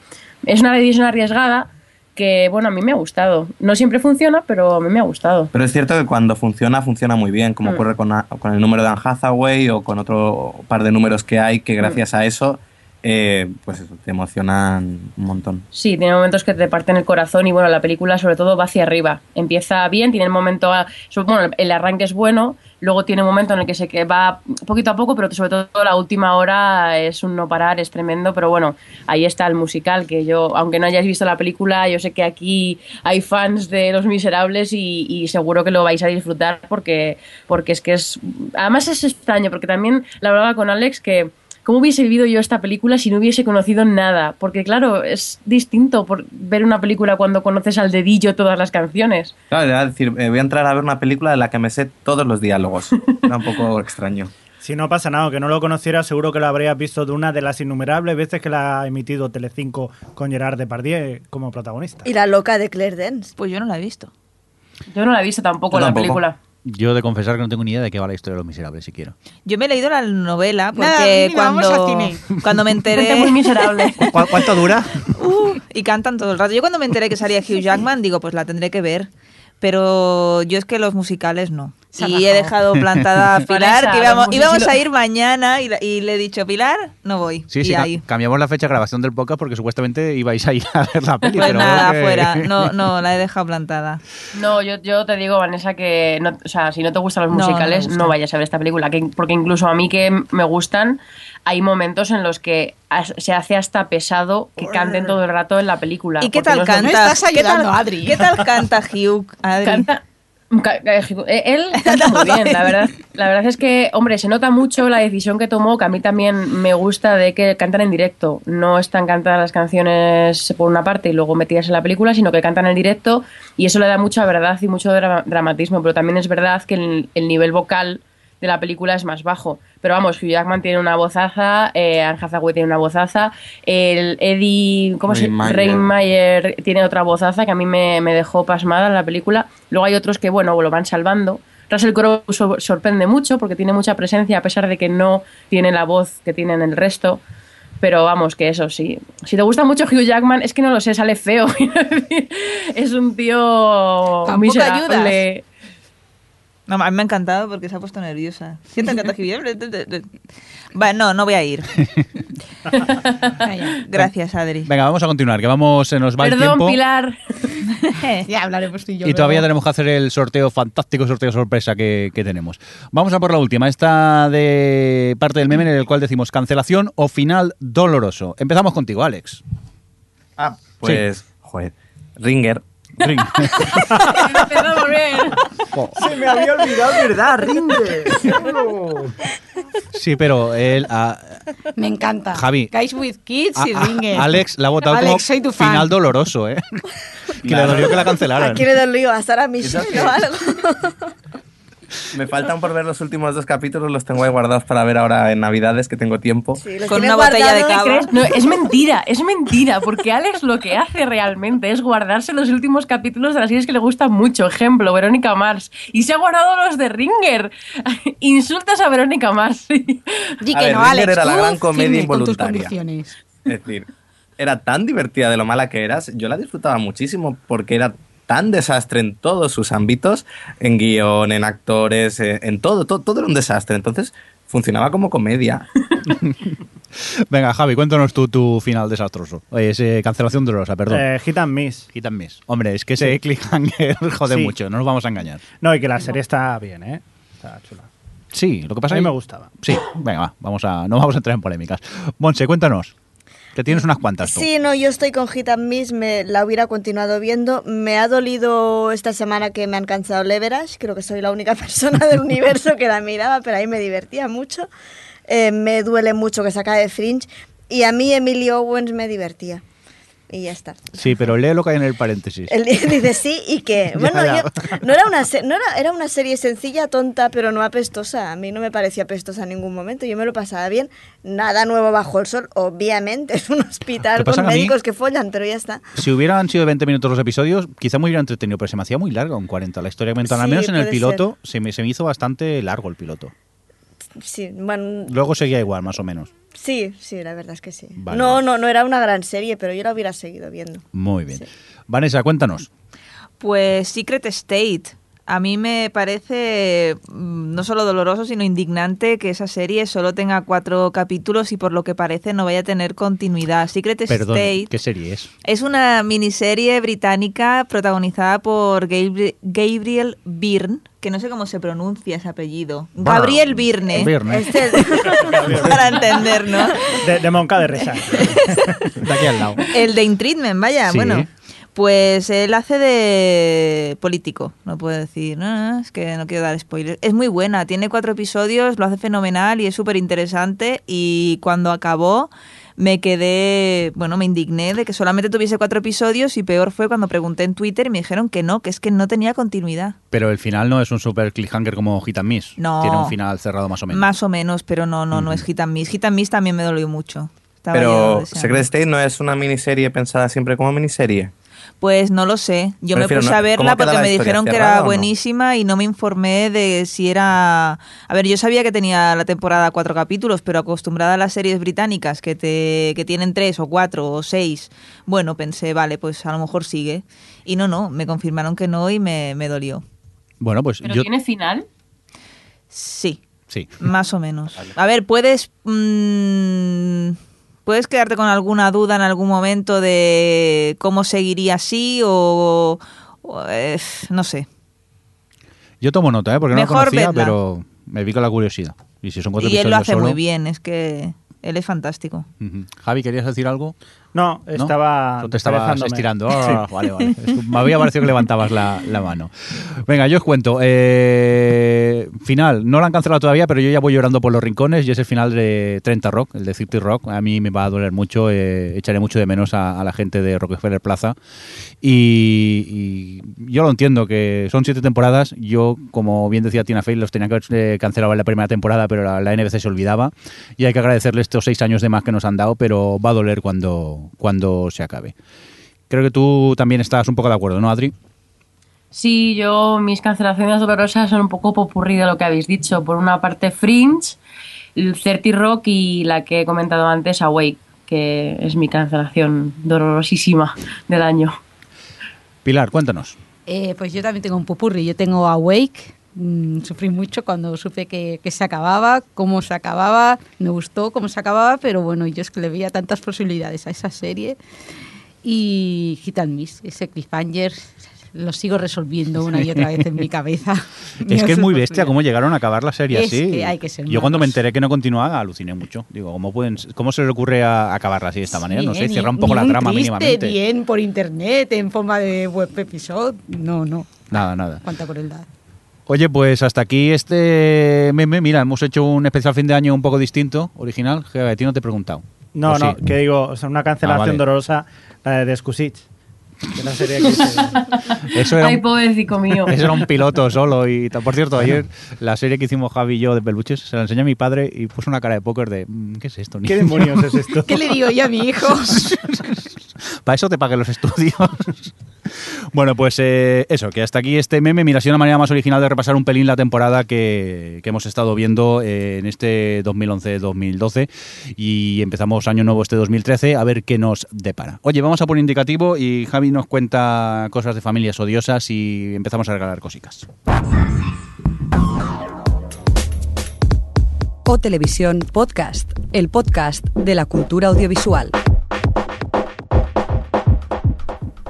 es una decisión arriesgada que, bueno, a mí me ha gustado. No siempre funciona, pero a mí me ha gustado. Pero es cierto que cuando funciona, funciona muy bien, como Mm. ocurre con, con el número de Anne Hathaway o con otro par de números que hay que gracias a eso, eh, pues te emocionan un montón. Sí, tiene momentos que te parten el corazón y bueno, la película sobre todo va hacia arriba. Empieza bien, tiene el momento, bueno, el arranque es bueno, luego tiene un momento en el que se que va poquito a poco, pero sobre todo la última hora es un no parar, es tremendo, pero bueno, ahí está el musical, que yo, aunque no hayáis visto la película, yo sé que aquí hay fans de Los Miserables y, y seguro que lo vais a disfrutar porque, porque es que es, además es extraño, porque también la hablaba con Alex que ¿cómo hubiese vivido yo esta película si no hubiese conocido nada? Porque claro, es distinto por ver una película cuando conoces al dedillo todas las canciones. Claro, decir, eh, voy a entrar a ver una película de la que me sé todos los diálogos. Era un poco extraño. Si no pasa nada, que no lo conociera, seguro que lo habrías visto de una de las innumerables veces que la ha emitido Telecinco con Gerard Depardieu como protagonista. Y la loca de Claire Dance. Pues yo no la he visto. Yo no la he visto tampoco Yo la tampoco. película. Yo de confesar que no tengo ni idea de qué va la historia de los miserables, si quiero. Yo me he leído la novela porque Nada, cuando, cuando me Gente muy enteré miserable. ¿Cu- ¿Cuánto dura? Uh, y cantan todo el rato. Yo cuando me enteré que salía Hugh Jackman digo, pues la tendré que ver. Pero yo es que los musicales no. Se Y he dejado plantada a Pilar, que íbamos, íbamos musicales- a ir mañana y, y le he dicho, Pilar, no voy. Sí, y sí, ahí. cambiamos la fecha de grabación del podcast porque supuestamente ibais a ir a ver la peli. Pues pero nada, que- fuera. No, no, la he dejado plantada. No, yo, yo te digo, Vanessa, que no, o sea, si no te gustan los No, no musicales, no, gusta. vayas a ver esta película. Que, porque incluso a mí que me gustan, hay momentos en los que se hace hasta pesado que canten todo el rato en la película. ¿Y qué tal no canta? No estás ¿Qué tal- ayudando, Adri. ¿Qué tal canta Hugh? Adri? Canta. Eh, Él canta muy bien, la verdad. La verdad es que, hombre, se nota mucho la decisión que tomó, que a mí también me gusta de que cantan en directo. No están cantadas las canciones por una parte y luego metidas en la película, sino que cantan en directo y eso le da mucha verdad y mucho dra- dramatismo. Pero también es verdad que el, el nivel vocal de la película es más bajo. Pero vamos, Hugh Jackman tiene una vozaza, eh, Anne Hathaway tiene una vozaza, el Eddie, ¿cómo se llama? Tiene otra vozaza que a mí me, me dejó pasmada en la película. Luego hay otros que, bueno, lo van salvando. Russell Crowe so- sorprende mucho porque tiene mucha presencia a pesar de que no tiene la voz que tienen el resto. Pero vamos, que eso sí. Si te gusta mucho Hugh Jackman, es que no lo sé, sale feo. es un tío Tampoco miserable. No, a mí me ha encantado porque se ha puesto nerviosa. Siento que. Bueno, no, no voy a ir. Gracias, Adri. Venga, vamos a continuar, que vamos, se nos va el Perdón, tiempo. Pilar. Ya hablaremos tú y yo. Y todavía luego. tenemos que hacer el sorteo, fantástico sorteo sorpresa que, que tenemos. Vamos a por la última, esta de parte del meme en el cual decimos cancelación o final doloroso. Empezamos contigo, Alex. Ah, pues, joder, Ringer. Ring. Se me había olvidado, ¿verdad? Rinde. Sí, pero él, a- Me encanta. Javi. Guys with Kids a- y a- Ringer. Alex la ha votado Alex, como soy tu fan. final doloroso, ¿eh? que Claro. le dolió que la cancelaran. ¿A quién le dolió? ¿A Sara Michelle o algo? Me faltan por ver los últimos dos capítulos, los tengo ahí guardados para ver ahora en Navidades, que tengo tiempo. Sí, Con una botella de guardados. cava. No, es mentira, es mentira, porque Alex lo que hace realmente es guardarse los últimos capítulos de las series que le gustan mucho. Ejemplo, Verónica Mars. Y se ha guardado los de Ringer. Insultas a Verónica Mars. A que ver, no, Ringer Alex. era la gran comedia involuntaria. Es decir, era tan divertida de lo mala que eras, yo la disfrutaba muchísimo porque era tan desastre en todos sus ámbitos, en guion, en actores, eh, en todo, todo, todo era un desastre. Entonces funcionaba como comedia. Venga, Javi, cuéntanos tú tu final desastroso. Oye, ese cancelación dolorosa, perdón. Eh, hit and miss. Hit and miss. Hombre, es que ese cliffhanger jode Sí. mucho, no nos vamos a engañar. No, y que la serie está bien, ¿eh? Está chula. Sí, lo que pasa A mí es me gustaba. Sí, venga, va, vamos a, no vamos a entrar en polémicas. Monse, cuéntanos. Que tienes unas cuantas. Sí, no, yo estoy con Hit and Miss, me la hubiera continuado viendo. Me ha dolido esta semana que me han cansado Leverage, creo que soy la única persona del universo que la miraba, pero ahí me divertía mucho. Eh, me duele mucho que se acabe Fringe y a mí Emily Owens me divertía. Y ya está. Sí, pero lee lo que hay en el paréntesis. Él dice sí y que Ya, bueno ya. yo- no era una no era, era una serie sencilla tonta pero no apestosa a mí no me parecía apestosa en ningún momento yo me lo pasaba bien nada nuevo bajo el sol obviamente es un hospital ¿Qué con que mí- médicos que follan pero ya está Si hubieran sido 20 minutos los episodios, quizá me hubiera entretenido, pero se me hacía muy larga un 40 la historia mental. Al Sí, menos en el piloto se me, se me hizo bastante largo el piloto. sí bueno Luego seguía igual, más o menos. Sí sí la verdad es que sí Vale, no no no era una gran serie pero yo la hubiera seguido viendo Muy bien. Vanessa, cuéntanos. Pues Secret State. A mí me parece mm, no solo doloroso, sino indignante que esa serie solo tenga cuatro capítulos y por lo que parece no vaya a tener continuidad. Secret Perdón, State ¿qué serie es? es una miniserie británica protagonizada por Gabri- Gabriel Byrne, que no sé cómo se pronuncia ese apellido. Gabriel Byrne, Viernes. Este- para entendernos. De, de Monca de Resa. De aquí al lado. El de In Treatment, vaya, Sí. bueno. Pues él hace de político, no puedo decir, no, no, es que no quiero dar spoilers. Es muy buena, tiene cuatro episodios, lo hace fenomenal y es súper interesante y cuando acabó me quedé, bueno, me indigné de que solamente tuviese cuatro episodios y peor fue cuando pregunté en Twitter y me dijeron que no, que es que no tenía continuidad. Pero el final no es un super cliffhanger como Hit and Miss. No. Tiene un final cerrado más o menos. Más o menos, pero no, no, no es Hit and Miss. Hit and Miss también me dolió mucho. Estaba Pero. Secret State no es una miniserie pensada siempre como miniserie. Pues no lo sé. Yo me puse no- a ¿cómo verla porque me historia? dijeron que ¿Cerrada era no? buenísima y no me informé de si era... A ver, yo sabía que tenía la temporada cuatro capítulos, pero acostumbrada a las series británicas que, te, que tienen tres o cuatro o seis, bueno, pensé, vale, pues a lo mejor sigue. Y no, no, me confirmaron que no y me, me dolió. Bueno, pues ¿Pero yo... tiene final? Sí, Sí. más o menos. A ver, puedes... mm, Puedes quedarte con alguna duda en algún momento de cómo seguiría así o... o, eh, no sé. Yo tomo nota, ¿eh? Porque no lo conocía, pero me pica la curiosidad. Y si son cuatro Y él lo hace solo- muy bien, es que él es fantástico. Javi, ¿querías decir algo? No, ¿No? estaba. Tú te estabas estirando. Ah, Vale, vale. Me había parecido que levantabas la, la mano. Venga, yo os cuento. Eh, final, no lo han cancelado todavía, pero yo ya voy llorando por los rincones y es el final de 30 Rock, el de City Rock. A mí me va a doler mucho, eh, echaré mucho de menos a, a la gente de Rockefeller Plaza. Y, y yo lo entiendo, que son siete temporadas. Yo, como bien decía Tina Fey, los tenía que haber eh, cancelado en la primera temporada, pero la, la NBC se olvidaba. Y hay que agradecerle estos seis años de más que nos han dado, pero va a doler cuando, cuando se acabe. Creo que tú también estás un poco de acuerdo, ¿no, Adri? Sí, yo, mis cancelaciones dolorosas son un poco popurrí de lo que habéis dicho. Por una parte, Fringe, el 30 Rock y la que he comentado antes, Awake, que es mi cancelación dolorosísima del año. Pilar, cuéntanos. Eh, pues yo también tengo un pupurri. Yo tengo Awake. Mm, sufrí mucho cuando supe que, que se acababa, cómo se acababa. Me gustó cómo se acababa, pero bueno, yo es que le veía tantas posibilidades a esa serie. Y Hit and Miss, ese cliffhanger, lo sigo resolviendo una y otra vez en mi cabeza. Es que es muy bestia cómo llegaron a acabar la serie Es así. que hay que ser Yo cuando me enteré que no continuaba, aluciné mucho. Digo, ¿cómo, pueden, cómo se le ocurre a acabarla así de esta manera? No sé, cierra un poco la trama mínimamente. bien por internet, en forma de web episodio. No, no. Nada, nada. Cuánta crueldad. Oye, pues hasta aquí este meme. Mira, hemos hecho un especial fin de año un poco distinto, original. Que a ti no te he preguntado. No, ¿O no, sí? que digo, o sea, una cancelación Ah, vale. dolorosa, la de Descusich. Que la serie que hice. Eso era, Ay, un, pobrecito mío. eso era un piloto solo. y tal. Por cierto, ayer la serie que hicimos Javi y yo de peluches se la enseñé a mi padre y puso una cara de póker de "Mm, ¿qué es esto? ¿Qué niño?". demonios es esto? ¿Qué le digo yo a mi hijo? Para eso te pagué los estudios. bueno, pues eh, eso, que hasta aquí este meme. Mira, ha sido una manera más original de repasar un pelín la temporada que, hemos estado viendo eh, en este 2011-2012 y empezamos año nuevo este 2013 a ver qué nos depara. Oye, vamos a por indicativo y Javi nos cuenta cosas de familias odiosas y empezamos a regalar cositas. O Televisión Podcast, el podcast de la cultura audiovisual.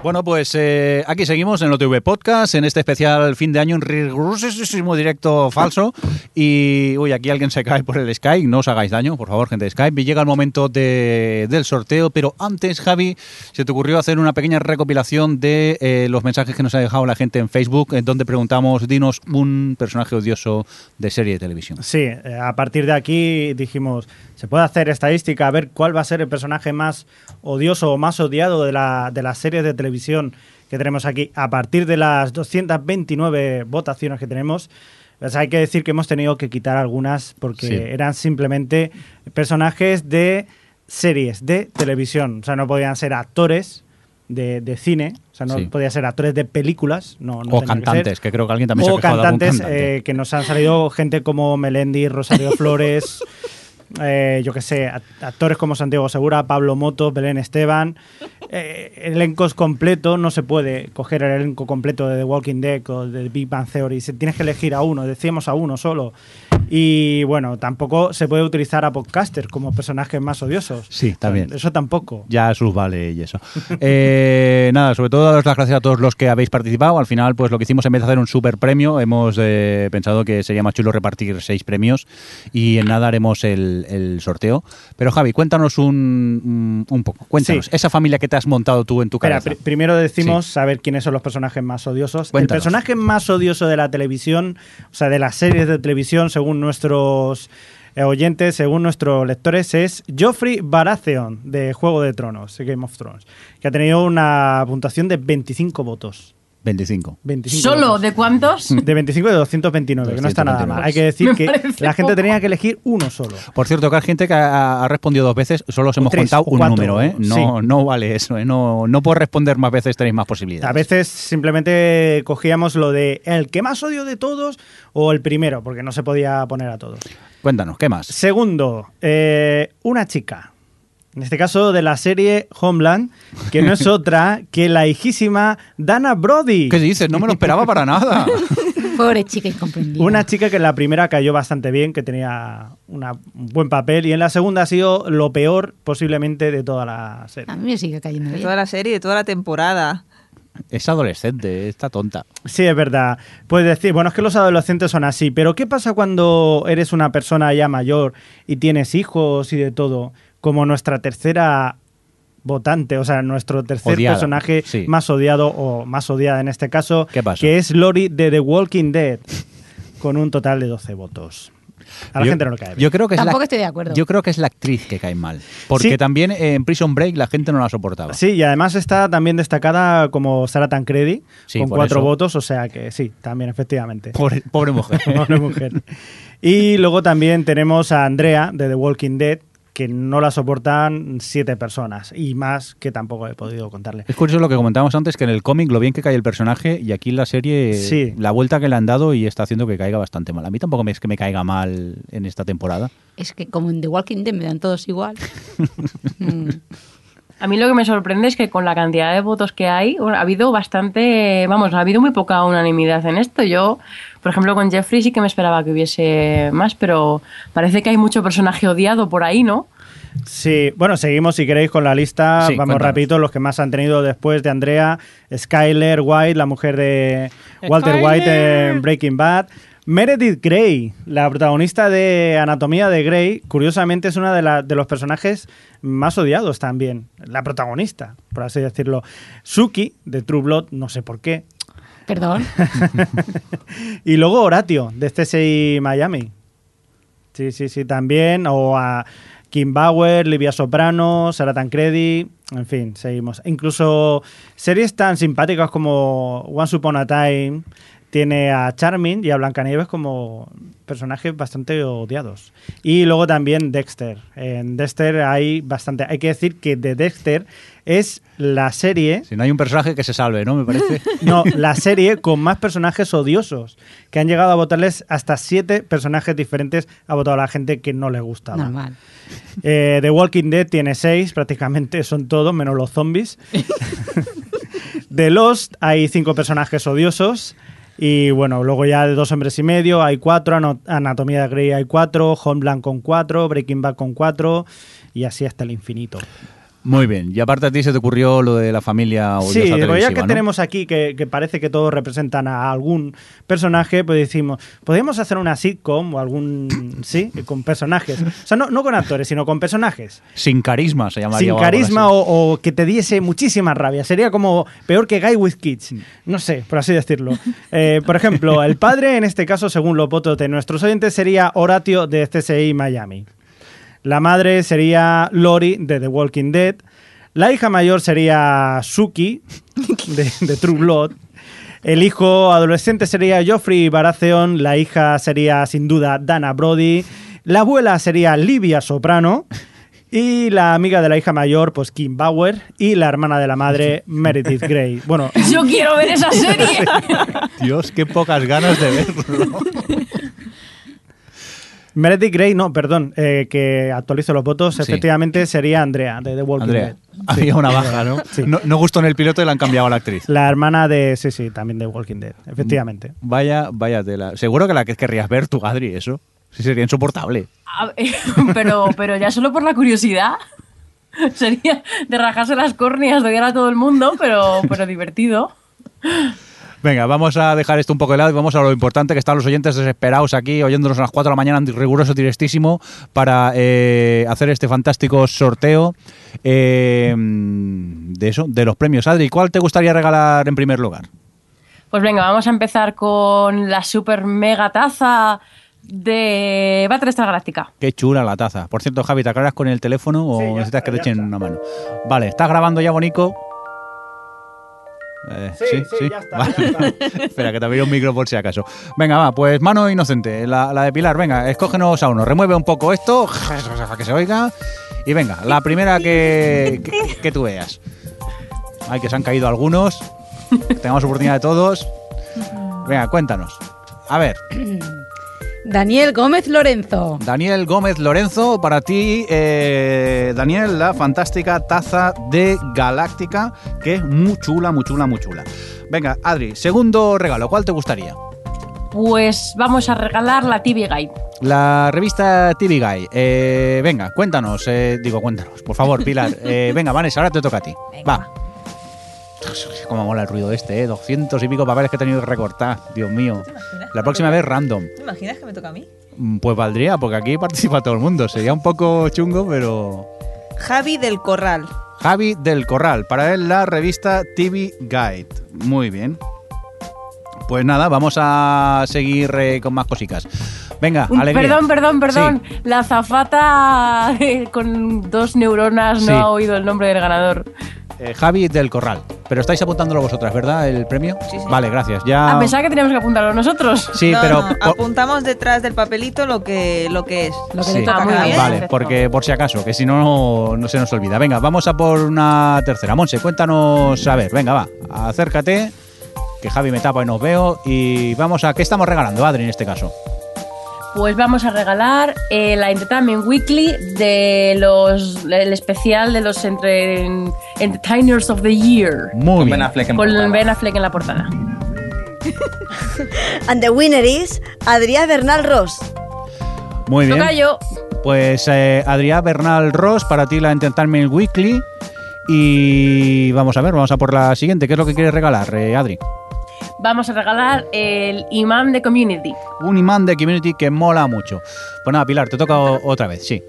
Bueno, pues eh, aquí seguimos en OTV Podcast, en este especial fin de año, en rigurosísimo directo falso. Y, uy, aquí alguien se cae por el Skype, no os hagáis daño, por favor, gente de Skype. Y llega el momento de- del sorteo, pero antes, Javi, se te ocurrió hacer una pequeña recopilación de eh, los mensajes que nos ha dejado la gente en Facebook, en donde preguntamos, dinos un personaje odioso de serie de televisión. Sí, eh, a partir de aquí dijimos, se puede hacer estadística, a ver cuál va a ser el personaje más odioso o más odiado de, la, de las series de televisión que tenemos aquí. A partir de las 229 votaciones que tenemos, pues hay que decir que hemos tenido que quitar algunas porque Sí. eran simplemente personajes de series de televisión. O sea, no podían ser actores de, de cine, o sea, no Sí. podían ser actores de películas. No, no o que cantantes, que creo que alguien también se ha quejado de algún cantantes cantante. eh, que nos han salido gente como Melendi, Rosario Flores, eh, yo que sé, actores como Santiago Segura, Pablo Moto, Belén Esteban. Eh, elencos completos, no se puede coger el elenco completo de The Walking Dead o de Big Bang Theory, se, tienes que elegir a uno, decíamos a uno solo. Y bueno, tampoco se puede utilizar a podcasters como personajes más odiosos. Sí, también. Eso tampoco. Ya sus vale y eso. Eh, nada, sobre todo daros las gracias a todos los que habéis participado. Al final, pues lo que hicimos en vez de hacer un super premio, hemos eh, pensado que sería más chulo repartir seis premios y en nada haremos el, sorteo. Pero Javi, cuéntanos un, un poco. Cuéntanos, Sí. esa familia que te has montado tú en tu Espera, cabeza. pri- primero decimos saber quiénes son los personajes más odiosos. Cuéntanos. El personaje más odioso de la televisión, o sea, de las series de televisión, según nuestros eh, oyentes, según nuestros lectores, es Joffrey Baratheon de Juego de Tronos, Game of Thrones, que ha tenido una puntuación de 25 votos. 25. 25 ¿Solo? ¿De cuántos? De 25 y de 229, que no está nada 229. mal. Hay que decir Me que la gente poco. tenía que elegir uno solo. Por cierto, que hay gente que ha, ha respondido dos veces, solo os hemos tres, contado un cuatro, número, ¿eh? No, sí. no vale eso, ¿eh? No, no por responder más veces tenéis más posibilidades. A veces simplemente cogíamos lo de el que más odio de todos o el primero, porque no se podía poner a todos. Cuéntanos, ¿qué más? Segundo, eh, una chica. En este caso de la serie Homeland, que no es otra que la hijísima Dana Brody. ¿Qué dices? No me lo esperaba para nada. Pobre chica incomprendida. Una chica que en la primera cayó bastante bien, que tenía una- un buen papel, y en la segunda ha sido lo peor posiblemente de toda la serie. A mí me sigue cayendo De toda la serie, de toda la temporada. Es adolescente, está tonta. Sí, es verdad. Puedes decir, bueno, es que los adolescentes son así, pero ¿qué pasa cuando eres una persona ya mayor y tienes hijos y de todo? Como nuestra tercera votante, o sea, nuestro tercer Odiada, personaje sí. más odiado o más odiada en este caso, ¿Qué pasa? que es Lori de The Walking Dead, con un total de 12 votos. A la Yo- gente no le cae bien. Yo creo que es Tampoco la, estoy de acuerdo. Yo creo que es la actriz que cae mal. Porque Sí. también en Prison Break la gente no la soportaba. Sí, y además está también destacada como Sarah Tancredi, Sí, con cuatro eso. votos, o sea que sí, también, efectivamente. Pobre, pobre mujer. Pobre mujer. Y luego también tenemos a Andrea de The Walking Dead, que no la soportan siete personas y más que tampoco he podido contarle. Es curioso lo que comentábamos antes, que en el cómic lo bien que cae el personaje y aquí en la serie Sí. la vuelta que le han dado y está haciendo que caiga bastante mal. A mí tampoco me es que me caiga mal en esta temporada. Es que como en The Walking Dead me dan todos igual. Mm. A mí lo que me sorprende es que con la cantidad de votos que hay, bueno, ha habido bastante, vamos, ha habido muy poca unanimidad en esto. Yo, por ejemplo, con Jeffrey sí que me esperaba que hubiese más, pero parece que hay mucho personaje odiado por ahí, ¿no? Sí, bueno, seguimos si queréis con la lista. Sí, Vamos cuéntanos. rapidito, los que más han tenido después de Andrea, Skyler White, la mujer de Walter White en Breaking Bad. Meredith Grey, la protagonista de Anatomía de Grey, curiosamente es una de, la- de los personajes más odiados también. La protagonista, por así decirlo. Suki, de True Blood, no sé por qué. Perdón. Y luego Horatio, de CSI Miami. Sí, sí, sí, también. O a Kim Bauer, Livia Soprano, Sarah Tancredi. En fin, seguimos. Incluso series tan simpáticas como Once Upon a Time tiene a Charming y a Blancanieves como personajes bastante odiados. Y luego también Dexter. En Dexter hay bastante. Hay que decir que de Dexter es la serie. Si no hay un personaje que se salve, ¿no? Me parece. No, la serie con más personajes odiosos, que han llegado a votarles hasta siete personajes diferentes, ha votado a la gente que no le gustaba. Normal. Eh, The Walking Dead tiene seis, prácticamente son todos, menos los zombies. de Lost hay cinco personajes odiosos. Y bueno, luego ya de Dos Hombres y Medio hay cuatro, Anatomía de Grey hay cuatro, Homeland con cuatro, Breaking Bad con cuatro, y así hasta el infinito. Muy bien. Y aparte a ti se te ocurrió lo de la familia odiosa Sí, pero ya que ¿no? tenemos aquí que, que parece que todos representan a algún personaje, pues decimos, podríamos hacer una sitcom o algún, sí, con personajes. O sea, no, no con actores, sino con personajes. Sin carisma se llamaría. Sin o carisma o, o que te diese muchísima rabia. Sería como peor que Guy with Kids. No sé, por así decirlo. Eh, por ejemplo, el padre, en este caso, según los votos de nuestros oyentes, sería Horatio de CSI Miami. La madre sería Lori de The Walking Dead. La hija mayor sería Suki de, de True Blood. El hijo adolescente sería Joffrey Baratheon. La hija sería sin duda Dana Brody. La abuela sería Livia Soprano. Y la amiga de la hija mayor, pues Kim Bauer. Y la hermana de la madre, Meredith Grey. Bueno, Yo quiero ver esa serie. Dios, qué pocas ganas de verlo. Meredith Grey, no, perdón, eh, que actualizo los votos. Sí. Efectivamente sería Andrea de The Walking Andrea, Dead. había una baja, ¿no? Sí. ¿no? no gustó en el piloto y la han cambiado a la actriz. La hermana de, sí, sí, también de Walking Dead, efectivamente. Vaya, vaya tela. Seguro que la que querrías ver tú, Adri, eso. Sí, sería insoportable. Pero, pero ya solo por la curiosidad. Sería de rajarse las córneas de odiar a todo el mundo, pero, pero divertido. Venga, vamos a dejar esto un poco de lado y vamos a lo importante que están los oyentes desesperados aquí, oyéndonos a las 4 de la mañana en riguroso directísimo para eh, hacer este fantástico sorteo eh, de eso, de los premios. Adri, ¿cuál te gustaría regalar en primer lugar? Pues venga, vamos a empezar con la super mega taza de Battlestar Galáctica. Qué chula la taza. Por cierto, Javi, ¿te aclaras con el teléfono o Sí, necesitas está, que te echen está. una mano? Vale, ¿estás grabando ya, Bonico? Eh, Sí, sí, ya está, Vale. ya está. Espera, que te abrí un micro por si acaso. Venga, va, pues mano inocente, la, la de Pilar. Venga, escógenos a uno. Remueve un poco esto, para que se oiga. Y venga, la primera que, que, que tú veas. Ay, que se han caído algunos. Que tengamos oportunidad de todos. Venga, cuéntanos. A ver, Daniel Gómez Lorenzo. Daniel Gómez Lorenzo, para ti, eh, Daniel, la fantástica taza de Galáctica, que es muy chula, muy chula, muy chula. Venga, Adri, segundo regalo, ¿cuál te gustaría? Pues vamos a regalar la TV Guide. La revista TV Guy. Eh, venga, cuéntanos, eh, digo, cuéntanos, por favor, Pilar. Eh, venga, Vanessa, ahora te toca a ti. Va. Cómo mola el ruido este, ¿eh? 200 y pico papeles que he tenido que recortar, Dios mío. La próxima vez random. ¿Te imaginas que me toca a mí? Mm, Pues valdría, porque aquí participa todo el mundo. Sería un poco chungo, pero... Javi del Corral. Javi del Corral, para él la revista TV Guide. Muy bien. Pues nada, vamos a seguir eh, con más cositas. Venga, Un- alegría. perdón, perdón, perdón. Sí. La zafata eh, con dos neuronas Sí. no ha oído el nombre del ganador. Eh, Javi del Corral. Pero estáis apuntándolo vosotras, ¿verdad? El premio. Sí, sí. Vale, gracias. Ya. A pesar que teníamos que apuntarlo nosotros. Sí, No, pero. no, por- apuntamos detrás del papelito lo que, lo que es. Lo que Sí. le toca Ah, muy bien. Vale, porque por si acaso, que si no, no, no se nos olvida. Venga, vamos a por una tercera. Monse, cuéntanos, a ver, venga, va, acércate, que Javi me tapa y nos veo. Y vamos a, ¿qué estamos regalando, Adri, en este caso? Pues vamos a regalar eh, la Entertainment Weekly de los el especial de los entre, Entertainers of the Year. Muy Con bien. Ben Affleck en Con portada. Ben Affleck en la portada. And the winner is Adrià Bernal Ross. Muy bien. Toca yo. Pues eh, Adrián Bernal Ross, para ti la Entertainment Weekly. Y vamos a ver, vamos a por la siguiente. ¿Qué es lo que quieres regalar, eh, Adri? Vamos a regalar el imán de Community. Un imán de Community que mola mucho. Pues nada, Pilar, te toca otra vez, sí.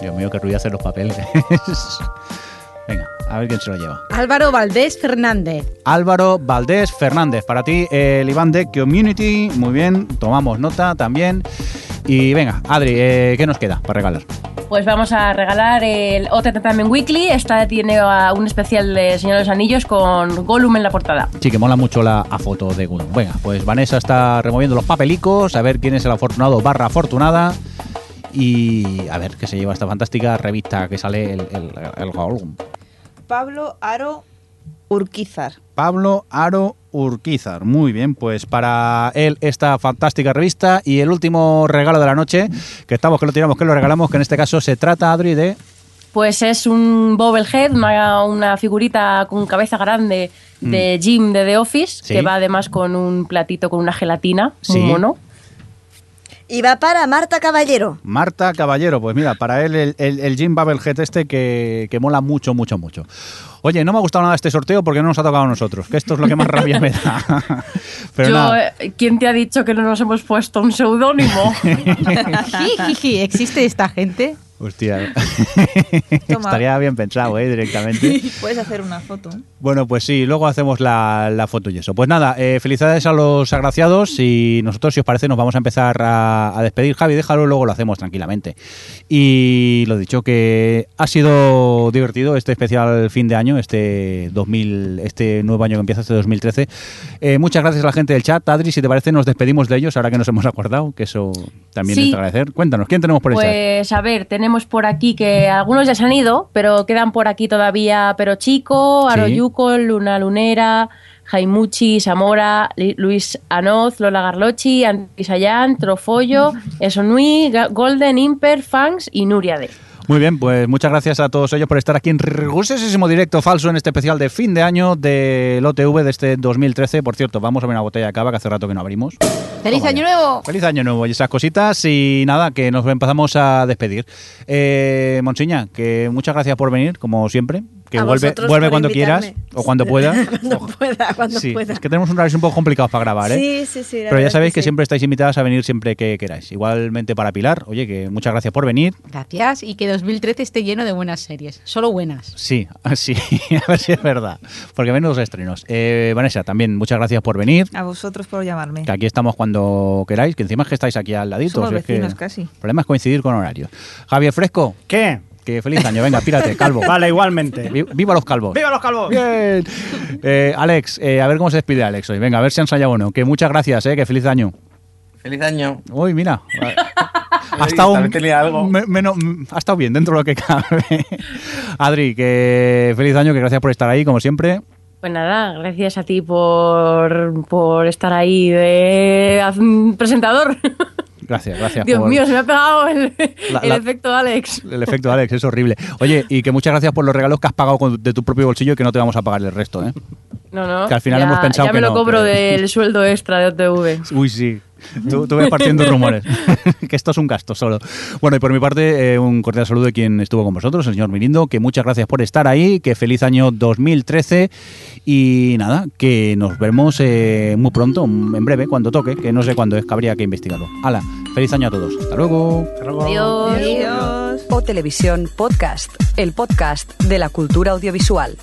Dios mío, qué ruido hacen los papeles. Venga, a ver quién se lo lleva. Álvaro Valdés Fernández. Álvaro Valdés Fernández, para ti el Iván de Community. Muy bien, tomamos nota también. Y venga, Adri, eh, ¿qué nos queda para regalar? Pues vamos a regalar el OT Entertainment Weekly. Esta tiene ah, un especial de Señor de los Anillos con Gollum en la portada. Sí, que mola mucho la a foto de Gollum. Venga, pues Vanessa está removiendo los papelicos, a ver quién es el afortunado barra afortunada. Y a ver qué se lleva esta fantástica revista que sale el, el, el Gollum. Pablo Aro Urquizar. Pablo Aro Urquizar. Muy bien, pues para él esta fantástica revista y el último regalo de la noche, que estamos que lo tiramos, que lo regalamos, que en este caso se trata, Adri, de... Pues es un bobblehead, una, una figurita con cabeza grande de Jim de The Office, Mm. Sí. que va además con un platito con una gelatina, Sí. un mono. Y va para Marta Caballero. Marta Caballero, pues mira, para él el, el, el Jim Bubblehead este que, que mola mucho, mucho, mucho. Oye, no me ha gustado nada este sorteo porque no nos ha tocado a nosotros, que esto es lo que más rabia me da. Pero Yo, nada, eh, ¿Quién te ha dicho que no nos hemos puesto un seudónimo? ¿Existe esta gente? Hostia, Toma. estaría bien pensado, ¿eh? Directamente. Puedes hacer una foto. Bueno, pues sí, luego hacemos la, la foto y eso. Pues nada, eh, felicidades a los agraciados y nosotros, si os parece, nos vamos a empezar a, a despedir. Javi, déjalo, luego lo hacemos tranquilamente. Y lo dicho, que ha sido divertido este especial fin de año, este 2000, este nuevo año que empieza, este 2013. Eh, muchas gracias a la gente del chat. Adri, si te parece, nos despedimos de ellos ahora que nos hemos acordado, que eso también Sí. es de agradecer. Cuéntanos, ¿quién tenemos por el chat? Pues a ver, tenemos por aquí que algunos ya se han ido, pero quedan por aquí todavía Pero Chico, Sí. Aroyuco, Luna Lunera, Jaimuchi, Zamora, Luis Anoz, Lola Garlochi, Antisayán, Trofollo, Esonui, Ga- Golden, Imper, Fangs y Nuria D. Muy bien, pues muchas gracias a todos ellos por estar aquí en rigurosísimo directo falso en este especial de fin de año del OTV de este 2013. Por cierto, vamos a ver una botella de cava que hace rato que no abrimos. ¡Feliz Año ya. Nuevo! Feliz año nuevo y esas cositas y nada, que nos empezamos a despedir. Eh, Monsiña, que muchas gracias por venir, como siempre, que A vuelve, vuelve cuando invitarme. quieras o cuando puedas. cuando pueda, cuando Sí, pueda. es que tenemos un horario un poco complicado para grabar, ¿eh? Sí, sí, sí. Pero ya sabéis que, sí. siempre estáis invitadas a venir siempre que queráis. Igualmente para Pilar, oye, que muchas gracias por venir. Gracias y que 2013 esté lleno de buenas series, solo buenas. Sí, sí, a ver si es verdad. Porque menos estrenos. Eh, Vanessa, también muchas gracias por venir. A vosotros por llamarme. Que aquí estamos cuando queráis, que encima es que estáis aquí al ladito. Somos si es que vecinos casi. El problema es coincidir con horarios. Javier Fresco, ¿Qué? Que feliz año, venga, pírate, calvo. Vale, igualmente. Vi- ¡Viva los calvos! ¡Viva los calvos! Bien. Eh, Alex, eh, a ver cómo se despide Alex hoy. Venga, a ver si han ensayado o no. Que muchas gracias, eh, que feliz año. Feliz año. Uy, mira. Ha estado, algo. me- menos- ha estado bien dentro de lo que cabe. Adri, que feliz año, que gracias por estar ahí, como siempre. Pues nada, gracias a ti por, por estar ahí de haz- presentador. Gracias, gracias. Dios por- mío, se me ha pegado el, La- el la- efecto Alex. El efecto Alex es horrible. Oye, y que muchas gracias por los regalos que has pagado con- de tu propio bolsillo y que no te vamos a pagar el resto, ¿eh? No, no. Que al final ya- hemos pensado ya que me lo no, cobro que- del sueldo extra de OTV. Uy, sí. Tú, tú ves partiendo rumores. que esto es un gasto solo. Bueno, y por mi parte, eh, un cordial saludo de quien estuvo con vosotros, el señor Mirindo, que muchas gracias por estar ahí, que feliz año 2013 y nada, que nos vemos eh, muy pronto, en breve, cuando toque, que no sé cuándo es, que habría que investigarlo. Hala, feliz año a todos. Hasta luego. Adiós. Adiós. O Televisión Podcast, el podcast de la cultura audiovisual.